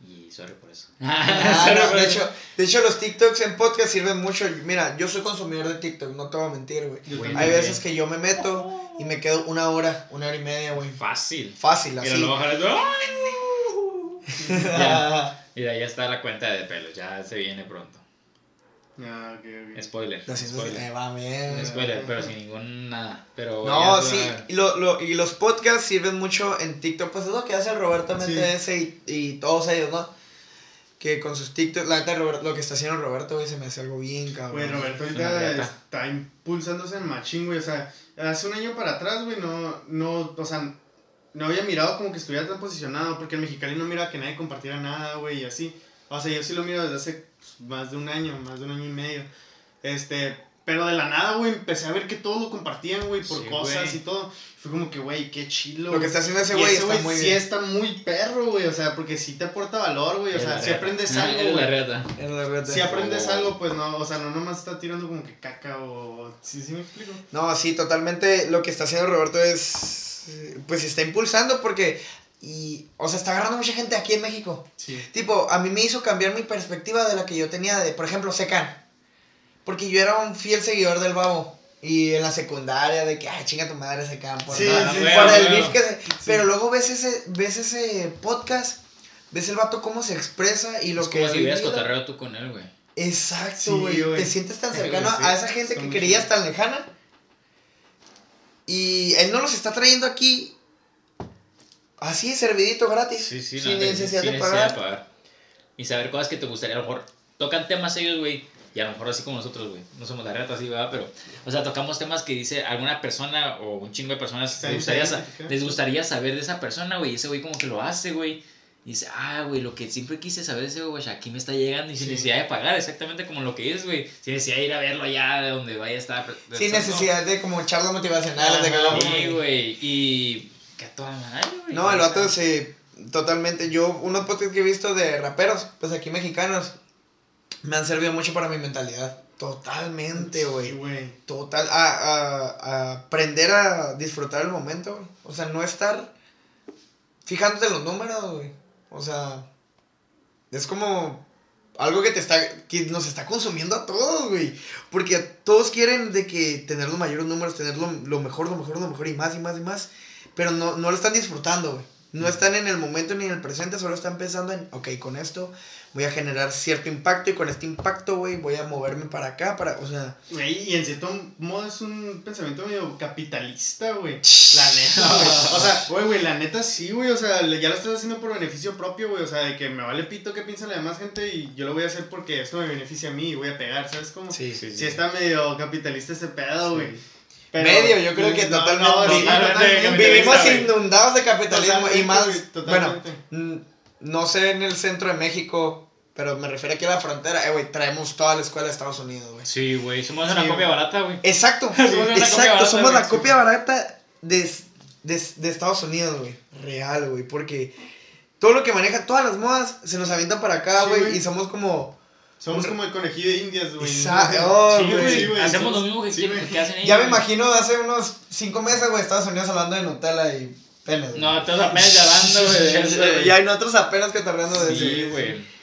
Y sorry por eso. Ah, Sorry no, por de, eso. hecho, de hecho, los TikToks en podcast sirven mucho. Mira, yo soy consumidor de TikTok, no te voy a mentir, güey. Hay veces que yo me meto y me quedo una hora, una hora y media, güey. Fácil. Fácil, así. lo bajaré. Ya. Mira, ya está la cuenta de pelos, ya se viene pronto. Ah, ok, ok. Spoiler. 200, spoiler. eh, va bien. Spoiler, pero sin ningún nada. Pero No, sí, y, lo, lo- y los podcasts sirven mucho en TikTok, pues es lo que hace Roberto Sí. MTS y, y todos ellos, ¿no? Que con sus TikToks, la neta, lo que está haciendo Roberto, güey, se me hace algo bien, cabrón. Güey, Roberto ahorita está impulsándose en machín, güey. O sea, hace un año para atrás, güey, no, no, o sea, no había mirado como que estuviera tan posicionado, porque el mexicali no mira que nadie compartiera nada, güey, y así. O sea, yo sí lo miro desde hace pues, más de un año, más de un año y medio. Este, pero de la nada, güey, empecé a ver que todo lo compartían, güey, por Sí, cosas güey. y todo. Fue como que, güey, qué chilo. Lo que está haciendo ese güey está muy sí bien. está muy perro, güey, o sea, porque sí te aporta valor, güey, o sea, si reta. aprendes algo, es la güey. reta. Es la verdad. Si aprendes Oh. algo, pues no, o sea, no nomás está tirando como que caca o... ¿Sí, sí me explico? No, sí, totalmente lo que está haciendo Roberto es. Eh, Pues está impulsando porque. Y. O sea, está agarrando mucha gente aquí en México. Sí. Tipo, a mí me hizo cambiar mi perspectiva de la que yo tenía de, por ejemplo, Secan. Porque yo era un fiel seguidor del babo. Y en la secundaria de que, ay, chinga tu madre se quedan por, Sí, nada, sí, por sí, el sí. beef que se- Pero luego ves ese, ves ese podcast, ves el vato cómo se expresa y lo es que como ha si hubieras tú con él, güey. Exacto, güey. Te sientes tan Sí, cercano sí, a esa gente que chido. tan lejana. Y él no los está trayendo aquí así, servidito, gratis. Sí, sí, sin no, de- necesidad sin de necesidad pagar. Y saber cosas que te gustaría, a lo mejor tocan temas ellos, güey, y a lo mejor así como nosotros, güey. No somos la reta así, ¿verdad? Pero, o sea, tocamos temas que dice alguna persona o un chingo de personas les gustaría, les gustaría saber de esa persona, güey. Y ese güey como que lo hace, güey. Y dice, ah, güey, lo que siempre quise saber ese güey, aquí me está llegando y sin Sí. necesidad de pagar, exactamente como lo que dices, güey. Sin necesidad de ir a verlo allá de donde vaya a estar. Sin necesidad de como charlas motivacionales. de que Sí, güey. Y. Que a toda madre, güey. No, el vato se. Totalmente. Yo, unos podcasts que he visto de raperos, pues aquí mexicanos, me han servido mucho para mi mentalidad. Totalmente, güey. Sí, güey. Total. A, a- a aprender a disfrutar el momento, güey. O sea, no estar fijándote en los números, güey. O sea, es como algo que te está. que nos está consumiendo a todos, güey. Porque todos quieren de que tener los mayores números, tener lo, lo mejor, lo mejor, lo mejor y más y más y más. Pero no, no lo están disfrutando, güey. No están en el momento ni en el presente, solo están pensando en, ok, con esto voy a generar cierto impacto y con este impacto, güey, voy a moverme para acá, para, o sea... Güey, y en cierto modo es un pensamiento medio capitalista, güey. La neta, güey. O sea, güey, güey, la neta sí, güey. O sea, ya lo estás haciendo por beneficio propio, güey. O sea, de que me vale pito qué piensa la demás gente y yo lo voy a hacer porque esto me beneficia a mí y voy a pegar, ¿sabes cómo? Sí, Sí, sí. Sí está medio capitalista ese pedo, güey. Pero- Medio, yo creo que No, totalmente. no, sí, totalmente Vivimos inundados de capitalismo y más, bueno, no sé en el centro de México, pero me refiero aquí a la frontera, eh, güey, traemos toda la escuela de Estados Unidos, güey. Sí, güey. Somos una Sí, copia barata, güey. Exacto, Somos una copia exacto, barata, somos la copia barata de, de, de Estados Unidos, güey, real, güey, porque todo lo que maneja, todas las modas se nos avientan para acá, güey, y somos como... Somos como el conejillo de indias, güey. Exacto. Oh, Sí, güey. sí, güey. Hacemos lo mismo que, sí, hacen ellos. Ya me imagino hace unos cinco meses, güey, Estados Unidos hablando de Nutella y penes, güey. No, todos apenas ya hablando, güey. Y hay nosotros apenas que hablando de Sí, eso. güey.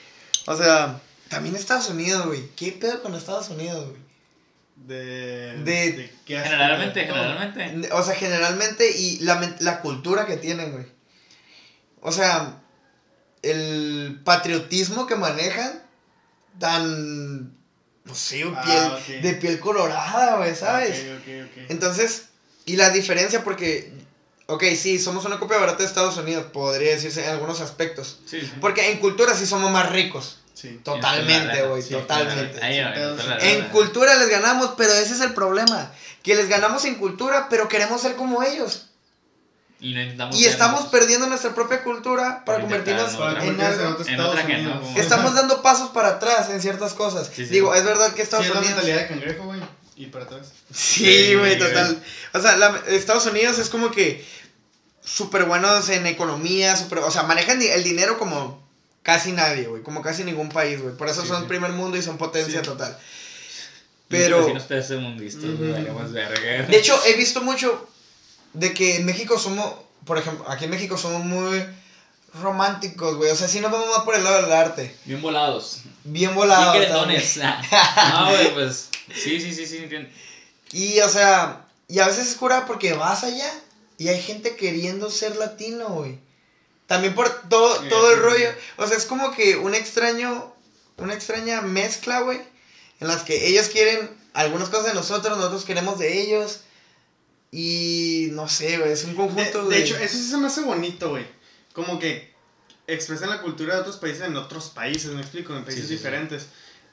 O sea, también Estados Unidos, güey. ¿Qué pedo con Estados Unidos, güey? De, De- qué Generalmente, generalmente. O sea, generalmente y la, la cultura que tienen, güey. O sea, el patriotismo que manejan, tan, no sé, Ah, piel, de piel colorada, güey, ¿sabes? Ok, ok, ok. Entonces, y la diferencia porque, ok, sí, somos una copia barata deEstados Unidos, podría decirse en algunos aspectos. Sí, sí. Porque en cultura sí somos más ricos. Sí. Totalmente, güey, Sí, totalmente. Ahí, En cultura les ganamos, pero ese es el problema. Que les ganamos en cultura, pero queremos ser como ellos. Y no intentamos Y estamos perdiendo nuestra propia cultura para convertirnos en algo. en Estados otra que no, Unidos. como- Estamos dando pasos para atrás en ciertas cosas. Sí, sí. Digo, es verdad que Sí, Estados es la Unidos. mentalidad de cangrejo, güey. Y para atrás. Sí, güey, güey. total. O sea, la- Estados Unidos es como que súper buenos en economía, super, o sea, manejan el dinero como casi nadie, güey, como casi ningún país, güey. Por eso Sí, son sí. primer mundo y son potencia Sí. total. Pero. Si no ustedes güey, valemos verga. de hecho, he visto mucho de que en México somos, por ejemplo, aquí en México somos muy románticos, güey. O sea, sí nos vamos más por el lado del arte. Bien volados. Bien Bien volados. gretones. No, güey, pues. Sí, sí, sí, sí, entiendo. Y, o sea, y a veces es cura porque vas allá y hay gente queriendo ser latino, güey. También por todo, todo el rollo. O sea, es como que un extraño, una extraña mezcla, güey. En las que ellos quieren algunas cosas de nosotros, nosotros queremos de ellos. Y no sé, güey, es un De, conjunto de hecho, eso sí se me hace bonito, güey. Como que expresan la cultura de otros países en otros países, me explico, en países Sí, sí, sí. diferentes.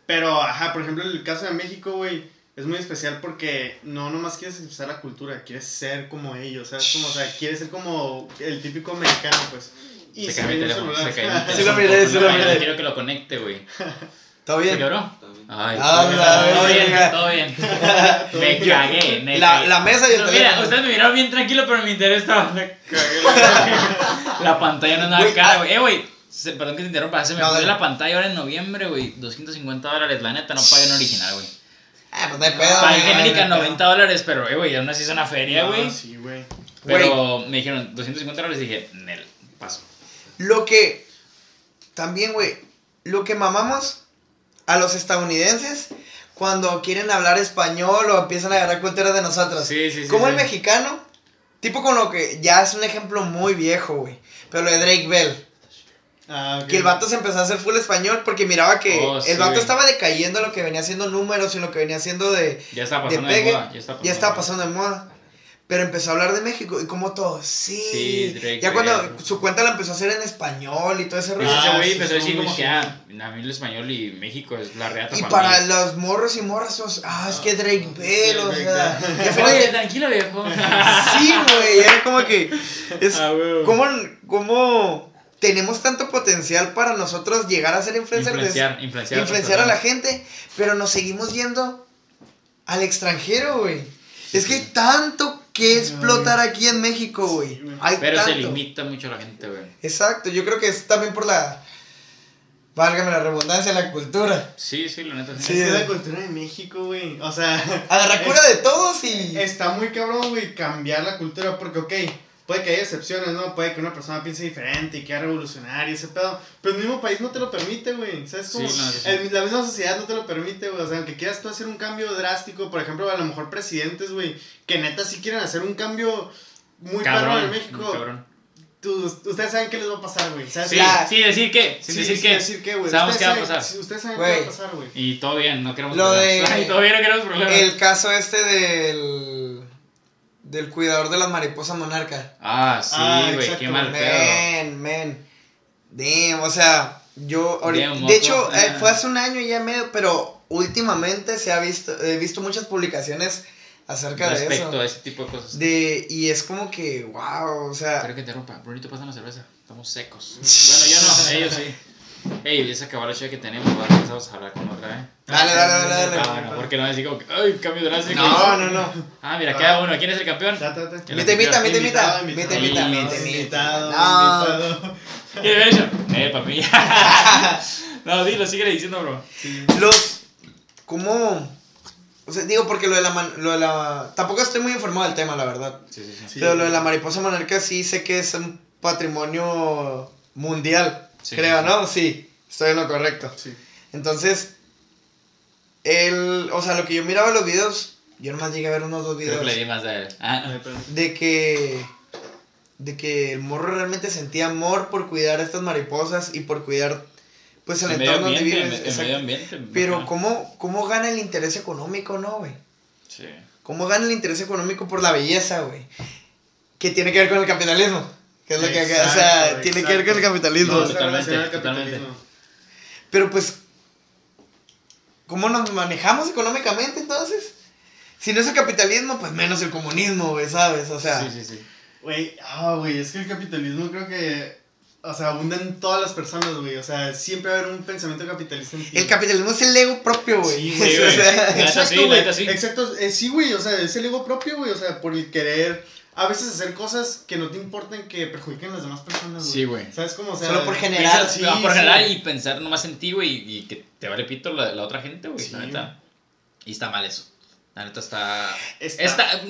Pero, ajá, por ejemplo, el caso de México, güey, es muy especial porque no nomás quieres expresar la cultura, quieres ser como ellos, ¿sabes? Como, o sea, quieres ser como el típico mexicano, pues. Y Se se cae mi ve el teléfono, celular. se cae mi Sí teléfono. lo miré, sí lo miré. Quiero que lo conecte, güey. ¿Todo ¿Se bien? quebró? Ay, Ah, todo bien, todo bien. Me cagué, neta. La, la mesa y el No, teléfono. Mira, ustedes me miraron bien tranquilo, pero mi interés estaba. Me cagué. La pantalla no andaba Güey, cara, ah. güey. Eh, güey. se- Perdón que te interrumpa. Se me No, fue la pantalla ahora en noviembre, güey. 250 dólares. La neta, no pagué en original, güey. Ah, pues no hay pedo. Pagué güey, genérica no hay 90 dólares, pero, eh, güey, aún así es una feria, No, güey. sí, güey. Pero me dijeron 250 dólares y dije, Nel, paso. Lo que. También, güey. Lo que mamamos a los estadounidenses. cuando quieren hablar español o empiezan a agarrar culturas de nosotros. Sí, sí, sí. Como sí. el mexicano, tipo con lo que ya es un ejemplo muy viejo, güey. Pero lo de Drake Bell. Ah, ok. Que el vato se empezó a hacer full español porque miraba que Oh, sí, el vato estaba decayendo en lo que venía haciendo números y lo que venía haciendo de, Ya estaba de pasando de, pegue. moda. Ya estaba pasando, ya estaba de moda. pasando de moda. Pero empezó a hablar de México y como todo, sí. Sí, Drake ya cuando Bell. su cuenta la empezó a hacer en español y todo ese Pues rollo. Ah, güey empezó a decir como que, ah, a mí el español y México es la reata y para para mí. los morros y morras, ah, es que Drake Bell, o Drake sea. Y al final- Oye, tranquilo, viejo. sí, güey, era como que. Es, Ah, güey. ¿cómo, ¿Cómo tenemos tanto potencial para nosotros llegar a ser influencers? Influenciar, influenciar. influenciar a la gente, pero nos seguimos yendo al extranjero, güey. Es que hay tanto que explotar aquí en México, güey. Sí, Pero tanto. se limita mucho a la gente, güey. Exacto, yo creo que es también por la. Válgame la redundancia, la cultura. Sí, sí, la neta sí. Sí. Es que la cultura de México, güey. O sea, Agarrar cura de todos y. está muy cabrón, güey, cambiar la cultura. Porque, ok, puede que haya excepciones, ¿no? Puede que una persona piense diferente y quiera revolucionar y ese pedo. Pero el mismo país no te lo permite, güey. ¿Sabes Sí, no, sí, sí. El- la misma sociedad no te lo permite, güey. O sea, aunque quieras tú hacer un cambio drástico, por ejemplo, a lo mejor presidentes, güey, que neta sí quieren hacer un cambio muy cabrón en México. muy cabrón. Tú- ustedes saben qué les va a pasar, güey. ¿Sabes? Sí, La- sí, decir qué, sin Sí, decir sin qué. decir qué, güey. Sabemos qué va a pasar. sí, Ustedes saben Güey. qué va a pasar, güey. Y todo bien, no queremos Lo problemas. de- Ay, todavía no queremos problemas. El caso este del. Del cuidador de las mariposas monarca. Ah, sí, Ah, güey, qué mal pedo. Men, men. Damn, o sea, yo ahorita. Damn, de hecho, eh, fue hace un año ya medio, pero últimamente se ha visto, he visto muchas publicaciones acerca de Respecto eso. a ese tipo de cosas. De, y es como que, wow, o sea. Espero que interrumpa. Brunito, pasa la cerveza. Estamos secos. bueno, yo no, ellos sí. Ey, la chica que tenemos. Empezamos a hablar con otra, ¿eh? Dale, dale, dale, dale. Ah, bueno, porque no decir como que, ay, cambio drástico. No, no, no. Ah, mira, queda uno. ¿Quién es el campeón? Date, date. Que Mi la temita, mi Invitado, temita. Mi invitado, temita, mi invitado, temita. invitado, No. ¿Quién es hecho? Eh, papi. no, dilo, sigue diciendo, bro. Los. ¿Cómo? O sea, digo, porque lo de la. man- lo de la tampoco estoy muy informado del tema, la verdad. Sí, sí, sí. Sí. Pero lo de la mariposa monarca sí sé que es un patrimonio mundial. Sí, creo. ¿no? Sí, estoy en lo correcto. Sí. Entonces, el, o sea, lo que yo miraba en los videos, yo nomás llegué a ver unos dos Creo videos que le di más de él. Ah, de que de que el morro realmente sentía amor por cuidar a estas mariposas y por cuidar pues el, el medio entorno donde vives. El, el medio ambiente. Pero cómo cómo gana el interés económico, ¿no, güey? Sí. ¿Cómo gana el interés económico por la belleza, güey? Que tiene que ver con el capitalismo. Que es lo que, o sea, Exacto, tiene que ver con el capitalismo. No, totalmente, totalmente. Pero pues, ¿cómo nos manejamos económicamente entonces? Si no es el capitalismo, pues menos el comunismo, güey, ¿sabes? O sea, sí, sí, sí. Güey, ah, güey, es que el capitalismo creo que, o sea, abunda en todas las personas, güey. O sea, siempre va a haber un pensamiento capitalista en ti. el capitalismo es el ego propio, güey. Sí, güey. O sea, Exacto, güey. Exacto, eh, sí, güey, o sea, es el ego propio, güey, o sea, por el querer a veces hacer cosas que no te importen que perjudiquen a las demás personas, güey. Sí, güey. ¿Sabes cómo? O sea, Solo por generar, sí, no, por sí. general y pensar nomás en ti, güey, y, que te vale pito la, la otra gente, güey, Sí, la neta. Y está mal eso. La neta está... Está- Está...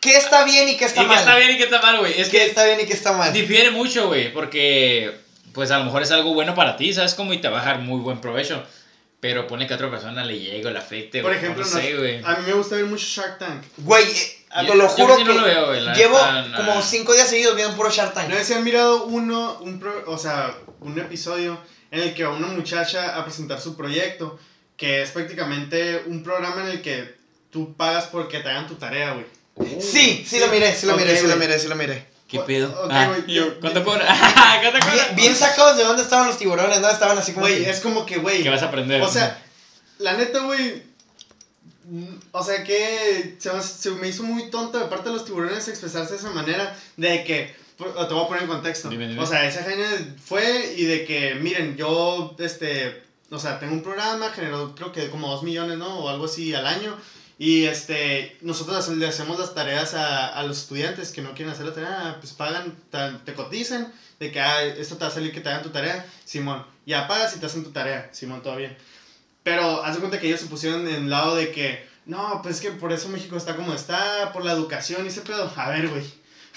¿Qué está bien y qué está y mal? está bien y que está mal, güey. Es ¿Qué que está bien y qué está mal? difiere mucho, güey, porque pues a lo mejor es algo bueno para ti, ¿sabes? Como y te va a dejar muy buen provecho. Pero pone que a otra persona le llegue o le afecte, Por ejemplo, no nos- sé, güey. a mí me gusta ver mucho Shark Tank. Güey, eh, te lo yo juro casi que no lo veo, güey, llevo no. como cinco días seguidos viendo puro Shark Tank. No sé si han mirado uno, un pro- o sea, un episodio en el que va una muchacha a presentar su proyecto, que es prácticamente un programa en el que tú pagas porque te hagan tu tarea, güey. Sí, sí lo miré, sí lo Ok, miré, sí lo miré, sí lo miré. ¿Qué pedo? Ok, ah, güey, y yo, yo- ¿cuánto yo- cobra? ¿Cuánto cobra? Bien, bien sacados de dónde estaban los tiburones, ¿no? Estaban así como Güey, que- es como que, güey. ¿Qué vas a aprender? O sea, la neta, güey. O sea que se me, se me hizo muy tonto de parte de los tiburones expresarse de esa manera. De que. Te voy a poner en contexto. Dime, dime. O sea, esa gente fue y de que, miren, yo, este. O sea, tengo un programa, generó creo que como 2 millones, ¿no? O algo así al año. Y este, nosotros le hacemos las tareas a, a los estudiantes que no quieren hacer la tarea, pues pagan, te cotizan, de que ah, esto te va a salir que te hagan tu tarea, Simón, ya pagas y te hacen tu tarea, Simón, todo bien. Pero haz de cuenta que ellos se pusieron en el lado de que, no, pues es que por eso México está como está, por la educación y ese pedo. A ver, güey.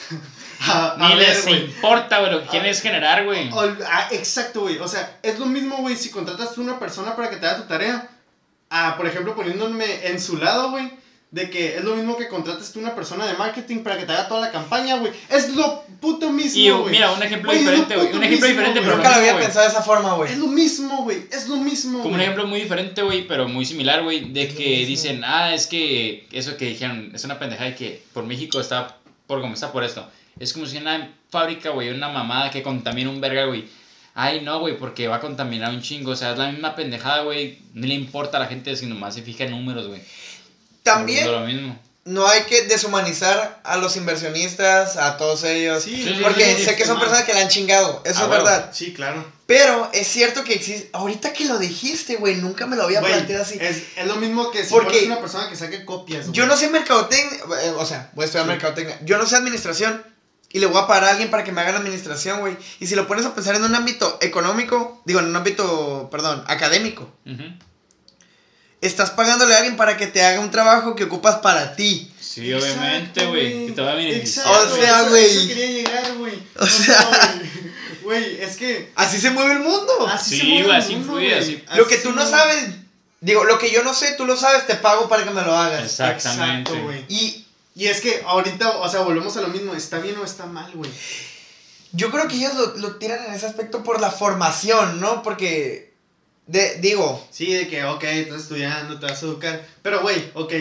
A, a Ni ver, les importa, güey, lo que A- quieres generar, güey. Ah, exacto, güey. O sea, es lo mismo, güey, si contratas a una persona para que te haga tu tarea. a, por ejemplo, poniéndome en su lado, güey, de que es lo mismo que contrates tú una persona de marketing para que te haga toda la campaña, güey. Es lo puto mismo, Y güey. mira, un ejemplo Güey, diferente, güey. Un ejemplo mismo, diferente, pero Nunca lo mismo, había güey. pensado de esa forma, güey. Es lo mismo, güey. Es lo mismo, Como un ejemplo muy diferente, güey, pero muy similar, güey, de Es que dicen, ah, es que eso que dijeron, es una pendejada de que por México está por como está por esto. Es como si una fábrica, güey, una mamada que contamina un verga, güey. Ay, no, güey, porque va a contaminar un chingo. O sea, es la misma pendejada, güey. No le importa a la gente, sino más se fija en números, güey. También Lo mismo. no hay que deshumanizar a los inversionistas, a todos ellos. Sí, Sí, sí, porque sí, sé que son personas que la han chingado, eso Ah, es huevo. verdad. Sí, claro. Pero es cierto que existe. Ahorita que lo dijiste, güey, nunca me lo había planteado así. Es, es lo mismo que si Porque una persona que saque copias. Yo no sé mercadotecnia, eh, o sea, voy a estudiar Sí. mercadotecnia. Yo no sé administración y le voy a pagar a alguien para que me haga la administración, güey. Y si lo pones a pensar en un ámbito económico, digo, en un ámbito, perdón, académico, Ujú. Estás pagándole a alguien para que te haga un trabajo que ocupas para ti. Sí, Exacto, obviamente, güey. Que te va a beneficiar. O sea, güey. Eso quería llegar, güey. O No, sea. güey. Es que. Así se mueve el mundo. Así Sí, se mueve güey, el así mundo, así- lo que Así tú no sabes, digo, lo que yo no sé, tú lo sabes, te pago para que me lo hagas. Exactamente. Exacto, güey. Y Y es que ahorita, o sea, volvemos a lo mismo. ¿Está bien o está mal, güey? yo creo que ellos lo, lo tiran en ese aspecto por la formación, ¿no? Porque, de, digo, Sí, de que, ok, estás estudiando, te vas a educar. Pero, güey, ok.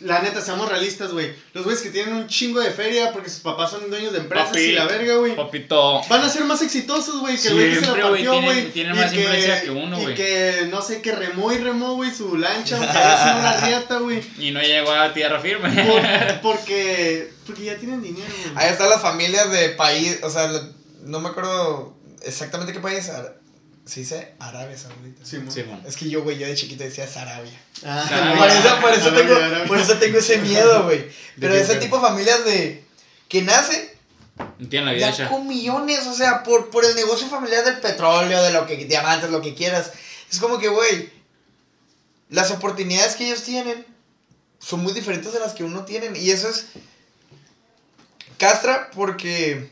La neta, seamos realistas, güey. Los güeyes que tienen un chingo de feria porque sus papás son dueños de empresas Papi. y la verga, güey. Papito. Van a ser más exitosos, güey, que el güey que se la güey, partió, tienen- güey. tienen y más influencia que uno, Y güey. que, no sé, que remó y remó, güey, su lancha, aunque haya una riata, güey. Y no llegó a tierra firme. Por- porque, porque ya tienen dinero, güey. ahí están las familias de país, o sea, no me acuerdo exactamente qué país, se dice Arabia Saudita. Sí. Sí. Es que yo, güey, yo de chiquito decía Sarabia. Ah, Sarabia. Por eso, por eso Arabia, tengo, Arabia. por eso tengo ese miedo, güey. Pero ese tipo de familias de que nacen No tienen la vida ya hecha. con millones, o sea, por, por el negocio familiar del petróleo, de lo que, diamantes, lo que quieras. Es como que, güey, las oportunidades que ellos tienen son muy diferentes de las que uno tiene. Y eso es castra porque...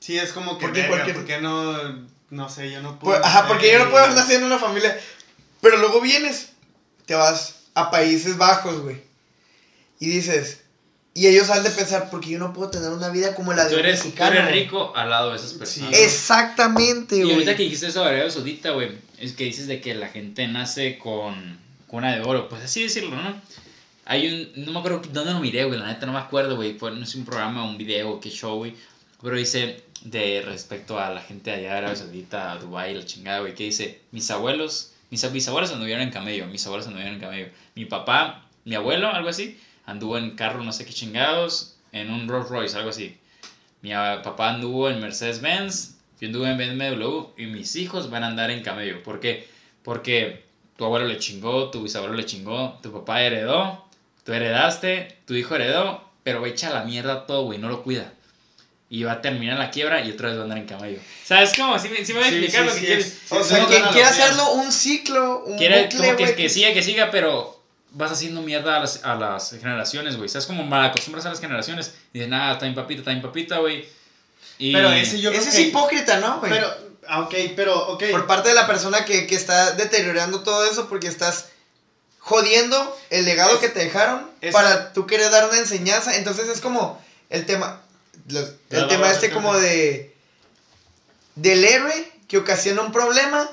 Sí, es como que, Porque verga, cualquier- ¿por qué no, no sé, yo no puedo... Pues, ajá, porque yo no puedo y- nacer en una familia. Pero luego vienes, te vas a Países Bajos, güey. Y dices, y ellos han de pensar, porque yo no puedo tener una vida como la de Tú un eres, tú mexicano. eres rico al lado de esas personas. Exactamente, Y güey. ahorita que dijiste eso de Arabia Saudita, güey, es que dices de que la gente nace con cuna de oro, pues así decirlo, ¿no? Hay un, no me acuerdo dónde lo miré, güey, la neta no me acuerdo, güey, fue, no sé, un programa, un video, qué show, güey, pero dice de respecto a la gente allá de Arabia Saudita, a Dubái, la chingada, güey, que dice, mis abuelos, mis bisabuelos anduvieron en camello, mis abuelos anduvieron en camello, mi papá, mi abuelo, algo así, anduvo en carro no sé qué chingados, en un Rolls Royce, algo así. Mi papá anduvo en Mercedes-Benz, yo anduve en BMW y mis hijos van a andar en camello. ¿Por qué? Porque tu abuelo le chingó, tu bisabuelo le chingó, tu papá heredó, tú heredaste, tu hijo heredó, pero echa la mierda todo, güey, no lo cuida. Y va a terminar la quiebra y otra vez va a andar en camello. ¿Sabes cómo? Sí, me- sí me voy a Sí, explicar sí, lo que sí, quieres. es- O sí, sea, que quiere hacerlo un ciclo, un Quiere bucle, como que, güey, que siga, que siga, pero vas haciendo mierda a las, a las generaciones, güey. ¿Sabes? Como mal acostumbras a las generaciones. Dicen, nada, está bien papita, está bien papita, güey. Y... Pero ese yo creo Ese que... es hipócrita, ¿no, güey? Pero, ah, ok, pero, ok. Por parte de la persona que, que está deteriorando todo eso porque estás jodiendo el legado Es- que te dejaron es- para tú querer dar una enseñanza. Entonces es como el tema, los- el tema este como de del héroe que ocasiona un problema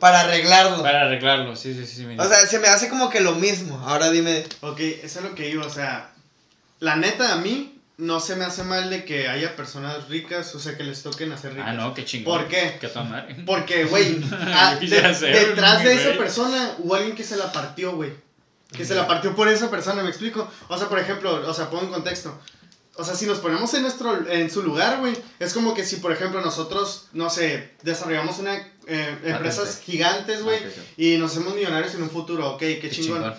para arreglarlo. Para arreglarlo, sí, sí, sí. O sea, se me hace como que lo mismo. Ahora dime. Ok, eso es lo que iba, o sea, la neta a mí no se me hace mal de que haya personas ricas, o sea, que les toquen hacer ricas. Ah, no, qué chingón. ¿Por qué? Qué toda madre. Porque, güey, detrás de esa persona hubo alguien que se la partió, güey. Que se la partió por esa persona, ¿me explico? O sea, por ejemplo, o sea, pongo en contexto. O sea, si nos ponemos en nuestro en su lugar, güey, es como que si, por ejemplo, nosotros, no sé, desarrollamos una eh, empresas gigantes, güey, Ah, y nos hacemos millonarios en un futuro, ok, qué, Qué chingón. Güey.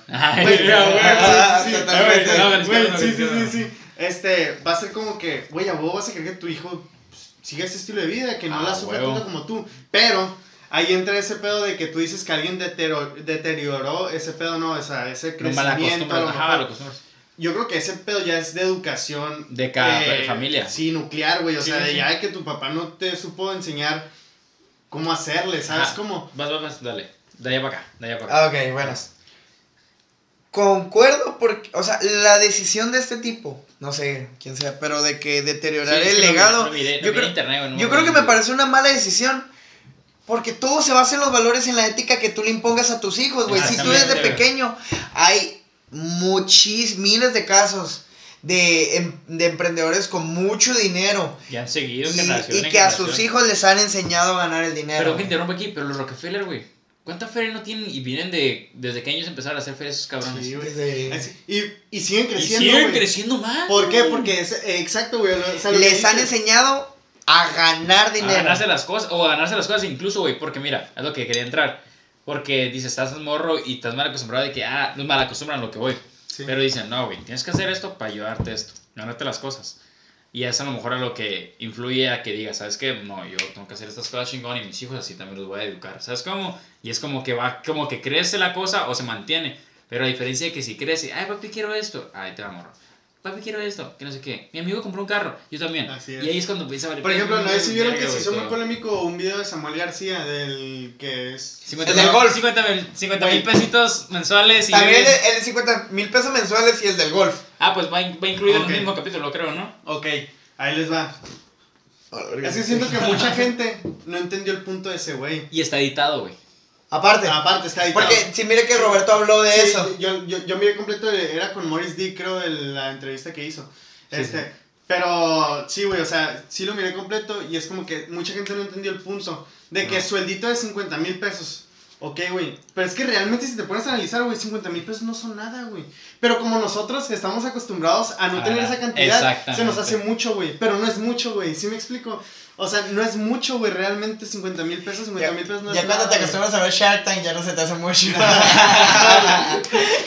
Ah, sí, sí, sí. totalmente. Güey, no, no, sí, no, sí, no. sí, sí. Este, va a ser como que, güey, a vos vas a querer que tu hijo pues, siga este estilo de vida, que no Ah, la sufra tanto como tú. Pero ahí entra ese pedo de que tú dices que alguien deterioró, deterioró ese pedo, no, o sea, ese No crecimiento. a acostumbras. lo Ajá, mejor. acostumbras. Yo creo que ese pedo ya es de educación. De cada eh, familia. Sí, nuclear, güey. O Sí, sea, sí, de ya de que tu papá no te supo enseñar cómo hacerle, ¿sabes? Ajá. Como, Vas, vas, vas, dale. De allá para acá, de allá para acá. Ah, ok, bueno. Concuerdo porque, o sea, la decisión de este tipo, no sé quién sea, pero de que deteriorar Sí, el legado, yo, creo, que me parece una mala decisión. Porque todo se basa en los valores y en la ética que tú le impongas a tus hijos, güey. Si tú desde pequeño hay muchis, miles de casos de, em- de emprendedores con mucho dinero Ya han seguido y, y que a sus hijos les han enseñado a ganar el dinero. Pero que interrumpo aquí, pero los Rockefeller, güey. ¿Cuánta feria no tienen y vienen de. ¿Desde qué años empezaron a hacer feria esos cabrones? Sí. Desde- Así- Y, y siguen y creciendo. siguen güey. creciendo más. ¿Por qué? Porque es eh, exacto, güey. o sea, les han enseñado a ganar A dinero. ganarse las cosas, o a ganarse las cosas incluso, güey, porque mira, es lo que quería entrar. Porque dices, estás morro y estás mal acostumbrado de que, ah, no mal acostumbran lo que voy. Sí. Pero dicen, no, güey, tienes que hacer esto para ayudarte esto, ganarte las cosas. Y eso a lo mejor a lo que influye a que digas, ¿sabes qué? No, yo tengo que hacer estas cosas chingón y mis hijos así también los voy a educar. ¿Sabes cómo? Y es como que va, como que crece la cosa o se mantiene. Pero a diferencia de que si crece, ay, papi, quiero esto, ay, te va morro. Papi, quiero esto, que no sé qué. Mi amigo compró un carro, yo también. Así es. Y ahí es cuando empieza a valer Por ejemplo, no sé si vieron que se hizo muy polémico un video de Samuel García, del que es... 50 El del mil- golf. 50 mil 50 mil Güey. pesitos mensuales. Y También el, vive- el de 50 mil pesos mensuales y el del golf. Ah, pues va, in- va incluido en el mismo capítulo, creo, ¿no? Ok, ahí les va. Es que siento que mucha gente no entendió el punto de ese güey. Y está editado, güey. Aparte. Aparte está editado. Porque si mire que Roberto habló de Sí, eso. Yo, yo, yo miré completo, era con Morris D, creo, en la entrevista que hizo. Sí, este, Pero sí, güey, o sea, sí lo miré completo y es como que mucha gente no entendió el punto de que No. sueldito de 50 mil pesos. Ok, güey. Pero es que realmente si te pones a analizar, güey, 50 mil pesos no son nada, güey. Pero como nosotros estamos acostumbrados a no Ah, tener esa cantidad, se nos hace mucho, güey. Pero no es mucho, güey. ¿Sí me explico? O sea, no es mucho, güey, realmente 50 mil pesos, 50 Ya, mil pesos no ya es cuando nada, te acostumbras a ver Shark Tank ya no se te hace mucho.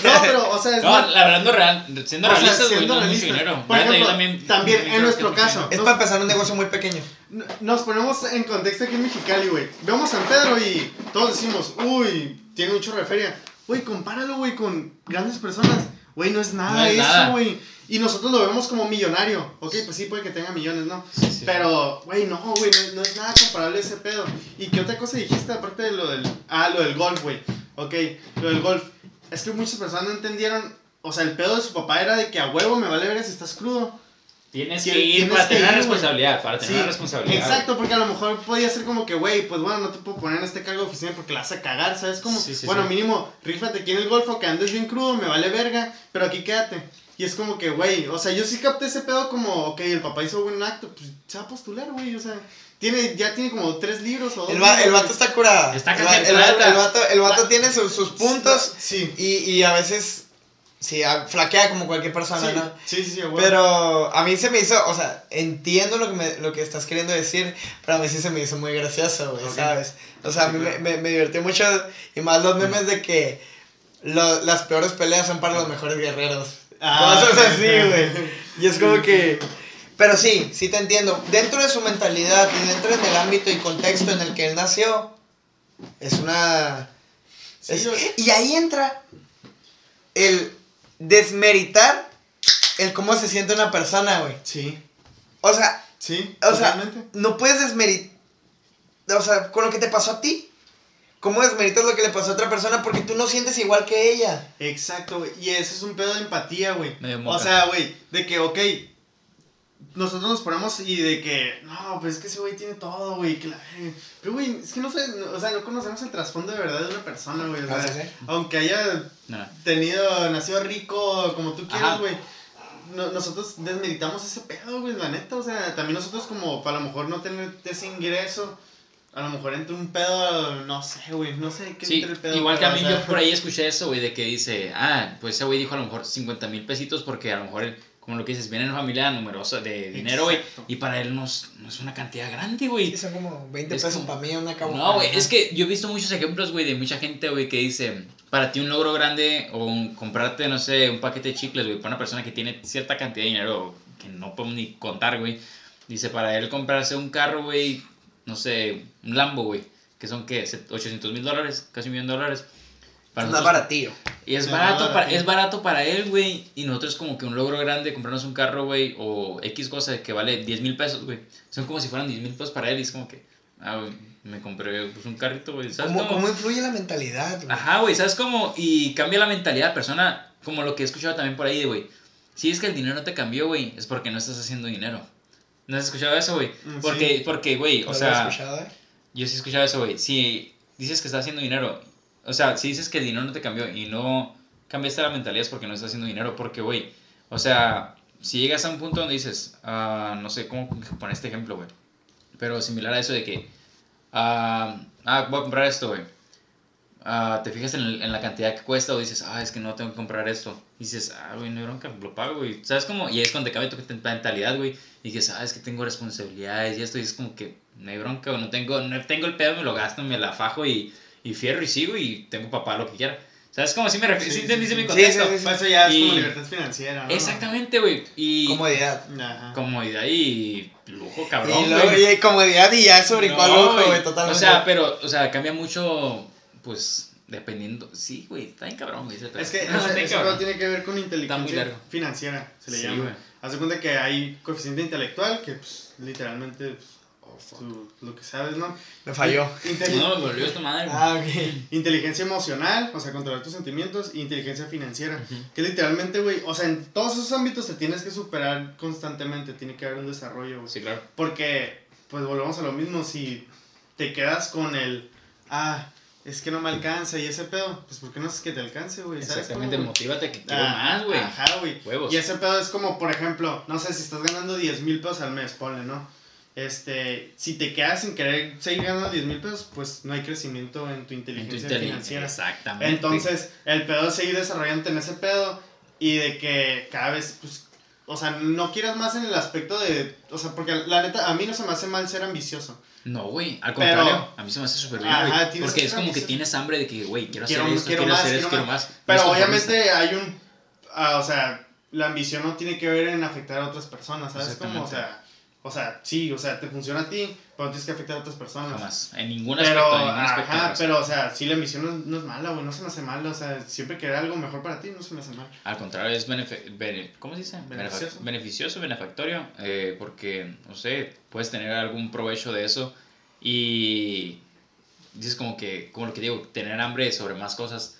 No, pero, o sea, es No, la verdad, no real, siendo O realistas, güey, siendo no realista. dinero. Por ejemplo, yo también, también en nuestro caso, es para empezar un negocio muy pequeño. Nos ponemos en contexto aquí en Mexicali, güey. Vemos San Pedro y todos decimos, uy, tiene un chorro de feria. Güey, compáralo, güey, con grandes personas. Güey, no es nada No es nada. eso, güey. Y nosotros lo vemos como millonario. Ok, pues sí, puede que tenga millones, ¿no? Sí, sí. Pero, güey, no, güey, no, no es nada comparable a ese pedo. ¿Y qué otra cosa dijiste aparte de lo del... Ah, lo del golf, güey. Ok, lo del golf. Es que muchas personas no entendieron... O sea, el pedo de su papá era de que a huevo me vale ver si estás crudo. Tienes que Tienes ir para que tener ir, responsabilidad, para tener Sí, responsabilidad. Exacto, porque a lo mejor podía ser como que, güey, pues bueno, no te puedo poner en este cargo de oficina porque la vas a cagar, ¿sabes? Como, Sí, sí, bueno, mínimo, rífate aquí en el golfo, que andes bien crudo, me vale verga, pero aquí quédate. Y es como que, güey, o sea, yo sí capté ese pedo como, ok, el papá hizo buen acto, pues se va a postular, güey, o sea, tiene, ya tiene como tres libros o dos El, va- el vato está curado. Está el, va- el, vato, alta. el vato, el vato La- tiene sus, sus puntos Sí, y, y a veces sí, flaquea como cualquier persona, sí, ¿no? sí, sí, sí, güey. Pero a mí se me hizo, o sea, entiendo lo que, me, lo que estás queriendo decir, pero a mí sí se me hizo muy gracioso, güey. ¿sabes? O sea, a mí me, me, me divirtió mucho, y más los memes de que lo- las peores peleas son para los mejores guerreros. Ah, Cosas así, güey. Y es como que... Pero sí, sí te entiendo. Dentro de su mentalidad y dentro del ámbito y contexto en el que él nació, es una... Sí, es- güey. y ahí entra el desmeritar el cómo se siente una persona, güey. Sí, O sea, sí, o sea, no puedes desmeritar... O sea, con lo que te pasó a ti. ¿Cómo desmeritas lo que le pasó a otra persona? Porque tú no sientes igual que ella. Exacto, güey. Y eso es un pedo de empatía, güey. O sea, güey, de que, ok, nosotros nos ponemos y de que, no, pues es que ese güey tiene todo, güey. que la verga". Pero, güey, es que no, sé, o sea, no conocemos el trasfondo de verdad de una persona, güey. O sea, Ah, sí, aunque haya No. tenido, nacido rico, como tú quieras, güey. no- nosotros desmeritamos ese pedo, güey, la neta. O sea, también nosotros como, para lo mejor no tener ese ingreso, a lo mejor entre un pedo, no sé, güey, no sé qué Sí, entre el pedo. igual que a mí o sea, yo por ahí escuché eso, güey, de que dice, ah, pues ese güey dijo a lo mejor 50 mil pesitos porque a lo mejor, él, como lo que dices, viene en una familia numerosa de dinero, güey, y para él no es, no es una cantidad grande, güey. Sí, son como 20 Es pesos como- para mí, una cabo. No, güey, es que yo he visto muchos ejemplos, güey, de mucha gente, güey, que dice, para ti un logro grande o un- comprarte, no sé, un paquete de chicles, güey, para una persona que tiene cierta cantidad de dinero que no podemos ni contar, güey. Dice, para él comprarse un carro, güey, no sé, un Lambo, güey, que son, ¿qué? Set- 800 mil dólares, casi un millón de dólares. Para Es más nosotros- baratillo. y es barato, más para, es barato para él, güey. Y nosotros como que un logro grande, comprarnos un carro, güey, o X cosa que vale 10 mil pesos, güey. Son como si fueran 10 mil pesos para él y es como que, ah, güey, me compré pues, un carrito, güey. ¿Sabes ¿Cómo, cómo? ¿Cómo influye la mentalidad, güey? Ajá, güey, ¿sabes cómo? Y cambia la mentalidad persona, como lo que he escuchado también por ahí, güey. Si es que el dinero no te cambió, güey, es porque no estás haciendo dinero. ¿No has escuchado eso, güey? Mm, Porque, porque, güey, No o lo sea, ¿eh? yo sí he escuchado eso, güey. Si dices que estás haciendo dinero, o sea, si dices que el dinero no te cambió y no cambiaste la mentalidad es porque no estás haciendo dinero, porque, güey, o sea, si llegas a un punto donde dices, ah, no sé cómo poner este ejemplo, güey, pero similar a eso de que, ah, ah, voy a comprar esto, güey. Ah, te fijas en, el- en la cantidad que cuesta o dices, ah, es que no tengo que comprar esto. Y dices, ah, güey, no hay bronca, lo pago, güey. ¿Sabes cómo? Y es cuando te cambia tu mentalidad, güey. Y dices, ah, es que tengo responsabilidades y esto. Y es como que no hay bronca, güey. No tengo, no tengo el pedo, me lo gasto, me la fajo y, y fierro y sigo y tengo papá lo que quiera. ¿Sabes cómo? Sí me refiero, Sí, ¿sí sí, mi sí. contexto? Sí, sí, sí. Pues eso ya es Y- como libertad financiera, ¿no? Exactamente, güey. Y Comodidad. Ajá. comodidad y lujo, cabrón, y luego, güey. y comodidad y ya al No, lujo, güey. güey, totalmente. O sea, pero, o sea, cambia mucho, pues, dependiendo. Sí, güey, está bien cabrón, güey. Es que No, ese, ese tiene que ver con inteligencia financiera, se le Sí, llama. güey. Haz de cuenta que hay coeficiente intelectual, que pues, literalmente pues, Oh, tú- lo que sabes, ¿no? Me falló. No, me volvió esta madre. Ah, ok. Inteligencia emocional, o sea, controlar tus sentimientos, e inteligencia financiera. Que literalmente, güey, o sea, en todos esos ámbitos te tienes que superar constantemente, tiene que haber un desarrollo, güey. Sí, claro. Porque, pues volvemos a lo mismo, si te quedas con el, ah, es que no me alcanza y ese pedo, pues ¿por qué no haces que te alcance, güey? ¿Sabes Exactamente, cómo, motívate que quiero Ah, más, güey. Ajá, güey. Huevos. Y ese pedo es como, por ejemplo, no sé, si estás ganando 10 mil pesos al mes, ponle, ¿no? Este, si te quedas sin querer seguir ganando 10 mil pesos, pues no hay crecimiento en tu En tu inteligencia inteligencia. financiera. Exactamente. Entonces, el pedo es seguir desarrollándote en ese pedo y de que cada vez, pues, o sea, no quieras más en el aspecto de, o sea, porque la neta, a mí no se me hace mal ser ambicioso. No, güey, al Pero- contrario, a mí se me hace súper bien, güey. Porque que es como que tienes hambre de que, güey, quiero hacer Quiero- esto, quiero quiero, más, hacer esto, quiero más. Pero obviamente hay un, ah, o sea, la ambición no tiene que ver en afectar a otras personas, ¿sabes? Como, o sea, o sea, sí, o sea, te funciona a ti, pero no tienes que afectar a otras personas. Jamás. En ningún Pero, aspecto, en ningún aspecto. ajá, pero, o sea, sí, la ambición no, no es mala, güey, no se me hace mal, o sea, siempre querer algo mejor para ti no se me hace mal. Al contrario, es benefe- bene- ¿cómo se dice? Beneficioso. Beneficioso, benefactorio, eh, porque, no sé, puedes tener algún provecho de eso y dices como que, como lo que digo, tener hambre sobre más cosas.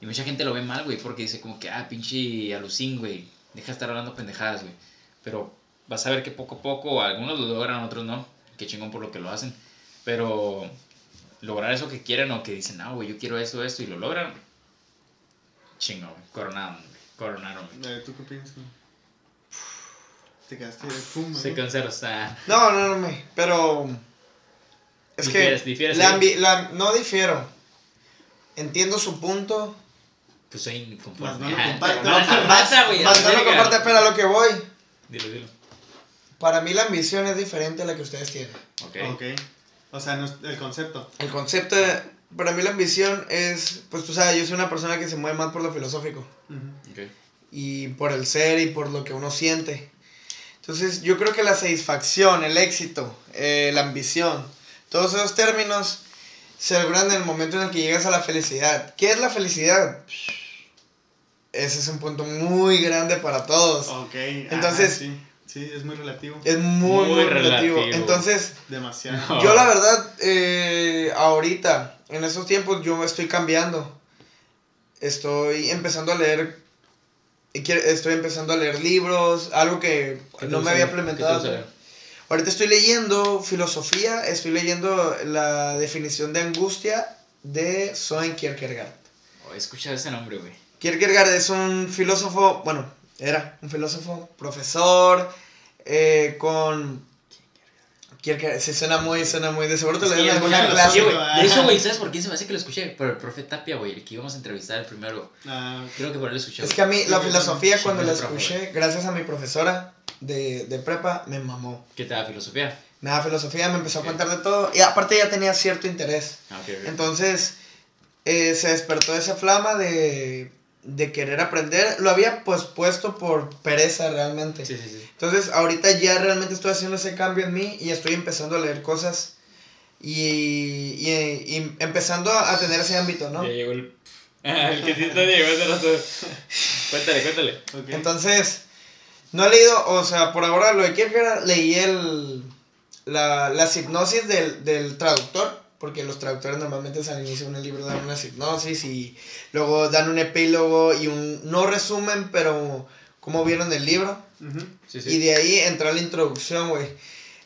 Y mucha gente lo ve mal, güey, porque dice como que, ah, pinche alucín, güey, deja de estar hablando pendejadas, güey. Pero vas a ver que poco a poco, algunos lo logran, otros no. Qué chingón por lo que lo hacen. Pero lograr eso que quieren o que dicen, ah, güey, yo quiero esto, esto, y lo logran, chingón, coronaron, güey, coronaron, güey. Eh, ¿Tú qué opinas? güey? Te quedaste de fuma, Se cansa, o sea, No, no, no, me. Pero. Es Difieres, que. difieres la ahí. ambi- la- no difiero. Entiendo su punto. pues soy inconforme. Más no lo Ajá, comparto. no, Más lo comparte, pero a lo que voy. Dilo, dilo. Para mí la ambición es diferente a la que ustedes tienen. Ok. Ok. O sea, no es- el concepto. El concepto, de- para mí la ambición es, pues tú sabes, yo soy una persona que se mueve más por lo filosófico Ujú. ok. y por el ser y por lo que uno siente. Entonces yo creo que la satisfacción, el éxito, eh, la ambición, todos esos términos se logran en el momento en el que llegas a la felicidad. ¿Qué es la felicidad? Ese es un punto muy grande para todos. Ok. Entonces- ajá, sí. Sí, es muy relativo. Es muy, Muy muy relativo. relativo. Entonces, Demasiado. Yo la verdad, eh, ahorita, en estos tiempos, yo me estoy cambiando. Estoy empezando a leer, estoy empezando a leer libros, algo que ¿Qué te no me había implementado. Ahorita estoy leyendo filosofía, estoy leyendo la definición de angustia de Soren Kierkegaard. Oh, he escuchado ese nombre, güey. Kierkegaard es un filósofo, bueno, era un filósofo, profesor, eh, con... Sí, suena muy, suena muy, de seguro te lo Sí, dieron alguna clase. Sí. De hecho, güey, ¿sabes por quién se me hace que lo escuché? Por el profe Tapia, güey, el que íbamos a entrevistar el primero. Ah, Creo que por él lo escuché. Es que a mí la Sí, filosofía cuando la profe, escuché, gracias a mi profesora de, de prepa, me mamó. ¿Qué te da filosofía? Me da filosofía, me empezó a contar de todo y aparte ya tenía cierto interés. Ah, ok, ok. Entonces eh, se despertó esa flama de, de querer aprender. Lo había pues puesto por pereza realmente. Sí, sí, sí. Entonces ahorita ya realmente estoy haciendo ese cambio en mí y estoy empezando a leer cosas y, y, y empezando a tener ese ámbito, ¿no? Ya llegó el. el que sí está llegó hace rato. Cuéntale, cuéntale. Entonces, no he leído, o sea, por ahora lo de Kierkegaard, leí el, la, las hipnosis del, del traductor, porque los traductores normalmente al inicio de un libro dan una hipnosis y luego dan un epílogo y un, no resumen, pero cómo vieron el libro. Y de ahí entra la introducción, güey.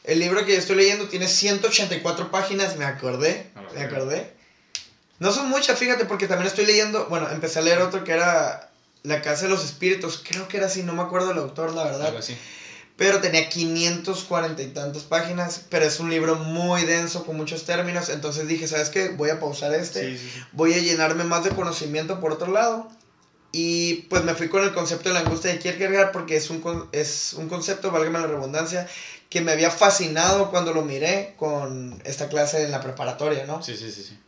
El libro que yo estoy leyendo tiene 184 páginas, me acordé, me acordé. No son muchas, fíjate, porque también estoy leyendo, bueno, empecé a leer otro que era La Casa de los Espíritus, creo que era así, no me acuerdo el autor, la verdad. Algo así. Pero tenía 540 y tantas páginas, pero es un libro muy denso, con muchos términos, entonces dije, ¿sabes qué? Voy a pausar este, voy a llenarme más de conocimiento por otro lado. Y pues me fui con el concepto de la angustia de Kierkegaard porque es un, es un concepto, válgame la redundancia, que me había fascinado cuando lo miré con esta clase en la preparatoria, ¿no? Sí, sí, sí, sí.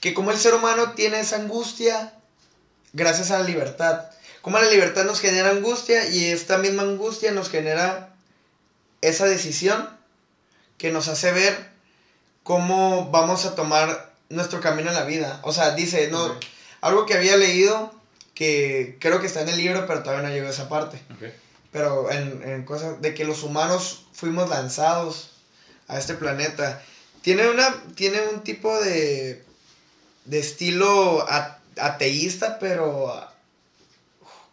Que como el ser humano tiene esa angustia gracias a la libertad. Como la libertad nos genera angustia y esta misma angustia nos genera esa decisión que nos hace ver cómo vamos a tomar nuestro camino en la vida. O sea, dice, no, algo que había leído que creo que está en el libro, pero todavía no llegó a esa parte. Okay pero en, en cosas de que los humanos fuimos lanzados a este planeta. Tiene, una, tiene un tipo de, de estilo ateísta, pero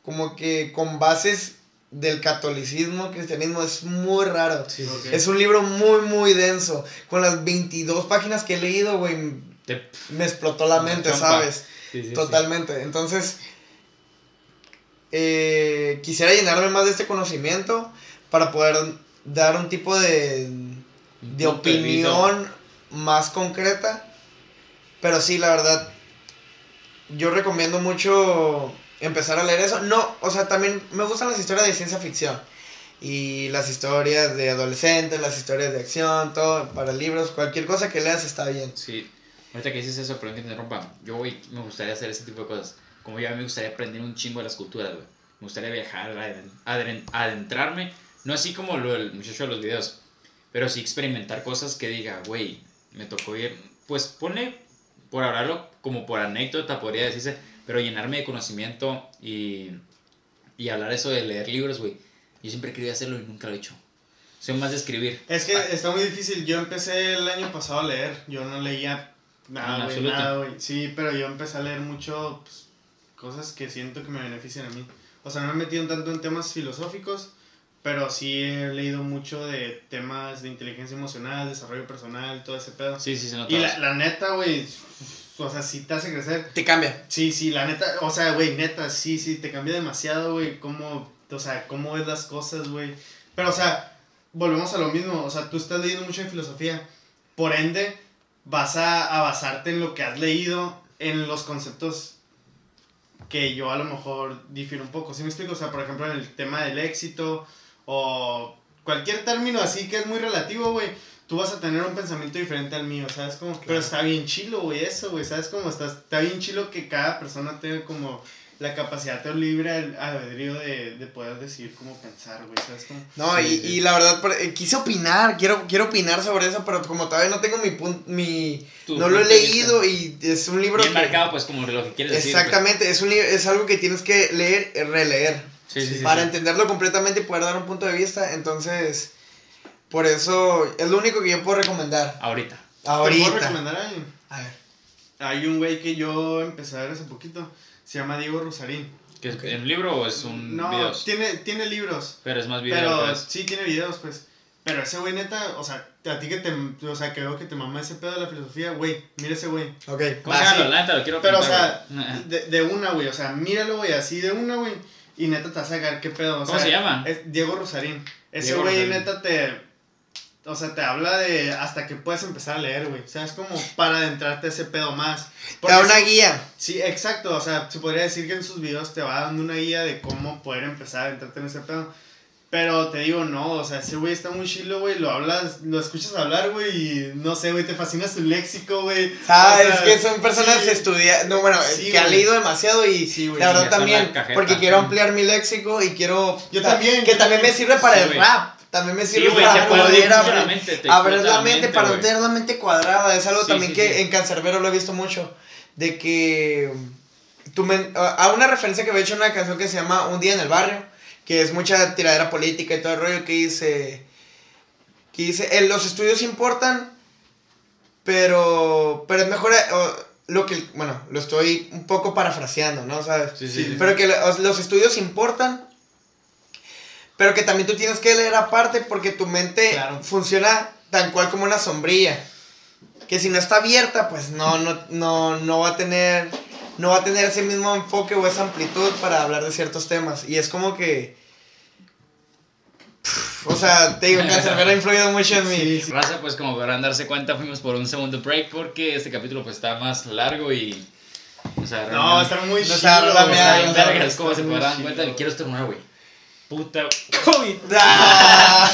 como que con bases del catolicismo, cristianismo, es muy raro. Es un libro muy, muy denso. Con las 22 páginas que he leído, güey, me explotó la mente, ¿sabes? Totalmente. Entonces, eh, quisiera llenarme más de este conocimiento para poder dar un tipo de, de opinión más concreta. Pero sí, la verdad, yo recomiendo mucho empezar a leer eso. No, o sea, también me gustan las historias de ciencia ficción. Y las historias de adolescentes, las historias de acción, todo, para libros, cualquier cosa que leas está bien. Sí, ahorita que dices eso, pero que te interrumpa, yo me gustaría hacer ese tipo de cosas como ya me gustaría aprender un chingo de las culturas, güey. Me gustaría viajar, adentrarme, no así como lo, el muchacho de los videos, pero sí experimentar cosas que diga, güey, me tocó ir, pues pone, por hablarlo como por anécdota, podría decirse, pero llenarme de conocimiento y, y hablar eso de leer libros, güey. Yo siempre quería hacerlo y nunca lo he hecho. Soy más de escribir. Es que ah. está muy difícil. Yo empecé el año pasado a leer. Yo no leía nada, güey, nada, güey. Sí, pero yo empecé a leer mucho, pues, cosas que siento que me benefician a mí. O sea, no me he metido tanto en temas filosóficos, pero sí he leído mucho de temas de inteligencia emocional, desarrollo personal, todo ese pedo. Sí, sí, se nota. Y la, la neta, güey, o sea, sí te hace crecer. Te cambia. Sí, sí, la neta, o sea, güey, neta, sí, sí, te cambia demasiado, güey, cómo, o sea, cómo ves las cosas, güey. Pero, o sea, volvemos a lo mismo, o sea, tú estás leyendo mucho de filosofía, por ende, vas a, a basarte en lo que has leído, en los conceptos que yo a lo mejor difiero un poco. ¿Sí me explico? O sea, por ejemplo, en el tema del éxito o cualquier término así que es muy relativo, güey, tú vas a tener un pensamiento diferente al mío, ¿sabes? Como, Pero está bien chilo, güey, eso, güey, ¿sabes? Como está, está bien chilo que cada persona tenga como la capacidad de libre albedrío de, de poder decidir cómo pensar, güey, ¿sabes cómo? No, y, y la verdad, eh, quise opinar, quiero, quiero opinar sobre eso, pero como todavía no tengo mi punto, mi... no lo he leído y es un libro Bien marcado, pues, como lo que quieres decir. Pues. Exactamente, es, un, es algo que tienes que leer, eh, releer. Sí, sí, para entenderlo completamente y poder dar un punto de vista, entonces... Por eso es lo único que yo puedo recomendar. Ahorita. Ahorita. ¿Te puedo recomendar a alguien? A ver. Hay un güey que yo empecé a ver hace poquito se llama Diego Rosarín. ¿Que es un libro o es un no, Tiene, tiene libros. Pero es más videos. Pero pues. sí, tiene videos, pues. Pero ese güey neta, o sea, a ti que te, o sea, que veo que te mama ese pedo de la filosofía, güey, mira ese güey. Ok, ¿Cómo se llama? Lo quiero Pero, o sea, de, de, una, güey, o sea, míralo, güey, así de una, güey, y neta te vas a sacar qué pedo. O ¿Cómo se llama? Es Diego Rosarín. Ese güey neta te, o sea, te habla de hasta que puedes empezar a leer, güey. O sea, es como para adentrarte ese pedo más. te da una guía. Sí, exacto. O sea, se podría decir que en sus videos te va dando una guía de cómo poder empezar a adentrarte en ese pedo. Pero te digo, no, o sea, ese güey está muy chilo, güey, lo hablas, lo escuchas hablar, güey, y no sé, güey, te fascina su léxico, güey. Sabes, es que son personas sí, estudiadas, no, bueno, que han leído demasiado y sí, la verdad también, porque quiero ampliar mi léxico y quiero... Yo también. Que también me sirve para el rap también me sirve para poder abrir, la mente, para tener la mente cuadrada. Es algo también que en Cancerbero lo he visto mucho. De que tú a una referencia que he hecho en una canción que se llama Un día en el barrio, que es mucha tiradera política y todo el rollo que dice que dice, los estudios importan, pero, pero es mejor, eh, o, lo que, bueno, lo estoy un poco parafraseando, ¿no? ¿Sabes? Sí, sí. Sí. Pero que lo- los estudios importan, pero que también tú tienes que leer aparte porque tu mente Claro. funciona tan cual como una sombrilla. Que si no está abierta, pues no, no, no, no va a tener, no va a tener ese mismo enfoque o esa amplitud para hablar de ciertos temas. Y es como que, o sea, te digo, Cancerbero ha influido mucho en mí. Sí, sí. Raza, pues como podrán darse cuenta, fuimos por un segundo break porque este capítulo pues está más largo y... O sea, No, va a realmente- estar muy No chido. se agarró la güey. meada, Está bien no se vergas, como se podrán chido. cuenta, quiero estornudar, güey. Puta COVID. Ah,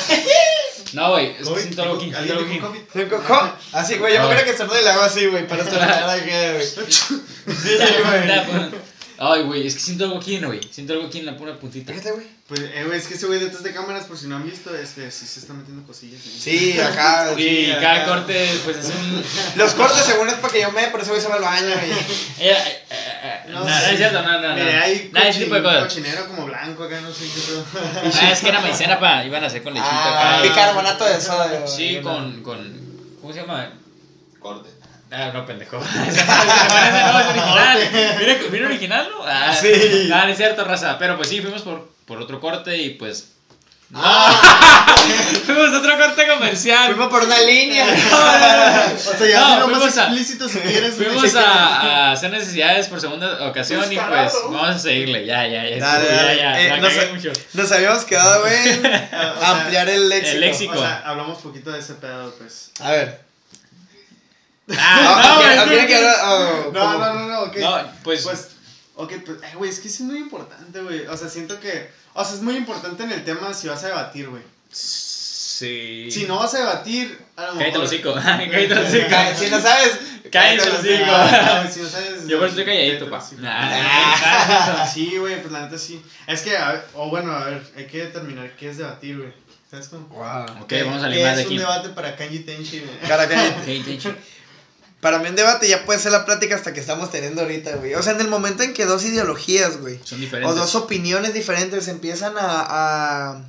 No, güey, es que COVID, siento algo aquí, ¿alguien siento algo dijo aquí. COVID? ¿Con- con- Así, güey, yo me acuerdo que estornudo y le hago así, güey, para estornudar aquí, güey. Sí, güey. Ay, güey, es que siento algo aquí, güey. Siento algo aquí en la pura puntita. Fíjate, güey. Pues, eh, güey, es que ese güey detrás de cámaras, por si no han visto, este, sí se está metiendo cosillas. güey. Sí, acá. Y sí, cada acá. corte, pues es un. Los cortes según es para que yo me, por eso voy a al baño. Y... Eh, eh, eh, No no, no es cierto, no, no, no. Mire, hay tipo de cosas. cochinero como blanco acá, no sé qué. Ah, es que era maicena, pa. Iban a hacer con lechito Ah, acá. bicarbonato de güey. Sí, con, con. ¿Cómo se llama? Corte. Ah, no, pendejo. Ese no es original. ¿Viene, ¿Viene original, no? Ah, Sí. Ah, no es cierto, raza. Pero pues sí, fuimos por, por otro corte y pues. Ah, Fuimos a otro corte comercial. fuimos por una línea. O sea, ya No, no, fuimos más a- explícito si quieres. Fuimos a, a hacer necesidades por segunda ocasión y pues vamos a seguirle. Ya, ya, ya. Dale. Ya, ya. Eh, no mucho. Nos habíamos quedado, güey, en ampliar el léxico. el léxico. O sea, hablamos poquito de ese pedo, pues. A ver. Ah, no, no, ¿quiere- güey, quiere que no, No, no, no, no, ok. No, pues. Pues, ok, pues, güey, es que es muy importante, güey. O sea, siento que, o sea, es muy importante en el tema si vas a debatir, güey. Sí. Si no vas a debatir, a lo Cállate el mejor... hocico. Cállate el hocico. Si no sabes, Cállate el hocico. Si no sabes... Yo por eso estoy calladito, pa. el hocico. Ah, Sí, güey, pues la neta sí. Es que, o bueno, a ver, hay que determinar qué es debatir, güey. ¿Sabes cómo? Wow. Ok, vamos a ¿Qué salir más de Es aquí. un debate para Kanji Tenchi, güey. Cara, cállate. Ok, tencho. Para mí un debate ya puede ser la plática hasta que estamos teniendo ahorita, güey. O sea, en el momento en que dos ideologías, güey, Son o diferentes. dos opiniones diferentes empiezan a, a,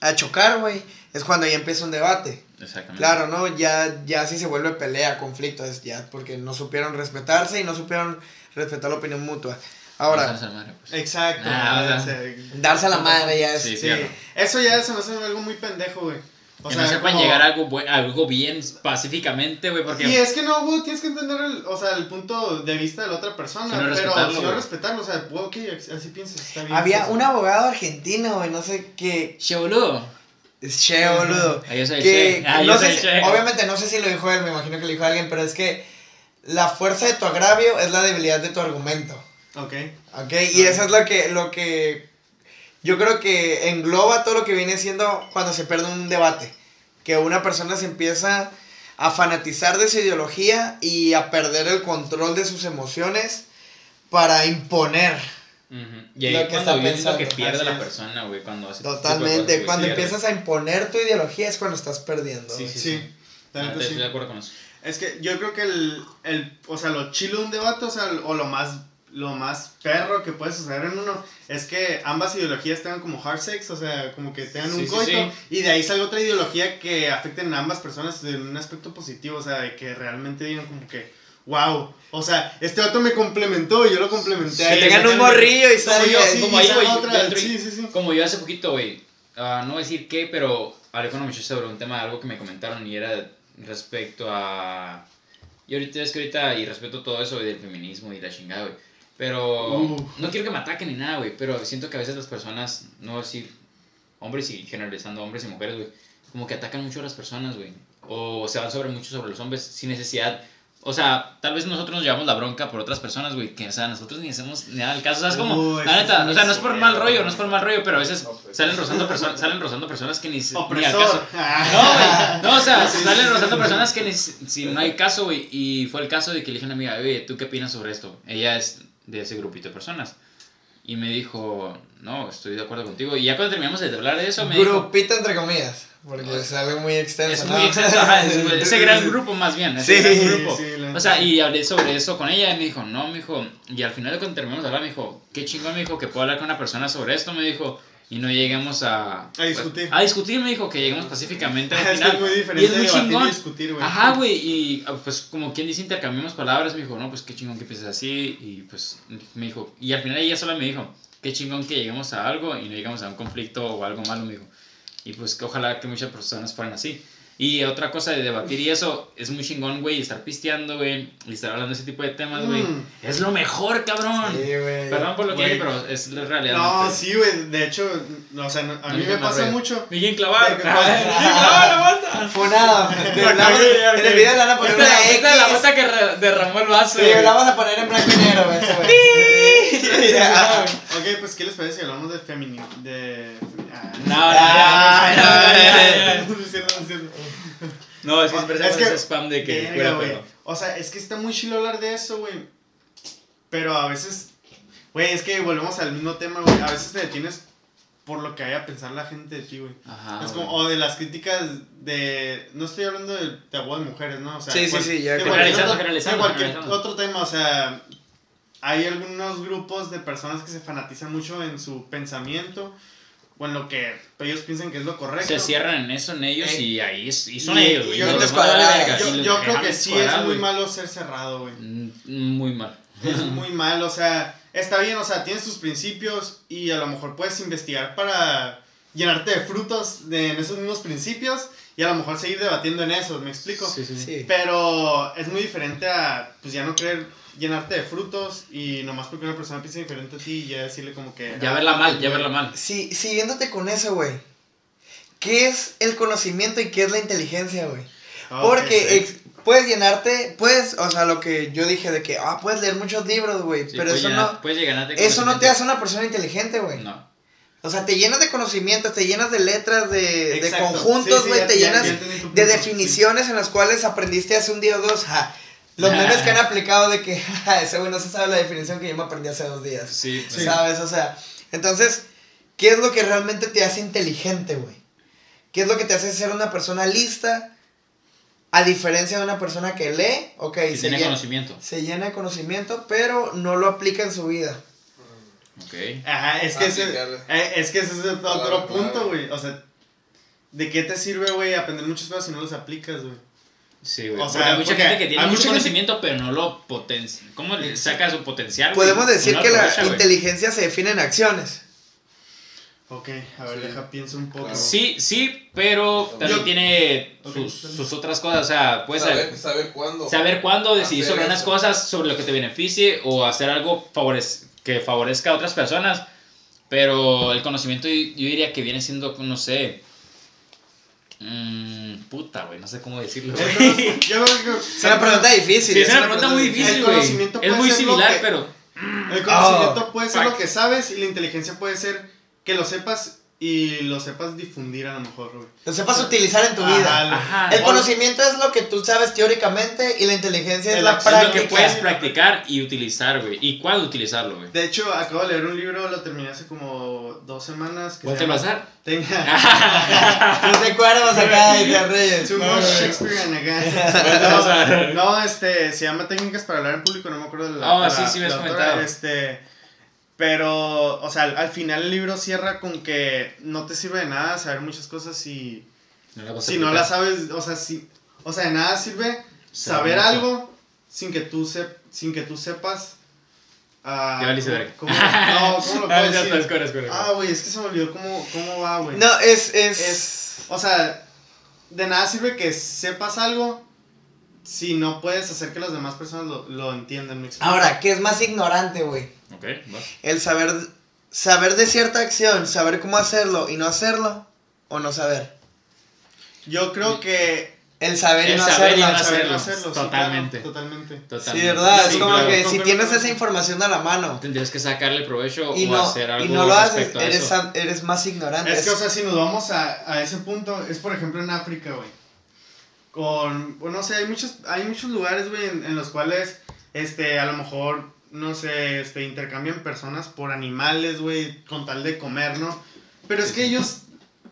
a chocar, güey, es cuando ya empieza un debate. Exactamente. Claro, ¿no? Ya, ya sí se vuelve pelea, conflicto, es ya porque no supieron respetarse y no supieron respetar la opinión mutua. Ahora, Vamos a la madre, pues. Exacto. Ah, o sea, darse a la madre ya es... Sí, Sí, claro. eso ya se me hace algo muy pendejo, güey. O que sea, no sepan como- llegar a algo, buen- a algo bien pacíficamente, güey, porque... Y es que no, güey, tienes que entender el, o sea, el punto de vista de la otra persona, Si no pero respetarlo, si no respetarlo, o sea, ok, así piensas, está bien. Había un abogado argentino, güey, no sé qué... Che, boludo. Es Che, boludo. Ah, yo soy que Che. Ah, no yo sé soy si- Che. obviamente no sé si lo dijo él, me imagino que lo dijo alguien, pero es que la fuerza de tu agravio es la debilidad de tu argumento. Ok. ¿Ok? Y eso es lo que, lo que yo creo que engloba todo lo que viene siendo cuando se pierde un debate. Que una persona se empieza a fanatizar de su ideología y a perder el control de sus emociones para imponer. Y ahí Lo que cuando está que pierde la persona, güey, cuando hace... cosas, Totalmente. Cuando pierde. empiezas a imponer tu ideología es cuando estás perdiendo. Sí, sí, Ah, sí. Estoy de acuerdo con eso. Es que yo creo que el, el, o sea, lo chilo de un debate, o sea, o lo más, lo más perro que puede suceder en uno, es que ambas ideologías tengan como hard sex, o sea, como que tengan Sí, un coito, sí. y de ahí salga otra ideología que afecten a ambas personas en un aspecto positivo, o sea, de que realmente digan como que, wow, o sea, este vato me complementó y yo lo complementé. Que tengan un morrillo y Sí, salga. sí, como y ahí, esa güey, otra, yo. Como yo hace poquito, güey, ah, no voy a decir qué, pero hablé con un muchacho sobre un tema de algo que me comentaron y era respecto a... Y ahorita es que ahorita, y respeto todo eso güey, del feminismo y la chingada, güey. Pero Uf. no quiero que me ataquen ni nada, güey, pero siento que a veces las personas, no decir hombres y generalizando hombres y mujeres, güey, como que atacan mucho a las personas, güey. O se van sobre mucho sobre los hombres sin necesidad. O sea, tal vez nosotros nos llevamos la bronca por otras personas, güey, que, o sea, nosotros ni hacemos nada al caso, o sea, es como, Uy, la neta, o sea, no es por mal rollo, no es por mal rollo, pero a veces pues. salen rozando personas, salen rozando personas que ni, ni al caso. Ah. No, güey, no, o sea, salen rozando personas que ni, si no hay caso, güey, y fue el caso de que le dije a una amiga, oye, ¿tú qué opinas sobre esto? Ella es de ese grupito de personas. Y me dijo, no, estoy de acuerdo contigo. Y ya cuando terminamos de hablar de eso, me dijo, Grupito entre comillas. Porque es algo muy extenso. es ¿no? muy extenso, ajá, es- ese gran grupo más bien, ese Sí, gran grupo. sí, O sea, y hablé sobre eso con ella y me dijo, no, me dijo, y al final de cuando terminamos de hablar, me dijo, qué chingón, me dijo, que puedo hablar con una persona sobre esto, me dijo, y no lleguemos a... A discutir. A discutir, me dijo, que lleguemos pacíficamente al final. es muy y diferente es muy debatir y chingón. discutir, güey. Ajá, güey, y ah, pues como quien dice, intercambiamos palabras, me dijo, no, pues qué chingón que pienses así, y pues me dijo, y al final ella sola me dijo, qué chingón que lleguemos a algo y no llegamos a un conflicto o algo malo, me dijo. Y pues que ojalá que muchas personas fueran así. Y otra cosa de debatir y eso, es muy chingón, güey, estar pisteando, güey, y estar hablando de ese tipo de temas, güey. Mm. Es lo mejor, cabrón. Sí, güey. Perdón por lo que dije, pero es la realidad. No, sí, güey. De hecho, no, o sea, a No mí me pasa mucho. Miguel Clavar. Miguel Clavar, la banda. Hablamos- cagué, en el video le van a poner una la- es la X. bota que derramó el vaso. Sí, le vamos a poner en blanco y negro, güey. Ok, pues, ¿qué les parece si hablamos de femini... de... Ah, No, no, Ay, no, no, no, no, no, no. no es cierto, no es cierto. No, es que Es siempre que- hacemos ese spam de que fuera güey. O sea, es que está muy chido hablar de eso, güey. Pero a veces, güey, es que volvemos al mismo tema, güey. A veces te detienes por lo que vaya a pensar la gente de ti, güey. Ajá. es como, o de las críticas de. No estoy hablando de tabú de mujeres, ¿no? O sea, Sí, sí, cual- sí, ya de que- Generalizando, otro- generalizando, de cualquier generalizando. otro tema, o sea. Hay algunos grupos de personas que se fanatizan mucho en su pensamiento o en lo que ellos piensan que es lo correcto. Se cierran en eso, en ellos, Eh, y ahí es- y son y- ellos, güey. yo verga, Yo, y los yo creo que sí es muy güey. malo ser cerrado, güey. Mm, Muy mal. Es muy mal, o sea, está bien, o sea, tienes tus principios y a lo mejor puedes investigar para llenarte de frutos de, en esos mismos principios y a lo mejor seguir debatiendo en eso, ¿me explico? Sí, sí, sí. Pero es muy diferente a, pues ya no querer llenarte de frutos y nomás porque una persona piensa diferente a ti y ya decirle como que... Ya ah, verla mal, ya verla mal. Sí, siguiéndote con eso, güey. ¿Qué es el conocimiento y qué es la inteligencia, güey? Ah, Porque sí. puedes llenarte, puedes, o sea, lo que yo dije de que, ah, puedes leer muchos libros, güey, Sí, pero eso llenar- no, puedes llenarte eso no te hace una persona inteligente, güey. No. O sea, te llenas de conocimientos, te llenas de letras, de, conjuntos, Sí, sí, güey, te ya- llenas ya de definiciones en las cuales aprendiste hace un día o dos. Ja. Los memes que han aplicado de que ese güey no se sabe la definición que yo me aprendí hace dos días. Sí, pues, ¿Sabes? O sea, entonces, ¿qué es lo que realmente te hace inteligente, güey? ¿Qué es lo que te hace ser una persona lista? A diferencia de una persona que lee, ok, que se tiene llena, conocimiento. se llena de conocimiento, pero no lo aplica en su vida. Ok. Ajá, es que, ese, eh, es que ese es otro punto, güey. O sea, ¿de qué te sirve, güey, aprender muchas cosas si no las aplicas, güey? Sí, güey. O Porque sea, hay mucha porque gente que tiene mucho mucha gente- conocimiento, pero no lo potencia. ¿Cómo le saca su potencial? güey? Podemos decir No que la güey. inteligencia se define en acciones. Ok, a ver, Sí. deja, pienso un poco. Claro. Sí, sí, pero también Yo- tiene Ok, sus, sus otras cosas. O sea, puedes saber, saber, saber cuándo. saber cuándo decidir sobre unas cosas, sobre lo que te beneficie o hacer algo favorec- que favorezca a otras personas. Pero el conocimiento yo, yo diría que viene siendo, no sé. Mm, puta, güey, no sé cómo decirlo. Güey. yo que- Es una pregunta difícil. Sí, es una una pregunta muy difícil, güey. Es puede muy similar, que- pero. El conocimiento Oh, puede ser fuck. lo que sabes y la inteligencia puede ser que lo sepas y lo sepas difundir a lo mejor, güey. Lo sepas utilizar en tu Ajá, vida. Ajá. El conocimiento es lo que tú sabes teóricamente y la inteligencia es la acceso Es a lo que práctica. puedes practicar y utilizar, güey. ¿Y cuándo utilizarlo, güey? De hecho, acabo de leer un libro, lo terminé hace como dos semanas. que ¿Walter llama- Bazar? Tenga. No te acuerdas acá de te ríes. Too No, much. Shakespearean acá. No, este, se llama Técnicas para hablar en público, no me acuerdo de la. Oh, la- sí, sí me has comentado. Este, pero, o sea, al, al final el libro cierra con que no te sirve de nada saber muchas cosas si, no la si no las sabes, o sea, si, o sea, de nada sirve saber mucho. algo sin que tú, sep- sin que tú sepas. ah, Ya valiste ¿cómo- verga. cómo- No, ¿cómo lo Ah, escuela. Ah, güey, es que se me olvidó cómo, cómo va, güey. No, es, es, Es, o sea, de nada sirve que sepas algo si no puedes hacer que las demás personas lo, lo entiendan. ¿me? Ahora, ¿qué es más ignorante, güey? Ok, va. El saber, saber de cierta acción, saber cómo hacerlo y no hacerlo, o no saber. yo creo que El saber y El no saber hacerlo. no saber no hacerlo, hacerlo, sí, totalmente. claro, totalmente. Sí, Totalmente. ¿verdad? Sí, es como claro. que si tienes esa información a la mano Tendrías que sacarle provecho y o no, hacer algo y no lo haces, eres, eres más ignorante. Es que, o sea, si nos vamos a, a ese punto, es por ejemplo en África, güey. Con, bueno, no sé, hay muchos, hay muchos lugares, güey, en, en los cuales, este, a lo mejor, no sé, este, intercambian personas por animales, güey, con tal de comer, ¿no? Pero es que ellos,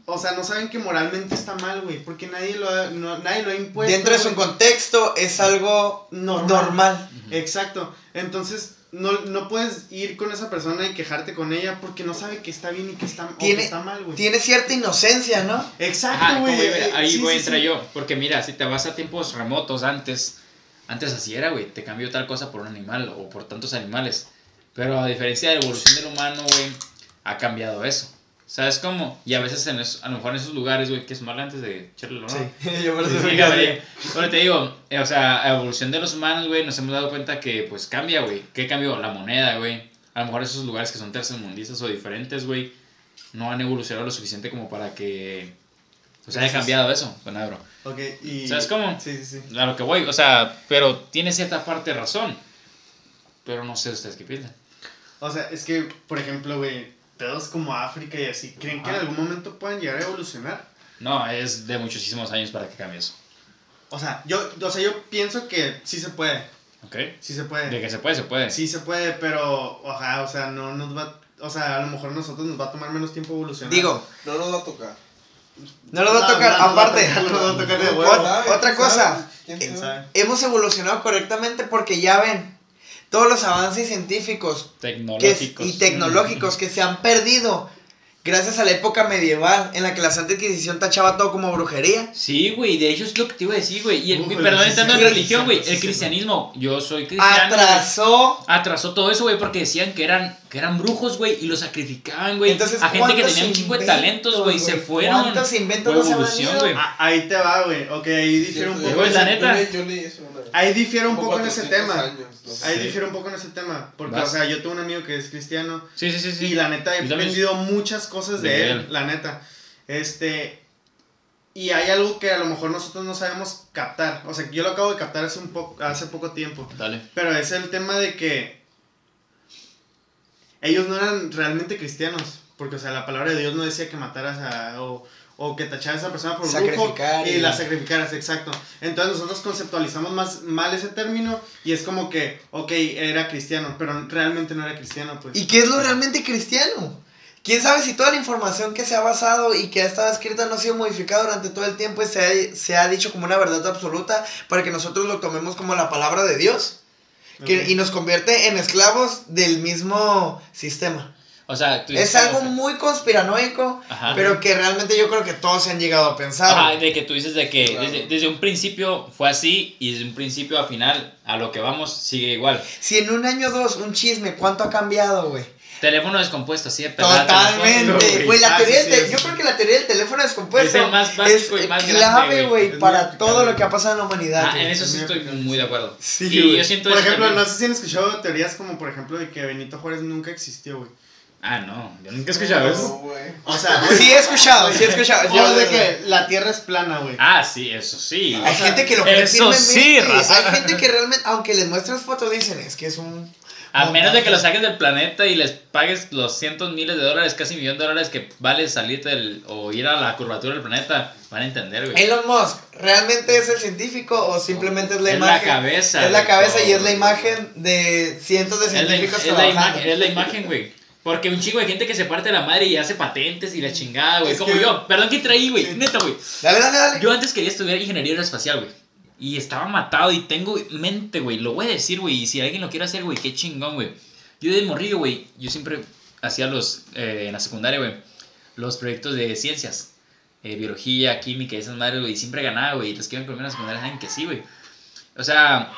o sea, no saben que moralmente está mal, güey, porque nadie lo ha, no- nadie lo ha impuesto. Dentro de su contexto es algo Normal. normal. Exacto. Entonces, no, no puedes ir con esa persona y quejarte con ella porque no sabe que está bien y que está, o que está mal, güey. Tiene cierta inocencia, ¿no? Exacto, Ajá, güey. como iba- ahí sí, voy a sí, entrar sí. yo. Porque mira, si te vas a tiempos remotos antes, antes así era, güey. Te cambió tal cosa por un animal o por tantos animales. Pero a diferencia de la evolución del humano, güey, ha cambiado eso. ¿Sabes cómo? Y a veces en esos- a lo mejor en esos lugares, güey, que es mal antes de echarle ¿no? yo por eso Sí. Bueno, te digo, eh, o sea, a evolución de los humanos, güey, nos hemos dado cuenta que, pues, cambia, güey. ¿Qué cambió? La moneda, güey. A lo mejor esos lugares que son tercermundistas o diferentes, güey, no han evolucionado lo suficiente como para que, pues, haya Gracias. cambiado eso. Bueno, bro. Ok, y... ¿Sabes cómo? Sí, sí, sí. A lo que voy, o sea, pero tiene cierta parte de razón. Pero no sé ustedes qué piensan. O sea, es que, por ejemplo, güey, pedos como África y así, ¿creen que en algún momento puedan llegar a evolucionar? No, es de muchísimos años para que cambie eso. O sea, yo, o sea, yo pienso que sí se puede, ¿Ok? sí se puede. De que se puede, se puede. Sí se puede, pero, ojalá, o sea, no nos va, o sea, a lo mejor a nosotros nos va a tomar menos tiempo evolucionar. Digo, No nos va a tocar. no lo va a tocar. no Aparte, no va a tocar de huevo. Otra cosa. ¿Quién sabe? hemos evolucionado correctamente porque ya ven, todos los avances científicos que Tecnológicos. y tecnológicos que se han perdido gracias a la época medieval en la que la Santa Inquisición tachaba todo como brujería. Sí, güey, de hecho es lo que te iba a decir, güey. Y el, Uf, perdón, sí, entrando sí, en religión, güey. sí, El sí. cristianismo, yo soy cristiano. Atrasó. Atrasó todo eso, güey, porque decían que eran, que eran brujos, güey, y los sacrificaban, güey. Entonces, a gente que ¿cuántos tenía un chingo de talentos, güey, se fueron. ¿Cuántos inventos no se han evolución, güey. Ah, ahí te va, güey. Ok, ahí difiere un poco. La neta. leí- Yo leí eso una vez. Ahí difiere un poco en ese 400 tema. Ahí Sí. difiere un poco en ese tema. Porque, Vas. o sea, yo tengo un amigo que es cristiano. Sí, sí, sí, sí. Y la neta, he aprendido muchas cosas de, de él, él. la neta. Este. Y hay algo que a lo mejor nosotros no sabemos captar. O sea, yo lo acabo de captar hace, un poco, hace poco tiempo. Dale. Pero es el tema de que. Ellos no eran realmente cristianos. Porque, o sea, la palabra de Dios no decía que mataras a. O, o que tacharas a esa persona por brujo Sacrificar y y- la sacrificaras, exacto. Entonces nosotros conceptualizamos más mal ese término y es como que, ok, era cristiano, pero realmente no era cristiano, pues. ¿Y qué es lo realmente cristiano? ¿Quién sabe si toda la información que se ha basado y que ha estado escrita no ha sido modificada durante todo el tiempo y se ha, se ha dicho como una verdad absoluta para que nosotros lo tomemos como la palabra de Dios? Que- y nos convierte en esclavos del mismo sistema. O sea, tú Es algo muy conspiranoico, Ajá. pero que realmente yo creo que todos se han llegado a pensar. Ajá, de que tú dices de que Claro. desde, desde un principio fue así y desde un principio a final, a lo que vamos, sigue igual. Si en un año o dos, un chisme, ¿cuánto ha cambiado, güey? Teléfono descompuesto, pelada, teléfono, Totalmente, güey. La Ah, teoría sí, sí, sí, yo sí. creo que la teoría del teléfono descompuesto Es el más básico es y más clave, güey, para todo lo que ha pasado en la humanidad. Ah, en eso sí estoy muy de acuerdo. Sí, y yo siento Por ejemplo, también. no sé si han escuchado teorías como, por ejemplo, de que Benito Juárez nunca existió, güey. Ah, no, yo nunca he escuchado No, eso. güey. O sea, Sí he escuchado, sí he escuchado. Yo- de que la Tierra es plana, güey. Ah, sí, eso sí. Hay o sea, gente que lo cree eso sí, raza. Hay gente que realmente, aunque les muestras fotos, dicen, es que es un... A menos de que lo montaje". saques del planeta y les pagues los cientos miles de dólares, casi millón de dólares que vale salirte del, o ir a la curvatura del planeta, van a entender, güey. Elon Musk, ¿realmente es el científico o simplemente es la Es la imagen? cabeza Es la de cabeza y es la imagen de cientos de Es la, científicos es la trabajando. imagen, es la imagen, güey. Porque un chico de gente que se parte la madre y hace patentes y la chingada, güey. Es Como que- yo. Perdón que traí, güey. Sí. Neta, güey. Dale, dale, dale. Yo antes quería estudiar ingeniería aeroespacial, güey. Y estaba matado y tengo mente, güey. Lo voy a decir, güey. Y si alguien lo quiere hacer, güey, qué chingón, güey. Yo de morrillo, güey. Yo siempre hacía los, eh, en la secundaria, güey, los proyectos de ciencias. Eh, biología, química y esas madres, güey. Y siempre ganaba, güey. Y los que iban conmigo en la secundaria saben que sí, güey. O sea,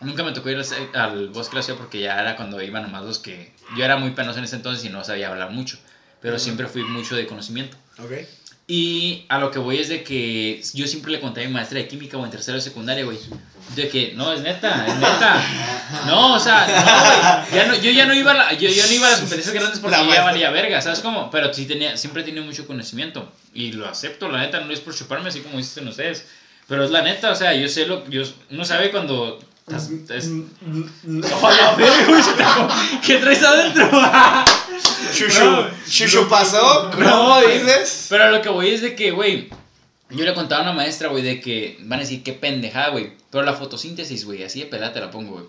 nunca me tocó ir al, al bosque de la ciudad porque ya era cuando iban nomás los que... Yo era muy penoso en ese entonces y no sabía hablar mucho. Pero siempre fui mucho de conocimiento. Ok. Y a lo que voy es de que yo siempre le conté a mi maestra de química o en tercero de secundaria, güey. De que, no, es neta, es neta. No, o sea, no, güey. Ya no, yo ya no iba a, la- yo, yo no iba a las competencias grandes porque ya valía verga, ¿sabes cómo? Pero sí tenía, siempre he tenido mucho conocimiento. Y lo acepto, la neta, no es por chuparme así como dicen ustedes. Pero es la neta, o sea, yo sé lo, yo, uno sabe cuando... estás- es- se te- ¿Qué traes adentro? Shushu. Shushu pasó. no, ¿Cómo y- dices? Pero lo que voy es de que, güey, yo le contaba a una maestra, güey, de que van a decir qué pendejada, güey. Pero la fotosíntesis, güey, así de pelada te la pongo, güey.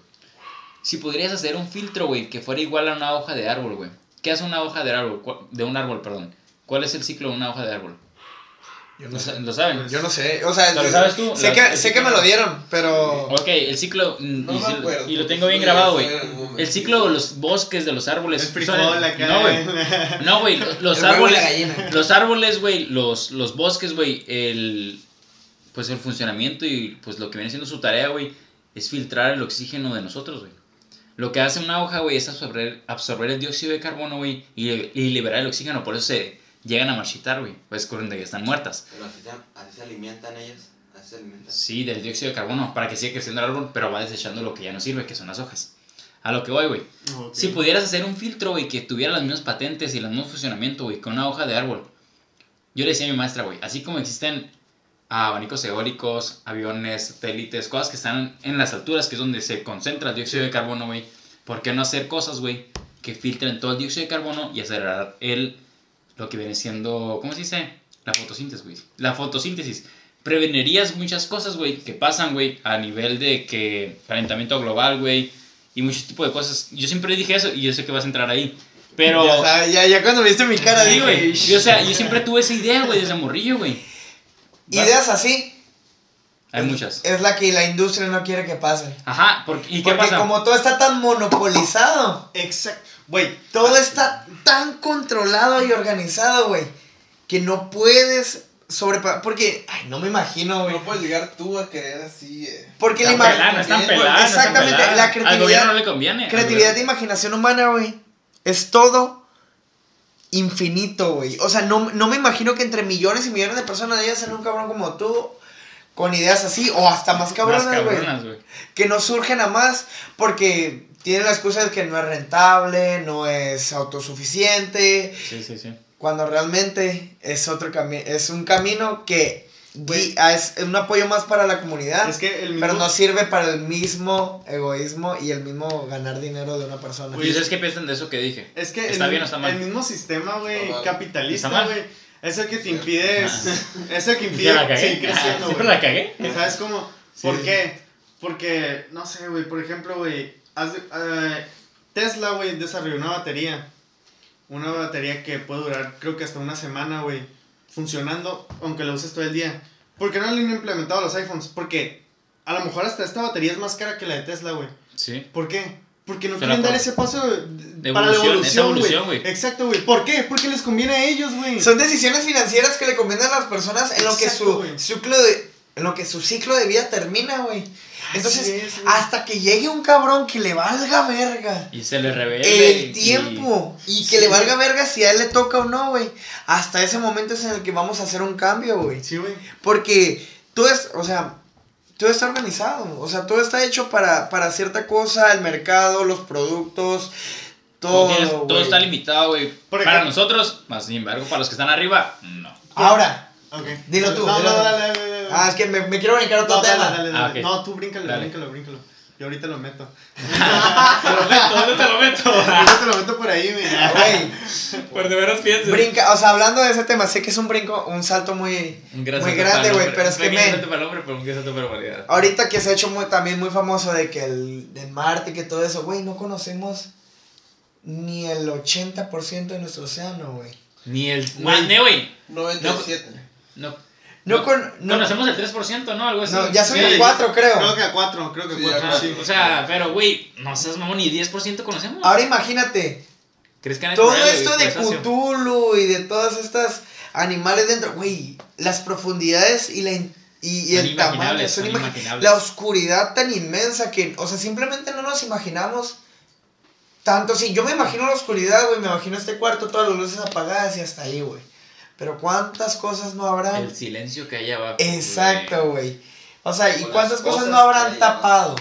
Si podrías hacer un filtro, güey, que fuera igual a una hoja de árbol, güey. ¿Qué hace una hoja de árbol? ¿Cuál- De un árbol, perdón. ¿Cuál es el ciclo de una hoja de árbol? Yo ¿Lo, sa- lo saben? Yo no sé, o sea, ¿Pero lo sabes tú? sé La- que, sé que me lo dieron, pero... Ok, el ciclo, mm, No y, me sí- acuerdo, y lo tengo bien grabado, güey. El ciclo de los bosques, de los árboles. El son- frijol acá. No, güey. No, güey, lo- los El la árboles. Los árboles, güey, los, los bosques, güey, el. Pues el funcionamiento y pues lo que viene siendo su tarea, güey, es filtrar el oxígeno de nosotros, güey. Lo que hace una hoja, güey, es absorber, absorber el dióxido de carbono, güey, y, y liberar el oxígeno. Por eso se llegan a marchitar, güey. Pues con que están muertas. Pero así se, así se alimentan ellas. Así se alimentan. Sí, del dióxido de carbono, para que siga creciendo el árbol, pero va desechando lo que ya no sirve, que son las hojas. A lo que voy, güey. Ok. Si pudieras hacer un filtro, güey, que tuviera las mismas patentes y el mismo funcionamiento, güey, con una hoja de árbol. Yo le decía a mi maestra, güey, así como existen abanicos eólicos, aviones, satélites, cosas que están en las alturas, que es donde se concentra el dióxido de carbono, güey, ¿por qué no hacer cosas, güey, que filtren todo el dióxido de carbono y acelerar el, lo que viene siendo, ¿cómo se dice? La fotosíntesis, güey. La fotosíntesis. Prevenirías muchas cosas, güey, que pasan, güey, a nivel de que calentamiento global, güey, y muchos tipos de cosas. Yo siempre dije eso y yo sé que vas a entrar ahí. Pero... Ya, sabes, ya, ya cuando viste mi cara Sí, dije, güey. Yo, o sea, yo siempre tuve esa idea, güey, desde morrillo, güey. Ideas así Hay muchas. es la que la industria no quiere que pase. Ajá, porque, ¿y qué Porque pasa? como todo está tan monopolizado, Exacto. Güey, todo está tan controlado y organizado, güey, que no puedes sobrepasar. Porque, ay, no me imagino, güey. No puedes llegar tú a querer así. Eh. Porque la Están ima- pelando, están Bien, pelando. están Exactamente, la Al creatividad- gobierno no le conviene. al creatividad de imaginación humana, güey, es todo infinito, güey. O sea, no, no me imagino que entre millones y millones de personas haya ser un cabrón como tú, con ideas así, o hasta más Más cabronas, güey. cabronas, güey. que no surgen a más porque tienen la excusa de que no es rentable, no es autosuficiente, Sí, sí, sí. cuando realmente es otro camino, es un camino que gui- ah, es un apoyo más para la comunidad, es que el mismo... pero no sirve para el mismo egoísmo y el mismo ganar dinero de una persona. ¿Y ustedes qué piensan de eso que dije? Es que ¿Está el, bien o está mal? el mismo sistema, güey, capitalista, güey, es el que te impide, es el que ¿Ya impide la cagué? seguir creciendo, ¿Siempre la cagué? ¿Sabes cómo? Sí. ¿Por qué? Porque, no sé, güey, por ejemplo, güey, Tesla, güey, desarrolló una batería, una batería que puede durar, creo que hasta una semana, güey, funcionando, aunque la uses todo el día. ¿Por qué no le han implementado a los iPhones? Porque a lo mejor hasta esta batería es más cara que la de Tesla, güey. Sí. ¿Por qué? Porque no Pero quieren dar ese paso de- para la evolución, güey. Exacto, güey. ¿Por qué? Porque les conviene a ellos, güey. Son decisiones financieras que le convienen a las personas en lo que su güey. ciclo de en lo que su ciclo de vida termina, güey. Entonces, Así es, hasta que llegue un cabrón que le valga verga. Y se le revela. y- el tiempo y que le valga verga si a él le toca o no, güey. Hasta ese momento es en el que vamos a hacer un cambio, güey. Sí, güey. Porque todo es, o sea, todo está organizado. O sea, todo está hecho para, para cierta cosa, el mercado, los productos, Todo, todo. tienes- todo güey. está limitado, güey. Para ejemplo- nosotros, más sin embargo, para los que están arriba, no. Ahora, Ok. Dilo tú, No, dilo no, tú. dale, dale, dale. Ah, es que me, me quiero brincar otro No, dale, tema. dale, dale. Ah, ok. No, tú bríncalo, Dale. bríncalo, bríncalo. Yo ahorita lo meto. te lo meto, ¿dónde te lo meto? Ahorita te lo meto por ahí, mira. Güey, Por de veras pienso. brinca, o sea, hablando de ese tema, sé que es un brinco, un salto muy, Un gran muy salto grande, güey, pero es que, pequeño men, salto para el hombre, pero un gran salto para la humanidad. ahorita que se ha hecho muy, también muy famoso de que el de Marte, que todo eso, güey, no conocemos ni el 80% de nuestro océano, güey. Ni el. Güey. Güey, güey. 97. No. No, con, no, Conocemos el 3%, ¿no? Algo así. no, ya son Sí. el 4, creo. Creo que a cuatro, creo que a Sí, cuatro, ajá. sí. O sea, pero, güey, no seas mamón, ni 10% conocemos. Ahora imagínate, ¿Crees que han todo esto de? Cthulhu y de todas estas animales dentro, güey, las profundidades y la in- y, y Son el tamaño son son la oscuridad tan inmensa que, o sea, simplemente no nos imaginamos tanto. Sí, yo me imagino la oscuridad, güey, me imagino este cuarto, todas las luces apagadas y hasta ahí, güey. Pero cuántas cosas no habrán. El silencio que hay abajo. Exacto, güey. O sea, ¿y cuántas cosas cosas no habrán tapado?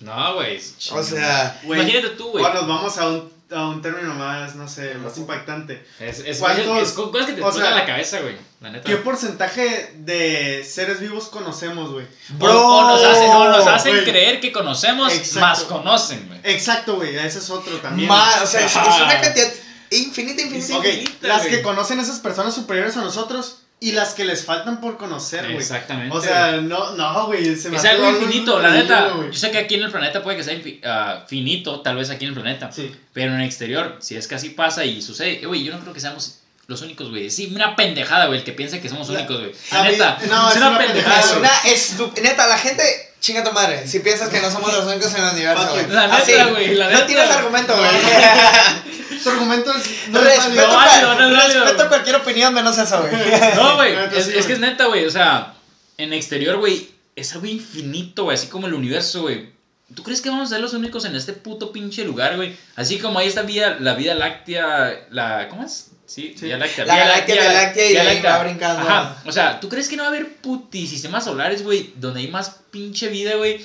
No, güey. O sea, Güey, Imagínate tú, güey. Ahora nos vamos a un, a un término más, no sé, más impactante. Es, es, ¿Cuántos- es, cosas que te o sea, la cabeza, güey. La neta. ¿Qué porcentaje de seres vivos conocemos, güey? O- o nos hacen, o nos hacen creer que conocemos, Exacto. más conocen, güey. Exacto, güey, ese es otro también. o sea, es, es una Ajá. cantidad infinita, infinita. Ok, infinita, las que conocen esas personas superiores a nosotros y las que les faltan por conocer, güey. Exactamente. O sea, no, no, güey, es algo infinito, la neta. güey. Yo sé que aquí en el planeta puede que sea infi- ah, finito, tal vez aquí en el planeta. Sí. Pero en el exterior, si es que así pasa y sucede, eh, güey, yo no creo que seamos los únicos, güey. Sí, una pendejada, güey, el que piensa que somos La- únicos, güey. a La mí- neta, no, es es una una pendejada, Es pendejada, güey. una Neta, la gente, chinga tu madre. Si piensas que no somos los únicos en el universo, güey. you. La neta, güey, la No neta. tienes argumento, güey. Su argumento es. No es respeto, válido. No, cual- válido, no es válido, respeto güey. cualquier opinión menos eso, güey. No, güey, es, es que es neta, güey, o sea, en exterior, güey, es algo infinito, güey, así como el universo, güey. ¿Tú crees que vamos a ser los únicos en este puto pinche lugar, güey? Así como ahí está vida, la vida láctea, la, ¿cómo es? Sí, Sí. Vía Láctea. La Vía Láctea, Vía- Vía Láctea y Vía Láctea. va brincando. Ajá, o sea, ¿tú crees que no va a haber puti sistemas solares, güey, donde hay más pinche vida, güey?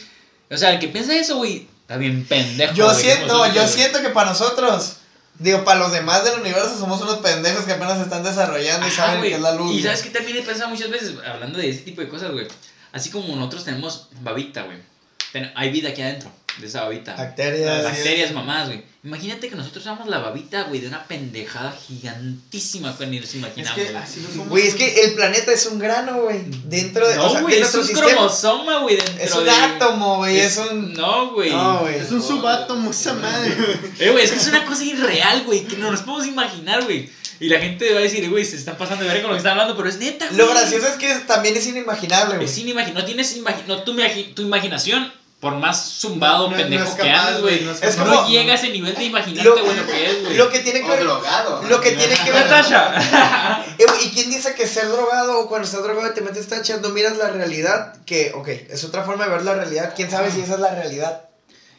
O sea, el que piensa eso, güey, está bien pendejo, Yo güey, siento, yo siento que para nosotros, digo, para los demás del universo somos unos pendejos que apenas se están desarrollando y saben que es la luz. Y sabes que también he pensado muchas veces, hablando de ese tipo de cosas, güey. Así como nosotros tenemos babita, güey. Ten- hay vida aquí adentro, de esa babita. Bacterias. Bacterias, mamás, güey. Imagínate que nosotros somos la babita, güey, de una pendejada gigantísima que ni nos Es imaginamos, que güey. así no somos. Güey, es que el planeta es un grano, güey. Dentro de, o No, sea, güey, es nuestro un sistema. cromosoma, güey, dentro Es un de... átomo, güey. Es, un. No, güey. No, güey. Es un subátomo esa madre, güey. Eh, güey, es que es una cosa irreal, güey, que no nos podemos imaginar, güey. Y la gente va a decir, güey, se están pasando de ver con lo que están hablando, pero es neta, güey. Lo gracioso es que también es inimaginable, güey. Es inimaginable, no tienes imagi- no, tu, tu imaginación, por más zumbado, No, pendejo que andes, güey, no es Es no como- llega a ese nivel de imaginarte, Lo- güey, lo que es, güey. Lo que tiene que O ver. drogado. Lo que tiene que ver. Natasha. Eh, ¿Y quién dice que ser drogado o cuando estás drogado y te metes tachas no miras la realidad? Que, ok, es otra forma de ver la realidad. ¿Quién sabe si esa es la realidad?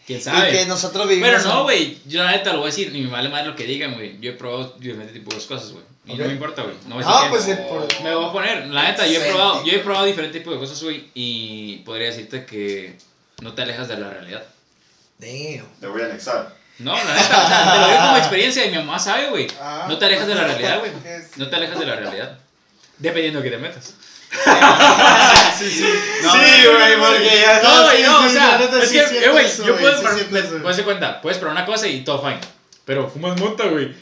¿Quién Y que sabe? nosotros vivimos. Pero no, en- güey, yo la neta lo voy a decir, ni me vale más lo que digan, güey. Yo he probado diferentes tipos de cosas, güey. Y no me importa, güey. No voy a Ah, decir pues que- eh, por. Me voy a poner, la neta, yo he probado, yo he probado diferentes tipos de cosas, güey, y podría decirte que no te alejas de la realidad. Damn. Te voy a anexar. No, la neta, te lo digo como experiencia y mi mamá sabe, güey. Ah. No te alejas de la realidad, güey. No te alejas de la realidad. Dependiendo de que te metas. Sí, sí. Sí, güey, porque ya- No, No, güey, sí, no, sí, o sea, neta es que, eh, güey, eso, yo puedo, puedes dar cuenta, puedes probar una cosa y todo fine. Pero fumas monta, güey.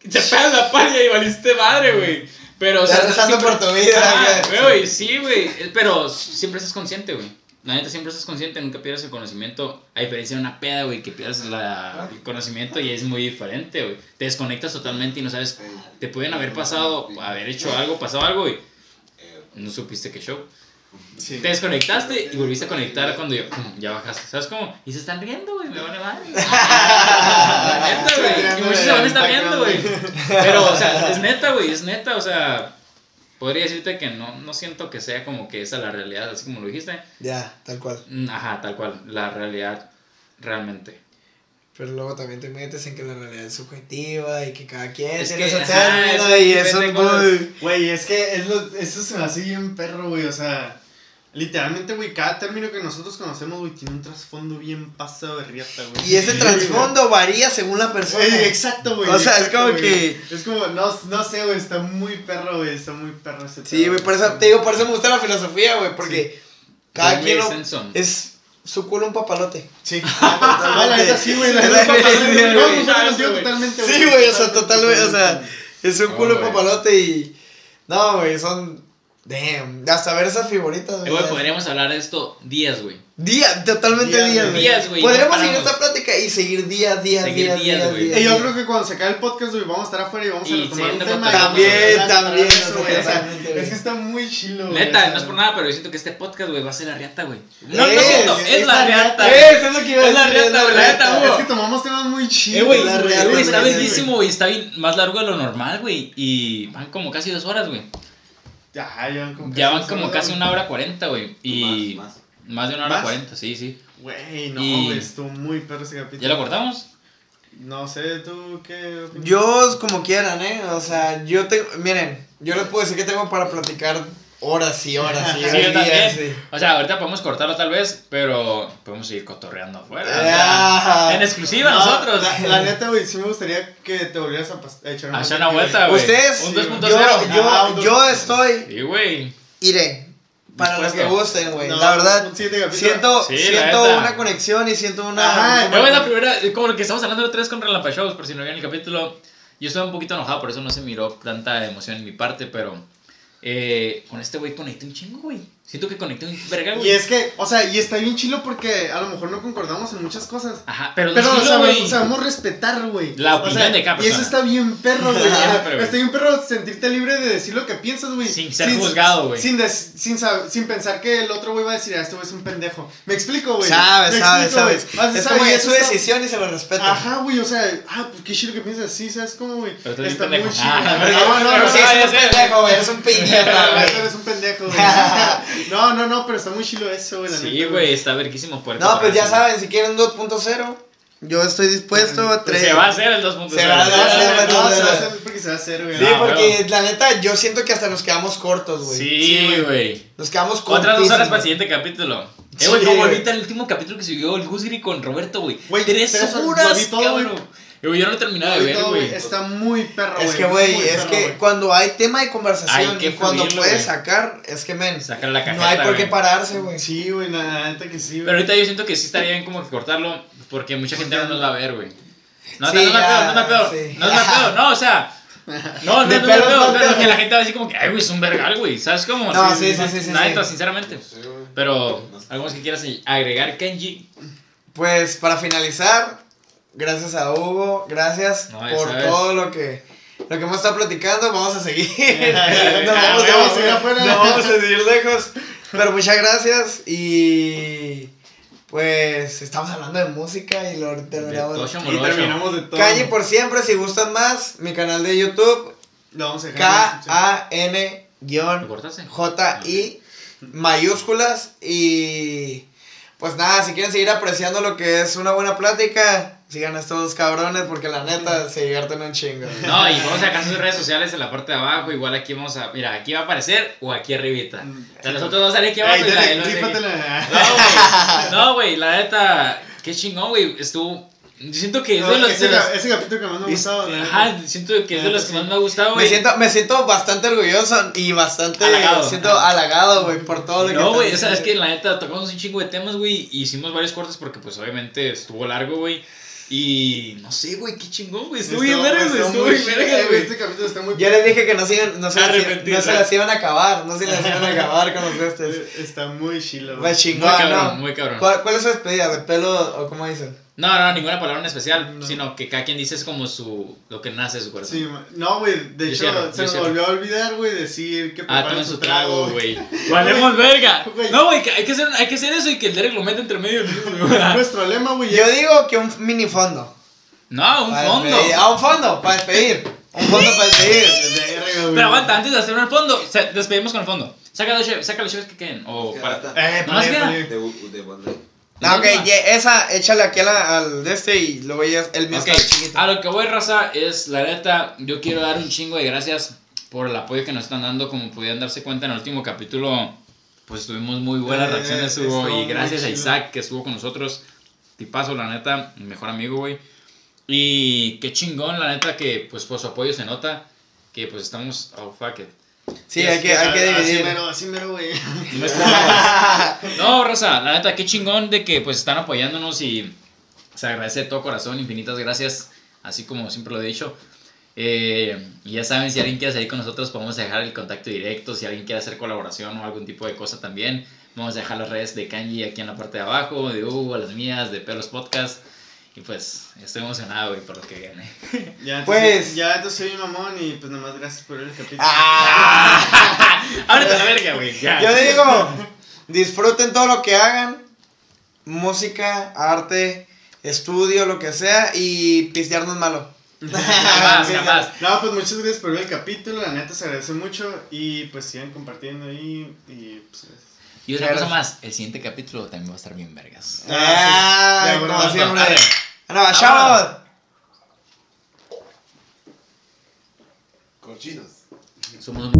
Te pegas la palla y valiste madre, güey. Pero, o sea, Ya rezando por tu vida, güey. sí, güey. eh, Pero siempre estás consciente, güey. La neta, siempre estás consciente, nunca pierdes el conocimiento. A diferencia de una peda, güey, que pierdes la- el conocimiento y es muy diferente, güey. Te desconectas totalmente y no sabes. Te pueden haber pasado, haber hecho algo, pasado algo y no supiste qué show. Sí. Te desconectaste y volviste a conectar cuando yo, ya bajaste. ¿Sabes cómo? Y se están riendo, güey, me vale madre. La neta, güey. Y muchos se van a estar riendo, güey. Pero, o sea, es neta, güey, es neta, o sea. Podría decirte que no, no siento que sea como que esa la realidad, así como lo dijiste. Ya, tal cual. Mm, Ajá, tal cual, la realidad realmente. Pero luego también te metes en que la realidad es subjetiva y que cada quien Es tiene su término y eso. Güey, es que es lo- eso se me hace bien perro, güey. O sea, literalmente, güey, cada término que nosotros conocemos, güey, tiene un trasfondo bien pasado de riata, güey. Y ese Sí, trasfondo varía según la persona. Eh, exacto, güey. O sea, es exacto, como güey. que- Es como, no, no sé, güey, está muy perro, güey. Está muy perro ese Sí, güey, por eso te digo, por eso me gusta la filosofía, güey, porque cada John quien lo- es su culo un papalote. Sí. Ah, la neta, sí, güey. La Es neta, la- totalmente, sí, güey. contigo totalmente, Sí, güey, o sea, totalmente, o sea, es un No, culo un papalote y... No, güey, son... Damn, hasta ver esas figuritas, Eh, güey. güey, podríamos hablar de esto días, güey. Día, totalmente Días, días, güey. Días, Podríamos no seguir esta plática y seguir días, días, Seguir días, días, días, güey. días. Y yo días. creo que cuando se acabe el podcast, güey, vamos a estar afuera y vamos a Y retomar un tema. También, también, eso, o sea, güey, o sea. Es que está muy chilo, güey. Neta, no es por nada, pero yo siento que este podcast, güey, va a ser la riata, güey. No, no Es, siento, es, es la riata. Eso es lo que iba a Es la riata, güey, la neta, Es que tomamos temas muy chilos. Eh, güey, la eh, está bellísimo, güey. Está bien más largo de lo normal, güey. Y van como casi dos horas, güey. Ya, ya van como Ya casi van dos como casi una hora cuarenta, güey. Y Más, más. más de una hora cuarenta, sí, sí. Güey, no, Y- güey, estuvo muy perro ese capítulo. ¿Ya lo cortamos? No sé, ¿tú qué opinas? Yo, como quieran, ¿eh? O sea, yo tengo... Miren, yo les puedo decir que tengo para platicar horas y horas y Sí, horas. yo también. sí. O sea, ahorita podemos cortarlo tal vez, pero podemos seguir cotorreando afuera. o sea, Ah. en exclusiva No, nosotros. La, la neta, güey, sí me gustaría que te volvieras a, echar A echar una vuelta, güey. Ustedes, Un yo, 2.0. yo, Ah, un yo 2.0. estoy, Sí, güey. iré, para los que gusten, güey. No, la verdad, siento, Sí, siento una conexión y siento una... Ajá, es la primera, eh, como lo que estamos hablando de tres con Relampa Shows, por si no vieron el capítulo. Yo estuve un poquito enojado, por eso no se miró tanta emoción en mi parte, pero eh, con este güey conecté un chingo, güey. Siento que conecté un verga, güey. Y es que, o sea, y está bien chilo porque a lo mejor no concordamos en muchas cosas. Ajá, pero, Pero no o sea, güey. sabemos respetar, güey. La O sea, opinión de cada Y eso está bien perro, güey. Está bien perro sentirte libre de decir lo que piensas, güey. Sin ser juzgado, güey. Sin, des- sin, sab- sin pensar que el otro güey va a decir, ah, este güey es un pendejo. Me explico, güey. Sabes, Me sabes, explico, güey. sabes. Ah, Es sabe, como es su está- decisión y se lo respeta. Ajá, güey, o sea, ah, pues qué chido que piensas así, ¿sabes cómo, güey? Pero tú eres Está un muy chido. Ah, No, pero- no, no, pero no, sí, eres ya un sé. pendejo, güey, eres un piñata, Ah, güey. tú eres un pendejo, güey. No, no, no, pero está muy chido eso, güey. la Sí, güey, está verguísimo poder No, pues ya saben, si quieren 2.0, yo estoy dispuesto a Pues tres. se va a hacer el 2.0. Se va a hacer, No, se va a no, hacer. porque se va a hacer, güey. Sí, No, porque la neta, yo siento que hasta nos quedamos cortos, güey. Sí, güey. Nos quedamos cortos. Otras dos horas para el siguiente capítulo. Eh, Sí, güey, como ahorita el último capítulo que subió el Gusgri con Roberto, güey. Tres tres horas, todo, cabrón. güey. Güey, Yo no lo he terminado de ver, güey. Está muy perro, güey. Es que, güey, es perro, que güey. cuando hay tema de conversación y cuando fluirlo, puedes güey. sacar, es que, men, Sacar la cajeta, no hay por qué pararse, güey. Sí, güey, la neta que sí, Pero güey. ahorita yo siento que sí estaría bien como que cortarlo porque mucha gente no nos va a ver, güey. No, Sí, no, no ya, no me pedo. sí. No me pedo, no, o sea. No, no, De no pedo, no pero que la gente va a decir como que, ay, güey, es un vergal, güey. ¿Sabes cómo? No, sí, sí, sí, sí, La sí. sinceramente. Pero, ¿algo más que quieras agregar, Kenji? Pues para finalizar, gracias a Hugo, gracias No, por sabes. todo lo que lo que hemos estado platicando, vamos a seguir. No vamos, a vamos a seguir ir afuera. no vamos a seguir lejos. Pero muchas gracias y pues estamos hablando de música y lo terminamos. Tocho Y terminamos de todo. Calle por siempre, si gustan más, mi canal de YouTube, Lo vamos a descripción. K-A-N ¿Lo cortaste? J-I mayúsculas y pues nada, si quieren seguir apreciando lo que es una buena plática, sigan a estos cabrones porque la neta se divierten un chingo. No, y vamos a dejar sus redes sociales en la parte de abajo. Igual aquí vamos a. Mira, aquí va a aparecer o aquí arribita. O sea, nosotros vamos a salir aquí abajo Ey, y la dale. No, güey. No, güey, la neta. Qué chingón, güey. Estuvo. Siento que es No, de los. ese, de los- ca- ese capítulo que más me ha gustado. Ajá, siento que es de los que más me ha gustado, Me güey. siento, me siento bastante orgulloso y bastante Halagado. siento halagado, güey, por todo lo que No, güey, o sea, es que la neta tocamos un chingo de temas, güey. y Hicimos varios cortes porque, pues, obviamente estuvo largo, güey. Y no sé, güey, qué chingón, güey. Estuvo bien verga, güey. Estuvo bien chido, verga, güey. Este capítulo está muy Yo les dije que no se, iban- no, se no se las iban a acabar, no se las iban a acabar con los bestes. Eh, Está muy chilo, güey. Pues Muy chingón, cabrón, ¿no? muy cabrón. ¿Cuál, ¿Cuál es su despedida? ¿De pelo o cómo dicen? No, no, ninguna palabra en especial, No. sino que cada quien dice es como su. lo que nace de su corazón. Sí, no, güey, de Yo hecho, cierro, se me cierro. volvió a olvidar, güey, decir que Ah, tomen su trago, güey. Valemos verga. No, güey, que hay que, hacer, hay que hacer eso y que el Derek lo mete entre medio. Nuestro lema, güey, Yo es- digo que un mini fondo. No, un Para fondo. despedir. Ah, un fondo, para despedir. Un fondo para despedir. Pero aguanta, antes de hacer el fondo, o sea, despedimos con el fondo. Saca los cheves, saca los cheves que queden. O que para. Eh, queda. pale. De, de Ah, ok, ye- esa, échale aquí a la- al de este y luego ya el mío Ok, está chiquito. A lo que voy, raza, es la neta, yo quiero dar un chingo de gracias por el apoyo que nos están dando. Como pudieran darse cuenta en el último capítulo, pues tuvimos muy buenas Eh, reacciones, Hugo. Y gracias a. Isaac que estuvo con nosotros. Tipazo, la neta, mi mejor amigo, güey. Y qué chingón, la neta, que pues por su apoyo se nota que pues estamos. Oh, fuck it. Sí, hay que, hay que Así dividir. mero, así mero, güey. No, Rosa, la neta, qué chingón de que pues están apoyándonos y se agradece de todo corazón, infinitas gracias, así como siempre lo he dicho. Eh, y ya saben, si alguien quiere salir con nosotros, podemos dejar el contacto directo, si alguien quiere hacer colaboración o algún tipo de cosa también, vamos a dejar las redes de Kanji aquí en la parte de abajo, de Hugo, las mías, de Pelos Podcast. Y pues, estoy emocionado, güey, por lo que viene. Ya, entonces, Pues- Ya, entonces soy un mamón y pues nomás gracias por ver el capítulo. Ah, Ábrete la verga, güey, ya. yo digo, disfruten todo lo que hagan. Música, arte, estudio, lo que sea. Y pistear no es malo. Jamás, jamás. No, pues muchas gracias por ver el capítulo, la neta se agradece mucho y pues sigan compartiendo ahí y pues. Y otra Claro. cosa más, el siguiente capítulo también va a estar bien vergas. Ah, sí. Ya, como bueno, siempre. Bueno, chavos. Cochinos. Somos.